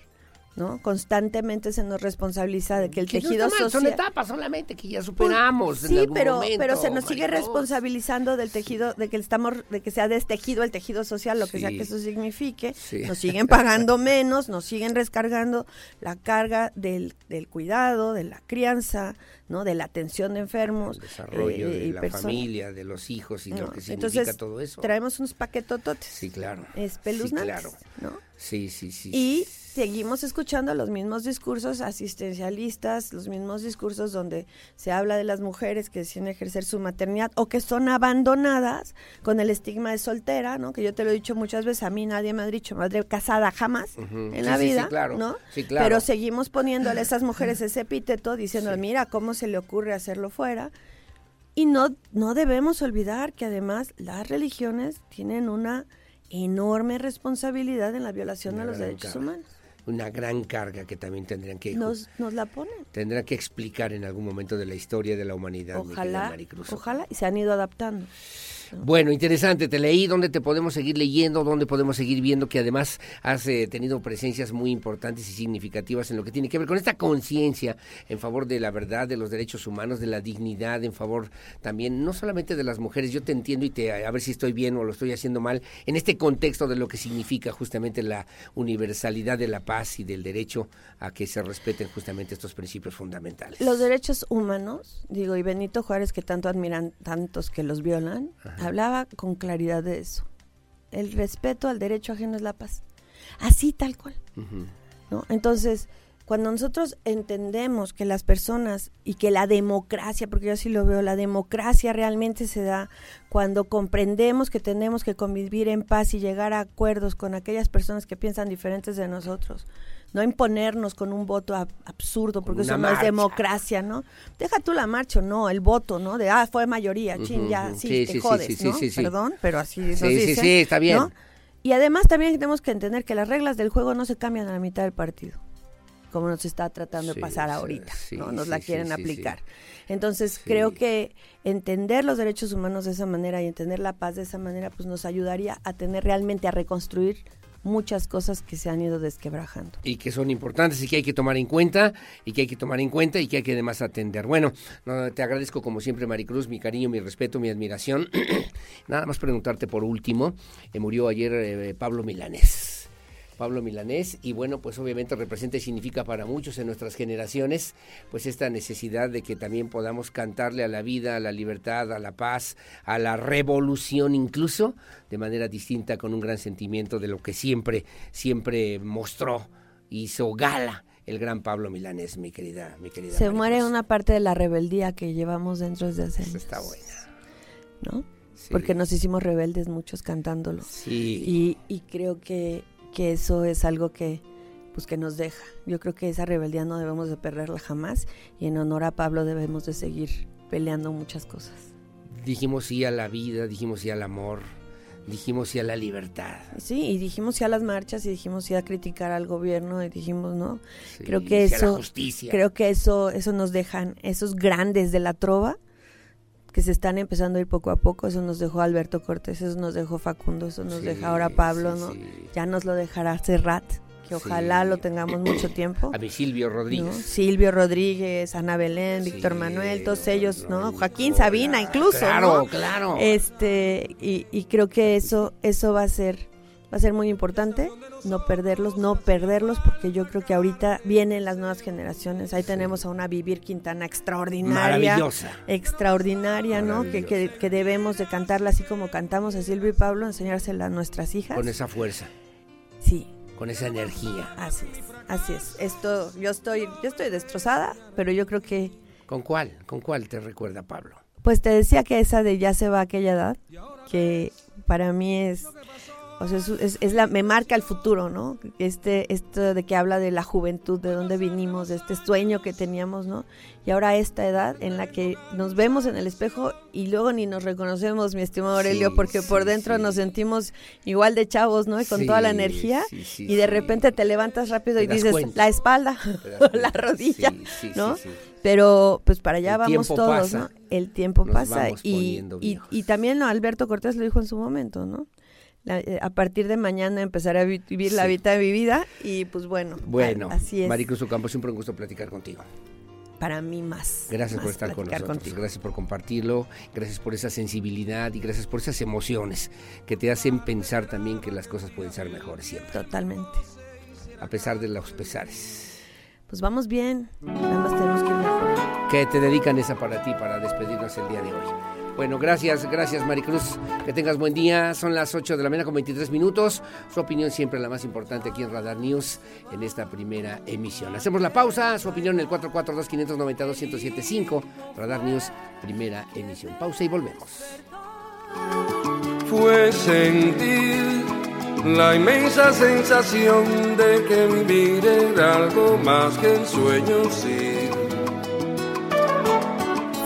¿no? Constantemente se nos responsabiliza de que el Que no tejido mal, social Son etapas solamente que ya superamos. en Sí, algún pero, momento, pero se nos sigue responsabilizando del tejido, de que estamos, de que se ha destejido el tejido social, lo que sea que eso signifique. Sí. Nos siguen pagando menos, nos siguen descargando la carga del, del cuidado, de la crianza, ¿no? De la atención de enfermos. El desarrollo eh, de y la personas. familia, de los hijos y No, lo que significa Entonces, todo eso. traemos unos paquetototes. Sí, claro. Espeluznantes, Sí, claro. ¿no? Sí, sí, sí. Y seguimos escuchando los mismos discursos asistencialistas, los mismos discursos donde se habla de las mujeres que deciden ejercer su maternidad o que son abandonadas con el estigma de soltera, ¿no? Que yo te lo he dicho muchas veces, a mí nadie me ha dicho madre casada jamás en Sí, la sí, sí, vida, claro. ¿no? Sí, claro. Pero seguimos poniéndole a esas mujeres ese epíteto diciendo, mira, ¿cómo se le ocurre hacerlo fuera? Y no, no debemos olvidar que además las religiones tienen una enorme responsabilidad en la violación a los derechos humanos. Una gran carga que también tendrían que Nos, nos la ponen. tendrán que explicar en algún momento de la historia de la humanidad. Ojalá, Maricruz. ojalá, y se han ido adaptando. Bueno, interesante, te leí, dónde te podemos seguir leyendo, dónde podemos seguir viendo que además has eh, tenido presencias muy importantes y significativas en lo que tiene que ver con esta conciencia en favor de la verdad, de los derechos humanos, de la dignidad, en favor también, no solamente de las mujeres, yo te entiendo y te, a ver si estoy bien o lo estoy haciendo mal, en este contexto de lo que significa justamente la universalidad de la paz y del derecho a que se respeten justamente estos principios fundamentales. Los derechos humanos, digo, y Benito Juárez, que tanto admiran tantos que los violan, hablaba con claridad de eso. El respeto al derecho ajeno es la paz. Así tal cual. ¿no? Entonces, cuando nosotros entendemos que las personas y que la democracia, porque yo así lo veo, la democracia realmente se da cuando comprendemos que tenemos que convivir en paz y llegar a acuerdos con aquellas personas que piensan diferentes de nosotros. No imponernos con un voto ab- absurdo, porque eso no es democracia, ¿no? Deja tú la marcha, o no, el voto, ¿no? De, ah, fue mayoría, chin, ya, sí, Sí, te sí, jodes, sí, sí, ¿no? sí, sí. Perdón, pero así nos Sí, sí, dicen, sí, está bien. ¿no? Y además también tenemos que entender que las reglas del juego no se cambian a la mitad del partido, como nos está tratando Sí, de pasar ahorita, sí, ¿no? Nos sí, la quieren aplicar. Entonces, creo que entender los derechos humanos de esa manera y entender la paz de esa manera, pues nos ayudaría a tener realmente a reconstruir muchas cosas que se han ido desquebrajando. y que son importantes y que hay que tomar en cuenta y que hay que tomar en cuenta y que hay que además atender. Bueno, no, te agradezco como siempre Maricruz, mi cariño, mi respeto, mi admiración. Nada más preguntarte por último, eh, murió ayer eh, Pablo Milanés. Pablo Milanés y bueno, pues obviamente representa y significa para muchos en nuestras generaciones pues esta necesidad de que también podamos cantarle a la vida, a la libertad, a la paz, a la revolución incluso de manera distinta con un gran sentimiento de lo que siempre siempre mostró, hizo gala el gran Pablo Milanés, mi querida, mi querida. Se muere una parte de la rebeldía que llevamos dentro desde hace años. Está buena. ¿No? Porque nos hicimos rebeldes muchos cantándolo. Sí. Y, y creo que, que eso es algo que pues que nos deja. Yo creo que esa rebeldía no debemos de perderla jamás y en honor a Pablo debemos de seguir peleando muchas cosas. Dijimos sí a la vida, dijimos sí al amor, dijimos sí a la libertad. Sí, y dijimos sí a las marchas y dijimos sí a criticar al gobierno y dijimos no. Sí, creo que sí a la eso justicia. creo que eso eso nos dejan esos grandes de la trova que se están empezando a ir poco a poco, eso nos dejó Alberto Cortés, eso nos dejó Facundo, eso nos Sí, deja ahora Pablo, sí, ¿no? sí. Ya nos lo dejará Serrat, que ojalá lo tengamos mucho tiempo. A mi Silvio ¿no? Rodríguez. Silvio Rodríguez, Ana Belén, Víctor Manuel, todos ellos, ¿no? Joaquín Sabina incluso, Claro, ¿no? claro. Este, y, y creo que eso, eso va a ser, va a ser muy importante, no perderlos, no perderlos, porque yo creo que ahorita vienen las nuevas generaciones. Ahí tenemos a una Vivir Quintana extraordinaria. Maravillosa. Extraordinaria, ¿no? Que, que, que debemos de cantarla así como cantamos a Silvio y Pablo, enseñársela a nuestras hijas. Con esa fuerza. Sí. Con esa energía. Así es, así es. Esto, yo estoy, yo estoy destrozada, pero yo creo que, ¿Con cuál? ¿Con cuál te recuerda Pablo? pues te decía que esa de ya se va a aquella edad, que para mí es, o sea, es, es- es la, me marca el futuro, ¿no? Este, esto de que habla de la juventud, de dónde vinimos, de este sueño que teníamos, ¿no? Y ahora esta edad en la que nos vemos en el espejo y luego ni nos reconocemos, mi estimado Aurelio, Sí, porque por dentro sí. nos sentimos igual de chavos, ¿no? Y con toda la energía. y de repente te levantas rápido Te y dices, cuenta. la espalda, la rodilla, ¿no? Pero pues para allá El vamos todos, pasa. ¿no? El tiempo Nos pasa y, y, y también ¿no? Alberto Cortés lo dijo en su momento, ¿no? La- eh, a partir de mañana empezaré a vi- vivir la vida de mi vida y pues bueno, Bueno, así es. Maricruz Ocampo, siempre un gusto platicar contigo. Para mí más. Gracias más por estar con nosotros, contigo. gracias por compartirlo, gracias por esa sensibilidad y gracias por esas emociones que te hacen pensar también que las cosas pueden ser mejores siempre, Totalmente. a pesar de los pesares. Pues vamos bien, nada más tenemos que ir mejor. Que te dedican esa para ti, para despedirnos el día de hoy. Bueno, gracias, gracias Maricruz. Que tengas buen día. Son las 8 de la mañana con 23 minutos. Su opinión siempre la más importante aquí en Radar News en esta primera emisión. Hacemos la pausa. Su opinión en el 442-592-1075. Radar News, primera emisión. Pausa y volvemos. fue sentir la inmensa sensación de que vivir era algo más que un sueño, sí.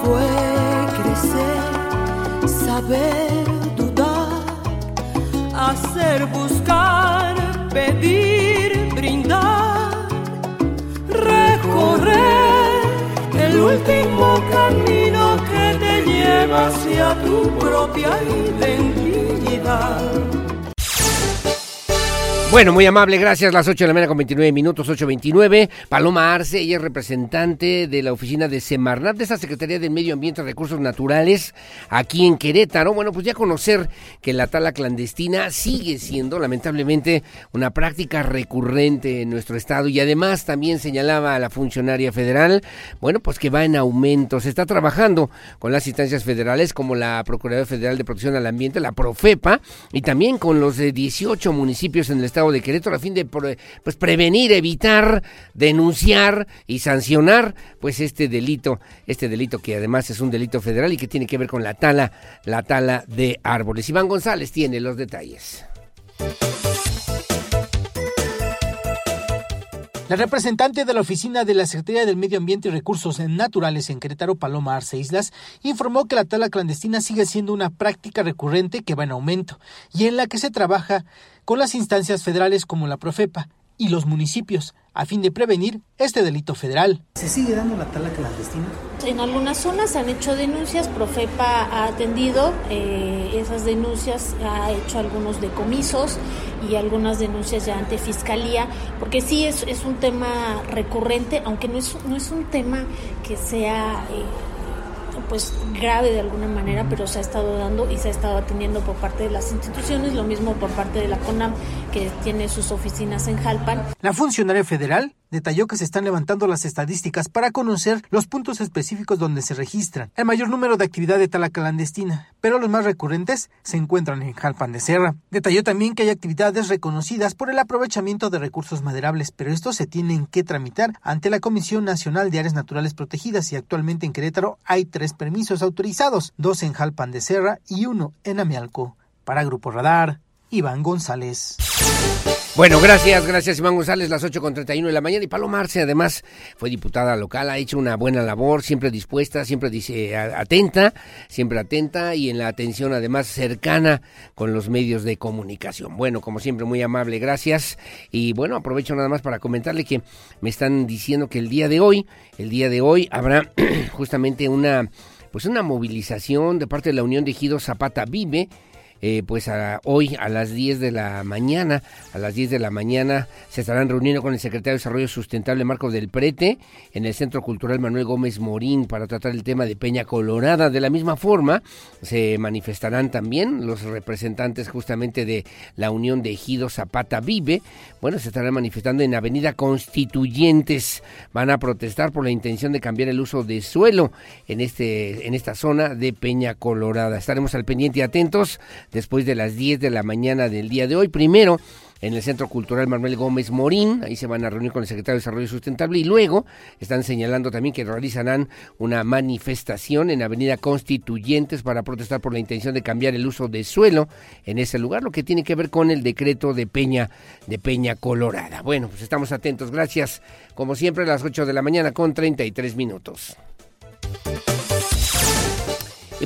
Fue saber dudar, hacer buscar, pedir, brindar, recorrer el último camino que te lleva hacia tu propia identidad. Bueno, muy amable, gracias. Las 8 de la mañana con 29 minutos, 8.29. Paloma Arce, ella es representante de la oficina de Semarnat, de esta Secretaría del Medio Ambiente y Recursos Naturales, aquí en Querétaro. Bueno, pues ya conocer que la tala clandestina sigue siendo, lamentablemente, una práctica recurrente en nuestro estado y además también señalaba a la funcionaria federal, bueno, pues que va en aumento. Se está trabajando con las instancias federales como la Procuraduría Federal de Protección al Ambiente, la Profepa, y también con los de 18 municipios en el estado de Querétaro a fin de pues prevenir, evitar, denunciar y sancionar pues este delito, este delito que además es un delito federal y que tiene que ver con la tala, la tala de árboles. Iván González tiene los detalles. La representante de la oficina de la Secretaría del Medio Ambiente y Recursos Naturales en Querétaro, Paloma Arce Islas, informó que la tala clandestina sigue siendo una práctica recurrente que va en aumento y en la que se trabaja con las instancias federales como la Profepa y los municipios a fin de prevenir este delito federal. ¿Se sigue dando la tala clandestina? En algunas zonas se han hecho denuncias, Profepa ha atendido eh, esas denuncias, ha hecho algunos decomisos y algunas denuncias ya ante fiscalía, porque sí es, es un tema recurrente, aunque no es, no es un tema que sea... Eh, pues grave de alguna manera, pero se ha estado dando y se ha estado atendiendo por parte de las instituciones, lo mismo por parte de la CONAM, que tiene sus oficinas en Jalpan. La funcionaria federal detalló que se están levantando las estadísticas para conocer los puntos específicos donde se registran el mayor número de actividad de tala clandestina, pero los más recurrentes se encuentran en Jalpan de Serra. Detalló también que hay actividades reconocidas por el aprovechamiento de recursos maderables, pero estos se tienen que tramitar ante la Comisión Nacional de Áreas Naturales Protegidas y actualmente en Querétaro hay tres permisos autorizados, dos en Jalpan de Serra y uno en Amialco. Para Grupo Radar, Iván González. Bueno, gracias, gracias Iván González, las 8 con 31 de la mañana. Y Paloma Arce, además, fue diputada local, ha hecho una buena labor, siempre dispuesta, siempre dice, atenta, siempre atenta y en la atención, además, cercana con los medios de comunicación. Bueno, como siempre, muy amable, gracias. Y bueno, aprovecho nada más para comentarle que me están diciendo que el día de hoy, el día de hoy habrá justamente una, pues una movilización de parte de la Unión de Ejido Zapata Vive eh, pues hoy a las 10 de la mañana, a las 10 de la mañana se estarán reuniendo con el secretario de Desarrollo Sustentable Marco del Prete en el Centro Cultural Manuel Gómez Morín para tratar el tema de Peña Colorada. De la misma forma se manifestarán también los representantes justamente de la Unión de Ejido Zapata Vive. Bueno, se estarán manifestando en Avenida Constituyentes. Van a protestar por la intención de cambiar el uso de suelo en, este, en esta zona de Peña Colorada. Estaremos al pendiente y atentos después de las 10 de la mañana del día de hoy. Primero, en el Centro Cultural Manuel Gómez Morín, ahí se van a reunir con el secretario de Desarrollo Sustentable y luego están señalando también que realizarán una manifestación en Avenida Constituyentes para protestar por la intención de cambiar el uso de suelo en ese lugar, lo que tiene que ver con el decreto de Peña de Peña Colorada. Bueno, pues estamos atentos. Gracias. Como siempre a las 8 de la mañana con 33 minutos.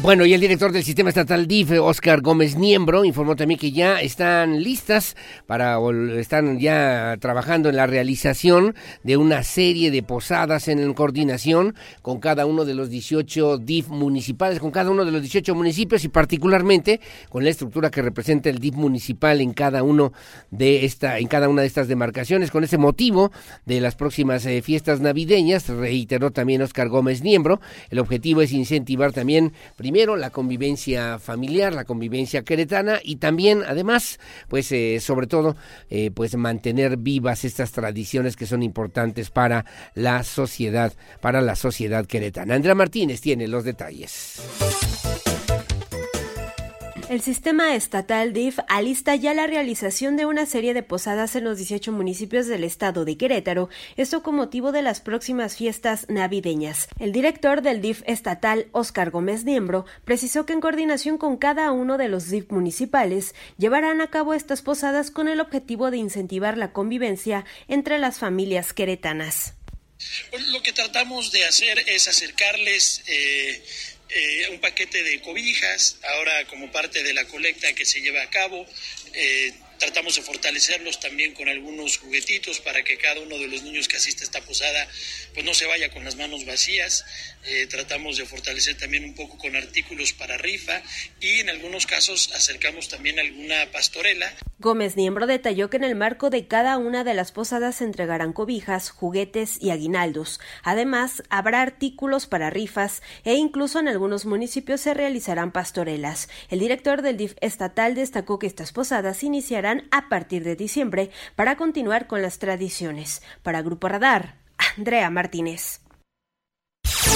Bueno, y el director del sistema estatal DIF, Oscar Gómez Niembro, informó también que ya están listas para, están ya trabajando en la realización de una serie de posadas en coordinación con cada uno de los 18 DIF municipales, con cada uno de los 18 municipios y particularmente con la estructura que representa el DIF municipal en cada uno de esta, en cada una de estas demarcaciones. Con ese motivo de las próximas eh, fiestas navideñas, reiteró también Oscar Gómez Niembro, el objetivo es incentivar también primero la convivencia familiar, la convivencia queretana y también, además, pues eh, sobre todo, eh, pues mantener vivas estas tradiciones que son importantes para la sociedad, para la sociedad queretana. Andrea Martínez tiene los detalles. El sistema estatal DIF alista ya la realización de una serie de posadas en los 18 municipios del estado de Querétaro, esto con motivo de las próximas fiestas navideñas. El director del DIF estatal, Óscar Gómez Niembro, precisó que en coordinación con cada uno de los DIF municipales llevarán a cabo estas posadas con el objetivo de incentivar la convivencia entre las familias queretanas. Lo que tratamos de hacer es acercarles eh, eh, un paquete de cobijas, ahora como parte de la colecta que se lleva a cabo. eh, tratamos de fortalecerlos también con algunos juguetitos para que cada uno de los niños que asiste a esta posada pues no se vaya con las manos vacías. Eh, tratamos de fortalecer también un poco con artículos para rifa y en algunos casos acercamos también alguna pastorela Gómez Niembro detalló que en el marco de cada una de las posadas se entregarán cobijas, juguetes y aguinaldos. Además, habrá artículos para rifas e incluso en algunos municipios se realizarán pastorelas. El director del DIF estatal destacó que estas posadas iniciarán a partir de diciembre para continuar con las tradiciones. Para Grupo Radar, Andrea Martínez.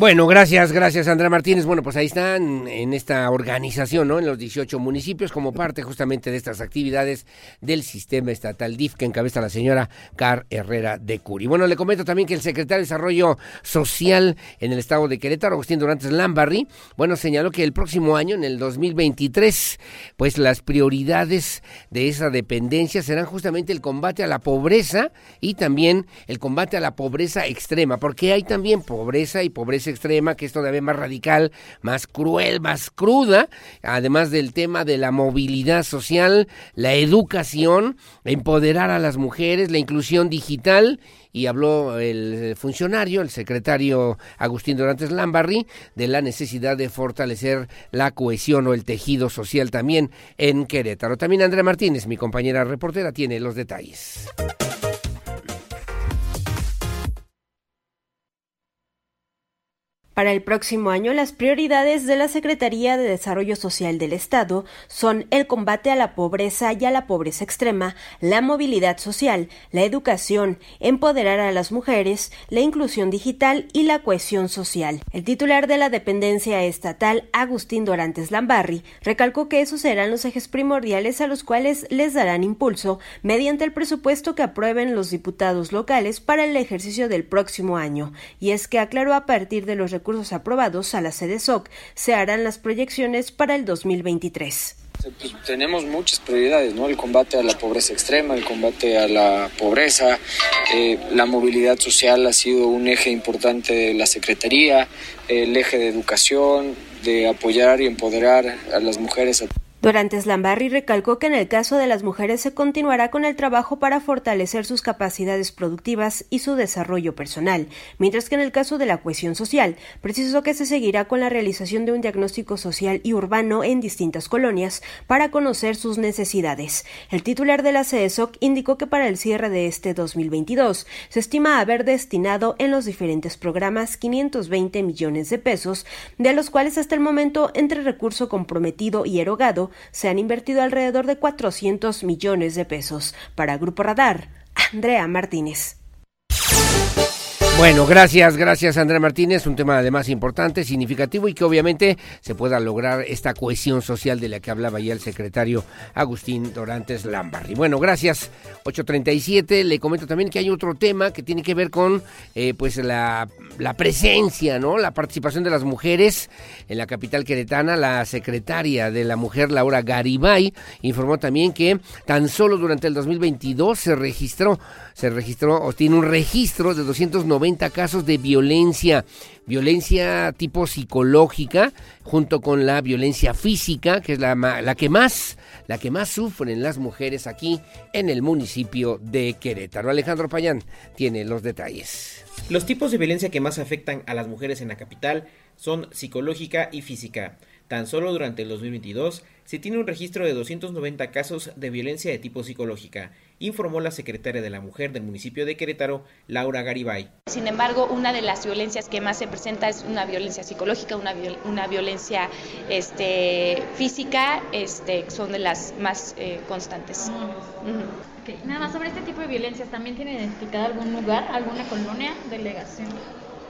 Bueno, gracias, gracias Andrea Martínez. Bueno, pues ahí están en esta organización, ¿no? En los 18 municipios como parte justamente de estas actividades del sistema estatal DIF que encabeza la señora Car Herrera de Curi. Bueno, le comento también que el secretario de Desarrollo Social en el estado de Querétaro, Agustín Durantes Lambarri, bueno, señaló que el próximo año, en el 2023, pues las prioridades de esa dependencia serán justamente el combate a la pobreza y también el combate a la pobreza extrema, porque hay también pobreza y pobreza extrema, que es todavía más radical, más cruel, más cruda, además del tema de la movilidad social, la educación, empoderar a las mujeres, la inclusión digital y habló el funcionario, el secretario Agustín Dorantes Lambarri, de la necesidad de fortalecer la cohesión o el tejido social también en Querétaro. También Andrea Martínez, mi compañera reportera, tiene los detalles. Para el próximo año, las prioridades de la Secretaría de Desarrollo Social del Estado son el combate a la pobreza y a la pobreza extrema, la movilidad social, la educación, empoderar a las mujeres, la inclusión digital y la cohesión social. El titular de la dependencia estatal, Agustín Dorantes Lambarri, recalcó que esos serán los ejes primordiales a los cuales les darán impulso mediante el presupuesto que aprueben los diputados locales para el ejercicio del próximo año. Y es que aclaró a partir de los recursos aprobados a la sede SOC se harán las proyecciones para el 2023. Pues tenemos muchas prioridades, ¿no? El combate a la pobreza extrema, el combate a la pobreza, eh, la movilidad social ha sido un eje importante de la Secretaría, el eje de educación, de apoyar y empoderar a las mujeres. A Dorantes Lambarri recalcó que en el caso de las mujeres se continuará con el trabajo para fortalecer sus capacidades productivas y su desarrollo personal, mientras que en el caso de la cohesión social, precisó que se seguirá con la realización de un diagnóstico social y urbano en distintas colonias para conocer sus necesidades. El titular de la CESOC indicó que para el cierre de este 2022 se estima haber destinado en los diferentes programas 520 millones de pesos, de los cuales hasta el momento entre recurso comprometido y erogado se han invertido alrededor de 400 millones de pesos. Para Grupo Radar, Andrea Martínez. Bueno, gracias, gracias Andrea Martínez, un tema además importante, significativo y que obviamente se pueda lograr esta cohesión social de la que hablaba ya el secretario Agustín Dorantes Lambarri. Bueno, gracias. 837, le comento también que hay otro tema que tiene que ver con eh, pues la, la presencia, ¿no? La participación de las mujeres en la capital queretana. La secretaria de la mujer, Laura Garibay, informó también que tan solo durante el 2022 se registró, se registró o tiene un registro de 290 casos de violencia, violencia tipo psicológica, junto con la violencia física, que es la, que más, la que más sufren las mujeres aquí en el municipio de Querétaro. Alejandro Payán tiene los detalles. Los tipos de violencia que más afectan a las mujeres en la capital son psicológica y física. Tan solo durante el 2022 se tiene un registro de 290 casos de violencia de tipo psicológica, informó la secretaria de la Mujer del municipio de Querétaro, Laura Garibay. Sin embargo, una de las violencias que más se presenta es una violencia psicológica, una, viol- una violencia este, física, este, son de las más eh, constantes. Nada más sobre este tipo de violencias, ¿también tiene identificado algún lugar, alguna colonia, delegación?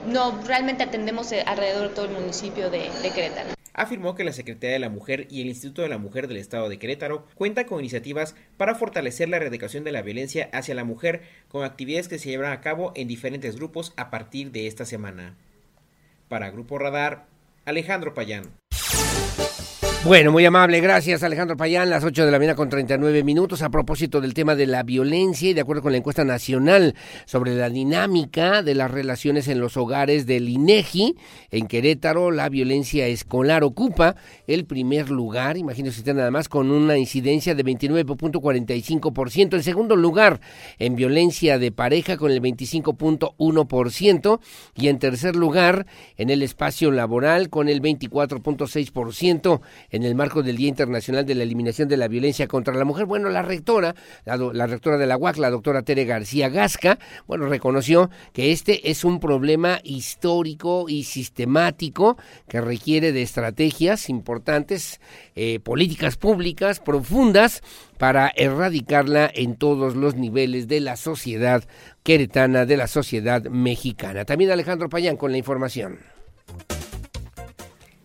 No, realmente atendemos eh, alrededor de todo el municipio de, de Querétaro. Afirmó que la Secretaría de la Mujer y el Instituto de la Mujer del Estado de Querétaro cuentan con iniciativas para fortalecer la erradicación de la violencia hacia la mujer con actividades que se llevarán a cabo en diferentes grupos a partir de esta semana. Para Grupo Radar, Alejandro Payán. Bueno, muy amable, gracias Alejandro Payán, las 8 de la mañana con 39 minutos. A propósito del tema de la violencia y de acuerdo con la encuesta nacional sobre la dinámica de las relaciones en los hogares del INEGI, en Querétaro la violencia escolar ocupa el primer lugar, imagínense usted nada más, con una incidencia de 29.45%, en segundo lugar en violencia de pareja con el 25.1% y en tercer lugar en el espacio laboral con el 24.6% en el marco del Día Internacional de la Eliminación de la Violencia contra la Mujer. Bueno, la rectora, la, la rectora de la UAC, la doctora Tere García Gasca, bueno, reconoció que este es un problema histórico y sistemático que requiere de estrategias importantes, eh, políticas públicas profundas para erradicarla en todos los niveles de la sociedad queretana, de la sociedad mexicana. También Alejandro Payán con la información.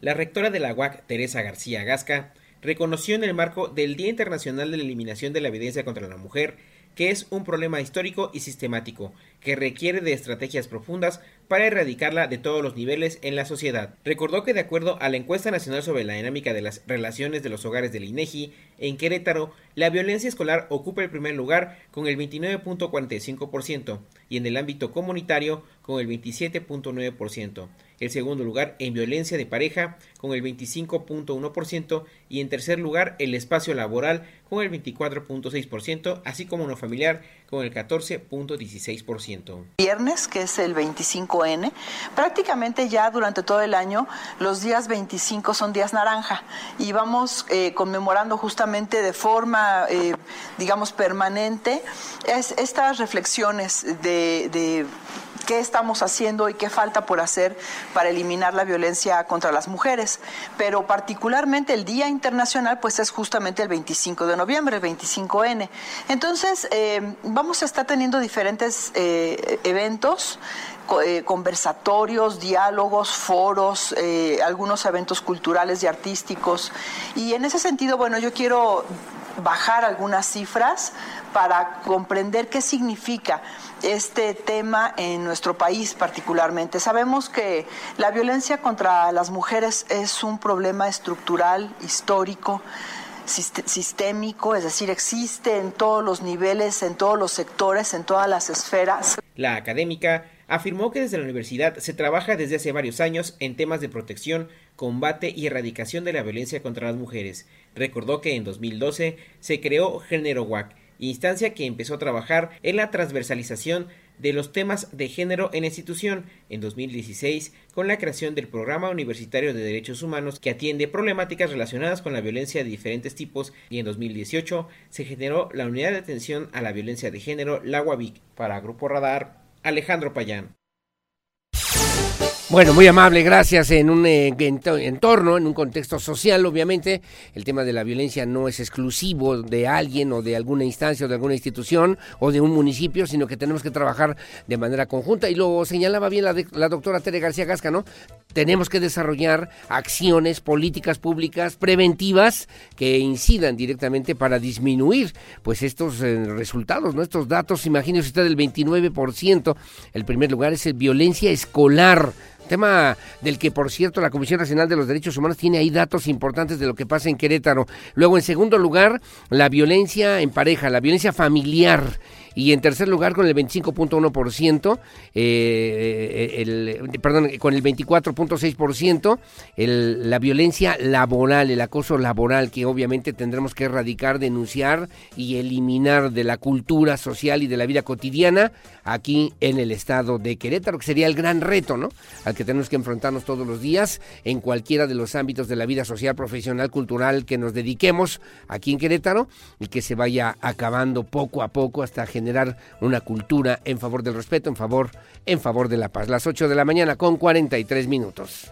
La rectora de la UAC, Teresa García Gasca, reconoció en el marco del Día Internacional de la Eliminación de la Violencia contra la Mujer que es un problema histórico y sistemático, que requiere de estrategias profundas para erradicarla de todos los niveles en la sociedad. Recordó que de acuerdo a la encuesta nacional sobre la dinámica de las relaciones de los hogares del INEGI, en Querétaro, la violencia escolar ocupa el primer lugar con el 29.45% y en el ámbito comunitario con el 27.9%. El segundo lugar en violencia de pareja con el 25.1% y en tercer lugar el espacio laboral con el 24.6%, así como no familiar con el 14.16%. viernes, que es el 25N. Prácticamente ya durante todo el año los días 25 son días naranja y vamos eh, conmemorando justamente de forma, eh, digamos, permanente es, estas reflexiones de, de qué estamos haciendo y qué falta por hacer para eliminar la violencia contra las mujeres. Pero particularmente el Día Internacional pues es justamente el 25 de noviembre, el 25N. Entonces eh, vamos a estar teniendo diferentes eh, eventos eh, conversatorios, diálogos, foros, algunos eventos culturales y artísticos. Y en ese sentido, bueno, yo quiero bajar algunas cifras para comprender qué significa este tema en nuestro país particularmente. Sabemos que la violencia contra las mujeres es un problema estructural, histórico, sist- sistémico, es decir, existe en todos los niveles, en todos los sectores, en todas las esferas. La académica afirmó que desde la universidad se trabaja desde hace varios años en temas de protección, combate y erradicación de la violencia contra las mujeres. Recordó que en 2012 se creó Género WAC, instancia que empezó a trabajar en la transversalización de los temas de género en la institución en 2016 con la creación del Programa Universitario de Derechos Humanos que atiende problemáticas relacionadas con la violencia de diferentes tipos y en 2018 se generó la Unidad de Atención a la Violencia de Género, la UAVIC. Para Grupo Radar, Alejandro Payán. Bueno, muy amable, gracias. En un eh, ento- entorno, en un contexto social, obviamente, el tema de la violencia no es exclusivo de alguien o de alguna instancia o de alguna institución o de un municipio, sino que tenemos que trabajar de manera conjunta. Y lo señalaba bien la, de- la doctora Tere García Gasca, ¿no? Tenemos que desarrollar acciones, políticas públicas preventivas que incidan directamente para disminuir pues estos eh, resultados, ¿no? Estos datos, imagínese usted el 29%, el primer lugar es el violencia escolar. Tema del que, por cierto, la Comisión Nacional de los Derechos Humanos tiene ahí datos importantes de lo que pasa en Querétaro. Luego, en segundo lugar, la violencia en pareja, la violencia familiar. Y en tercer lugar, con el 25.1%, eh, el, perdón, con el 24.6%, el- la violencia laboral, el acoso laboral, que obviamente tendremos que erradicar, denunciar y eliminar de la cultura social y de la vida cotidiana aquí en el estado de Querétaro, que sería el gran reto, ¿no? Al que tenemos que enfrentarnos todos los días en cualquiera de los ámbitos de la vida social, profesional, cultural que nos dediquemos aquí en Querétaro y que se vaya acabando poco a poco hasta generar una cultura en favor del respeto, en favor, en favor de la paz. Las 8 de la mañana con 43 minutos.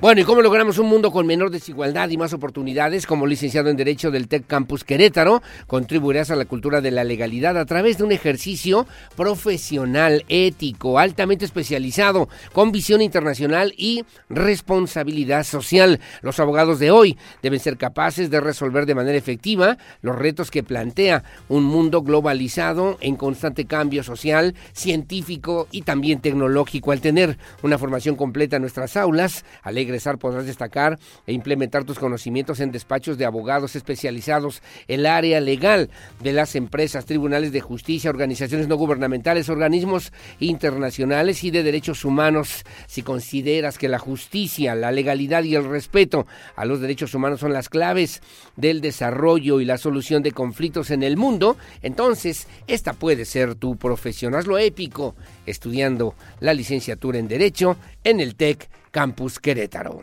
Bueno, ¿y cómo logramos un mundo con menor desigualdad y más oportunidades? Como licenciado en Derecho del TEC Campus Querétaro, contribuirás a la cultura de la legalidad a través de un ejercicio profesional, ético, altamente especializado, con visión internacional y responsabilidad social. Los abogados de hoy deben ser capaces de resolver de manera efectiva los retos que plantea un mundo globalizado en constante cambio social, científico y también tecnológico. Al tener una formación completa en nuestras aulas, al podrás destacar e implementar tus conocimientos en despachos de abogados especializados, el área legal de las empresas, tribunales de justicia, organizaciones no gubernamentales, organismos internacionales y de derechos humanos. Si consideras que la justicia, la legalidad y el respeto a los derechos humanos son las claves del desarrollo y la solución de conflictos en el mundo, entonces esta puede ser tu profesión. Hazlo épico estudiando la licenciatura en Derecho en el TEC Campus Querétaro.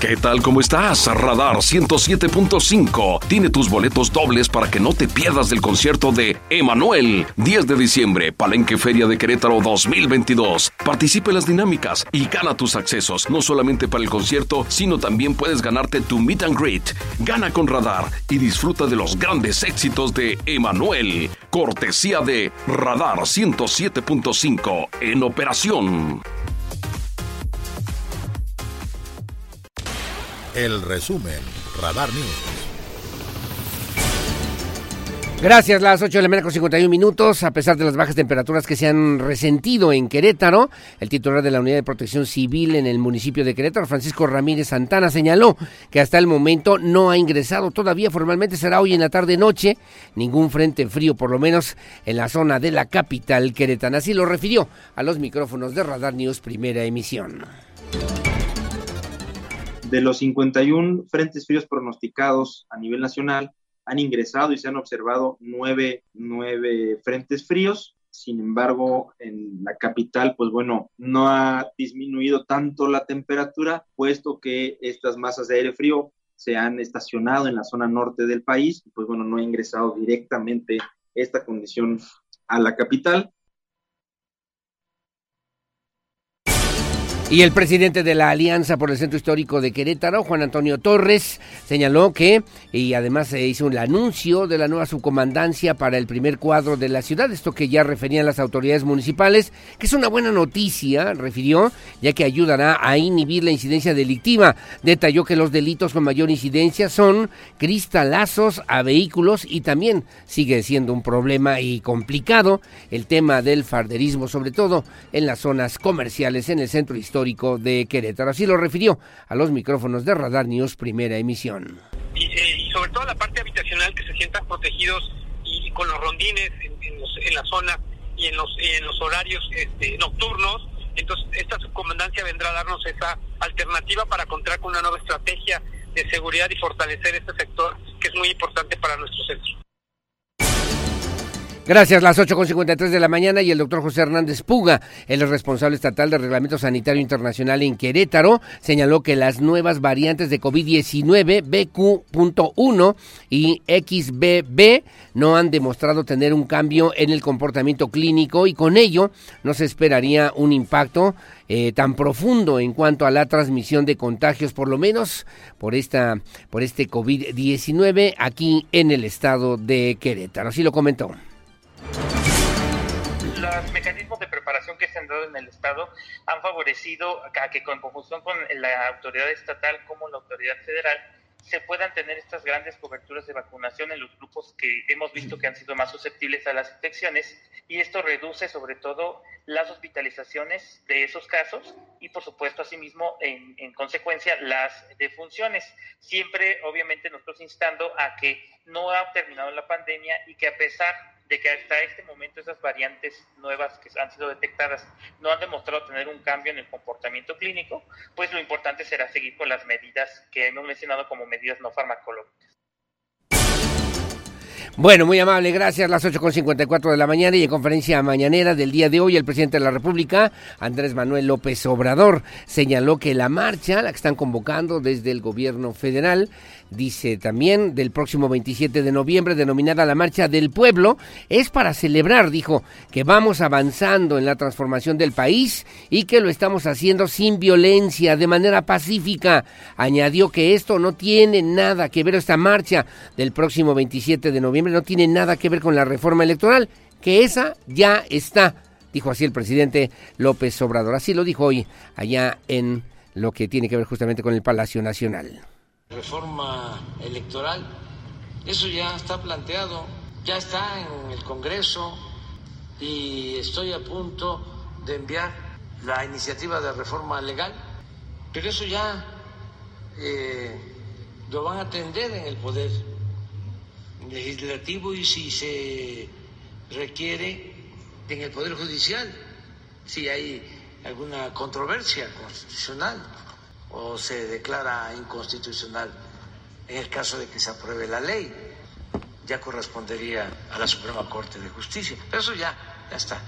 ¿Qué tal? ¿Cómo estás? Radar 107.5 tiene tus boletos dobles para que no te pierdas del concierto de Emanuel, 10 de diciembre, Palenque Feria de Querétaro 2022. Participa en las dinámicas y gana tus accesos, no solamente para el concierto, sino también puedes ganarte tu meet and greet. Gana con Radar y disfruta de los grandes éxitos de Emanuel, cortesía de Radar 107.5 en operación. El resumen, Radar News. Gracias, las 8 de la mañana con 51 minutos. A pesar de las bajas temperaturas que se han resentido en Querétaro, el titular de la Unidad de Protección Civil en el municipio de Querétaro, Francisco Ramírez Santana, señaló que hasta el momento no ha ingresado todavía formalmente, será hoy en la tarde-noche, ningún frente frío, por lo menos en la zona de la capital queretana. Así lo refirió a los micrófonos de Radar News, primera emisión. De los 51 frentes fríos pronosticados a nivel nacional, han ingresado y se han observado nueve, nueve frentes fríos. Sin embargo, en la capital, pues bueno, no ha disminuido tanto la temperatura, puesto que estas masas de aire frío se han estacionado en la zona norte del país, pues bueno, no ha ingresado directamente esta condición a la capital. Y el presidente de la Alianza por el Centro Histórico de Querétaro, Juan Antonio Torres, señaló que, y además se hizo el anuncio de la nueva subcomandancia para el primer cuadro de la ciudad, esto que ya referían las autoridades municipales, que es una buena noticia, refirió, ya que ayudará a inhibir la incidencia delictiva. Detalló que los delitos con mayor incidencia son cristalazos a vehículos y también sigue siendo un problema y complicado el tema del farderismo, sobre todo en las zonas comerciales en el centro histórico histórico de Querétaro. Así lo refirió a los micrófonos de Radar News primera emisión. Y, eh, sobre todo la parte habitacional, que se sientan protegidos y con los rondines en, los- en la zona y en los, y en los horarios este, nocturnos. Entonces, esta subcomandancia vendrá a darnos esa alternativa para contar con una nueva estrategia de seguridad y fortalecer este sector que es muy importante para nuestro centro. Gracias, las 8.53 de la mañana y el doctor José Hernández Puga, el responsable estatal del Reglamento Sanitario Internacional en Querétaro, señaló que las nuevas variantes de COVID-19 BQ.1 y XBB no han demostrado tener un cambio en el comportamiento clínico y con ello no se esperaría un impacto eh, tan profundo en cuanto a la transmisión de contagios, por lo menos por esta por este COVID-19 aquí en el estado de Querétaro. Así lo comentó. Los mecanismos de preparación que se han dado en el Estado han favorecido a que con conjunción con la autoridad estatal como la autoridad federal se puedan tener estas grandes coberturas de vacunación en los grupos que hemos visto que han sido más susceptibles a las infecciones y esto reduce sobre todo las hospitalizaciones de esos casos y por supuesto asimismo en, en consecuencia las defunciones. Siempre obviamente nosotros instando a que no ha terminado la pandemia y que a pesar de que hasta este momento esas variantes nuevas que han sido detectadas no han demostrado tener un cambio en el comportamiento clínico, pues lo importante será seguir con las medidas que hemos mencionado como medidas no farmacológicas. Bueno, muy amable, gracias. Las 8.54 de la mañana y en conferencia mañanera del día de hoy, el presidente de la República, Andrés Manuel López Obrador, señaló que la marcha, la que están convocando desde el gobierno federal, dice también, del próximo 27 de noviembre, denominada la Marcha del Pueblo, es para celebrar, dijo, que vamos avanzando en la transformación del país y que lo estamos haciendo sin violencia, de manera pacífica. Añadió que esto no tiene nada que ver, esta marcha del próximo 27 de noviembre no tiene nada que ver con la reforma electoral, que esa ya está, dijo así el presidente López Obrador. Así lo dijo hoy allá en lo que tiene que ver justamente con el Palacio Nacional. Reforma electoral, eso ya está planteado, ya está en el Congreso y estoy a punto de enviar la iniciativa de reforma legal, pero eso ya eh, lo van a atender en el Poder Legislativo y si se requiere en el Poder Judicial, si hay alguna controversia constitucional o se declara inconstitucional en el caso de que se apruebe la ley, ya correspondería a la Suprema Corte de Justicia. Pero eso ya, ya está.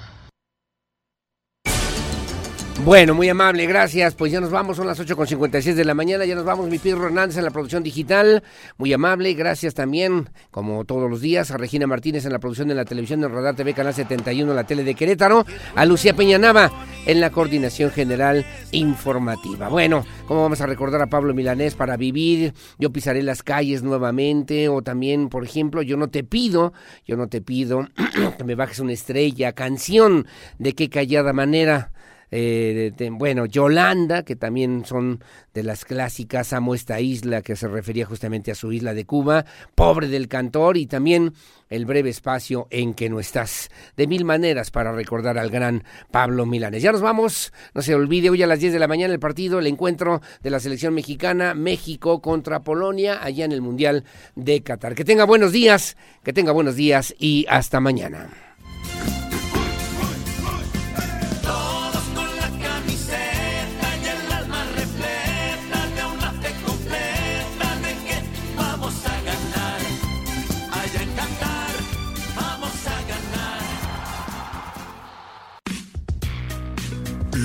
Bueno, muy amable, gracias. Pues ya nos vamos, son las 8.56 de la mañana, ya nos vamos. Mi Pedro Hernández en la producción digital, muy amable. Gracias también, como todos los días, a Regina Martínez en la producción de la televisión de Radar TV, Canal 71, la tele de Querétaro. A Lucía Peñanava en la coordinación general informativa. Bueno, ¿cómo vamos a recordar a Pablo Milanés para vivir? Yo pisaré las calles nuevamente. O también, por ejemplo, yo no te pido, yo no te pido que me bajes una estrella. Canción de qué callada manera eh, de- de- bueno, Yolanda, que también son de las clásicas, amo esta isla, que se refería justamente a su isla de Cuba, pobre del cantor, y también el breve espacio en que no estás. De mil maneras para recordar al gran Pablo Milanes. Ya nos vamos, no se olvide, hoy a las 10 de la mañana el partido, el encuentro de la selección mexicana, México contra Polonia, allá en el Mundial de Qatar. Que tenga buenos días, que tenga buenos días y hasta mañana.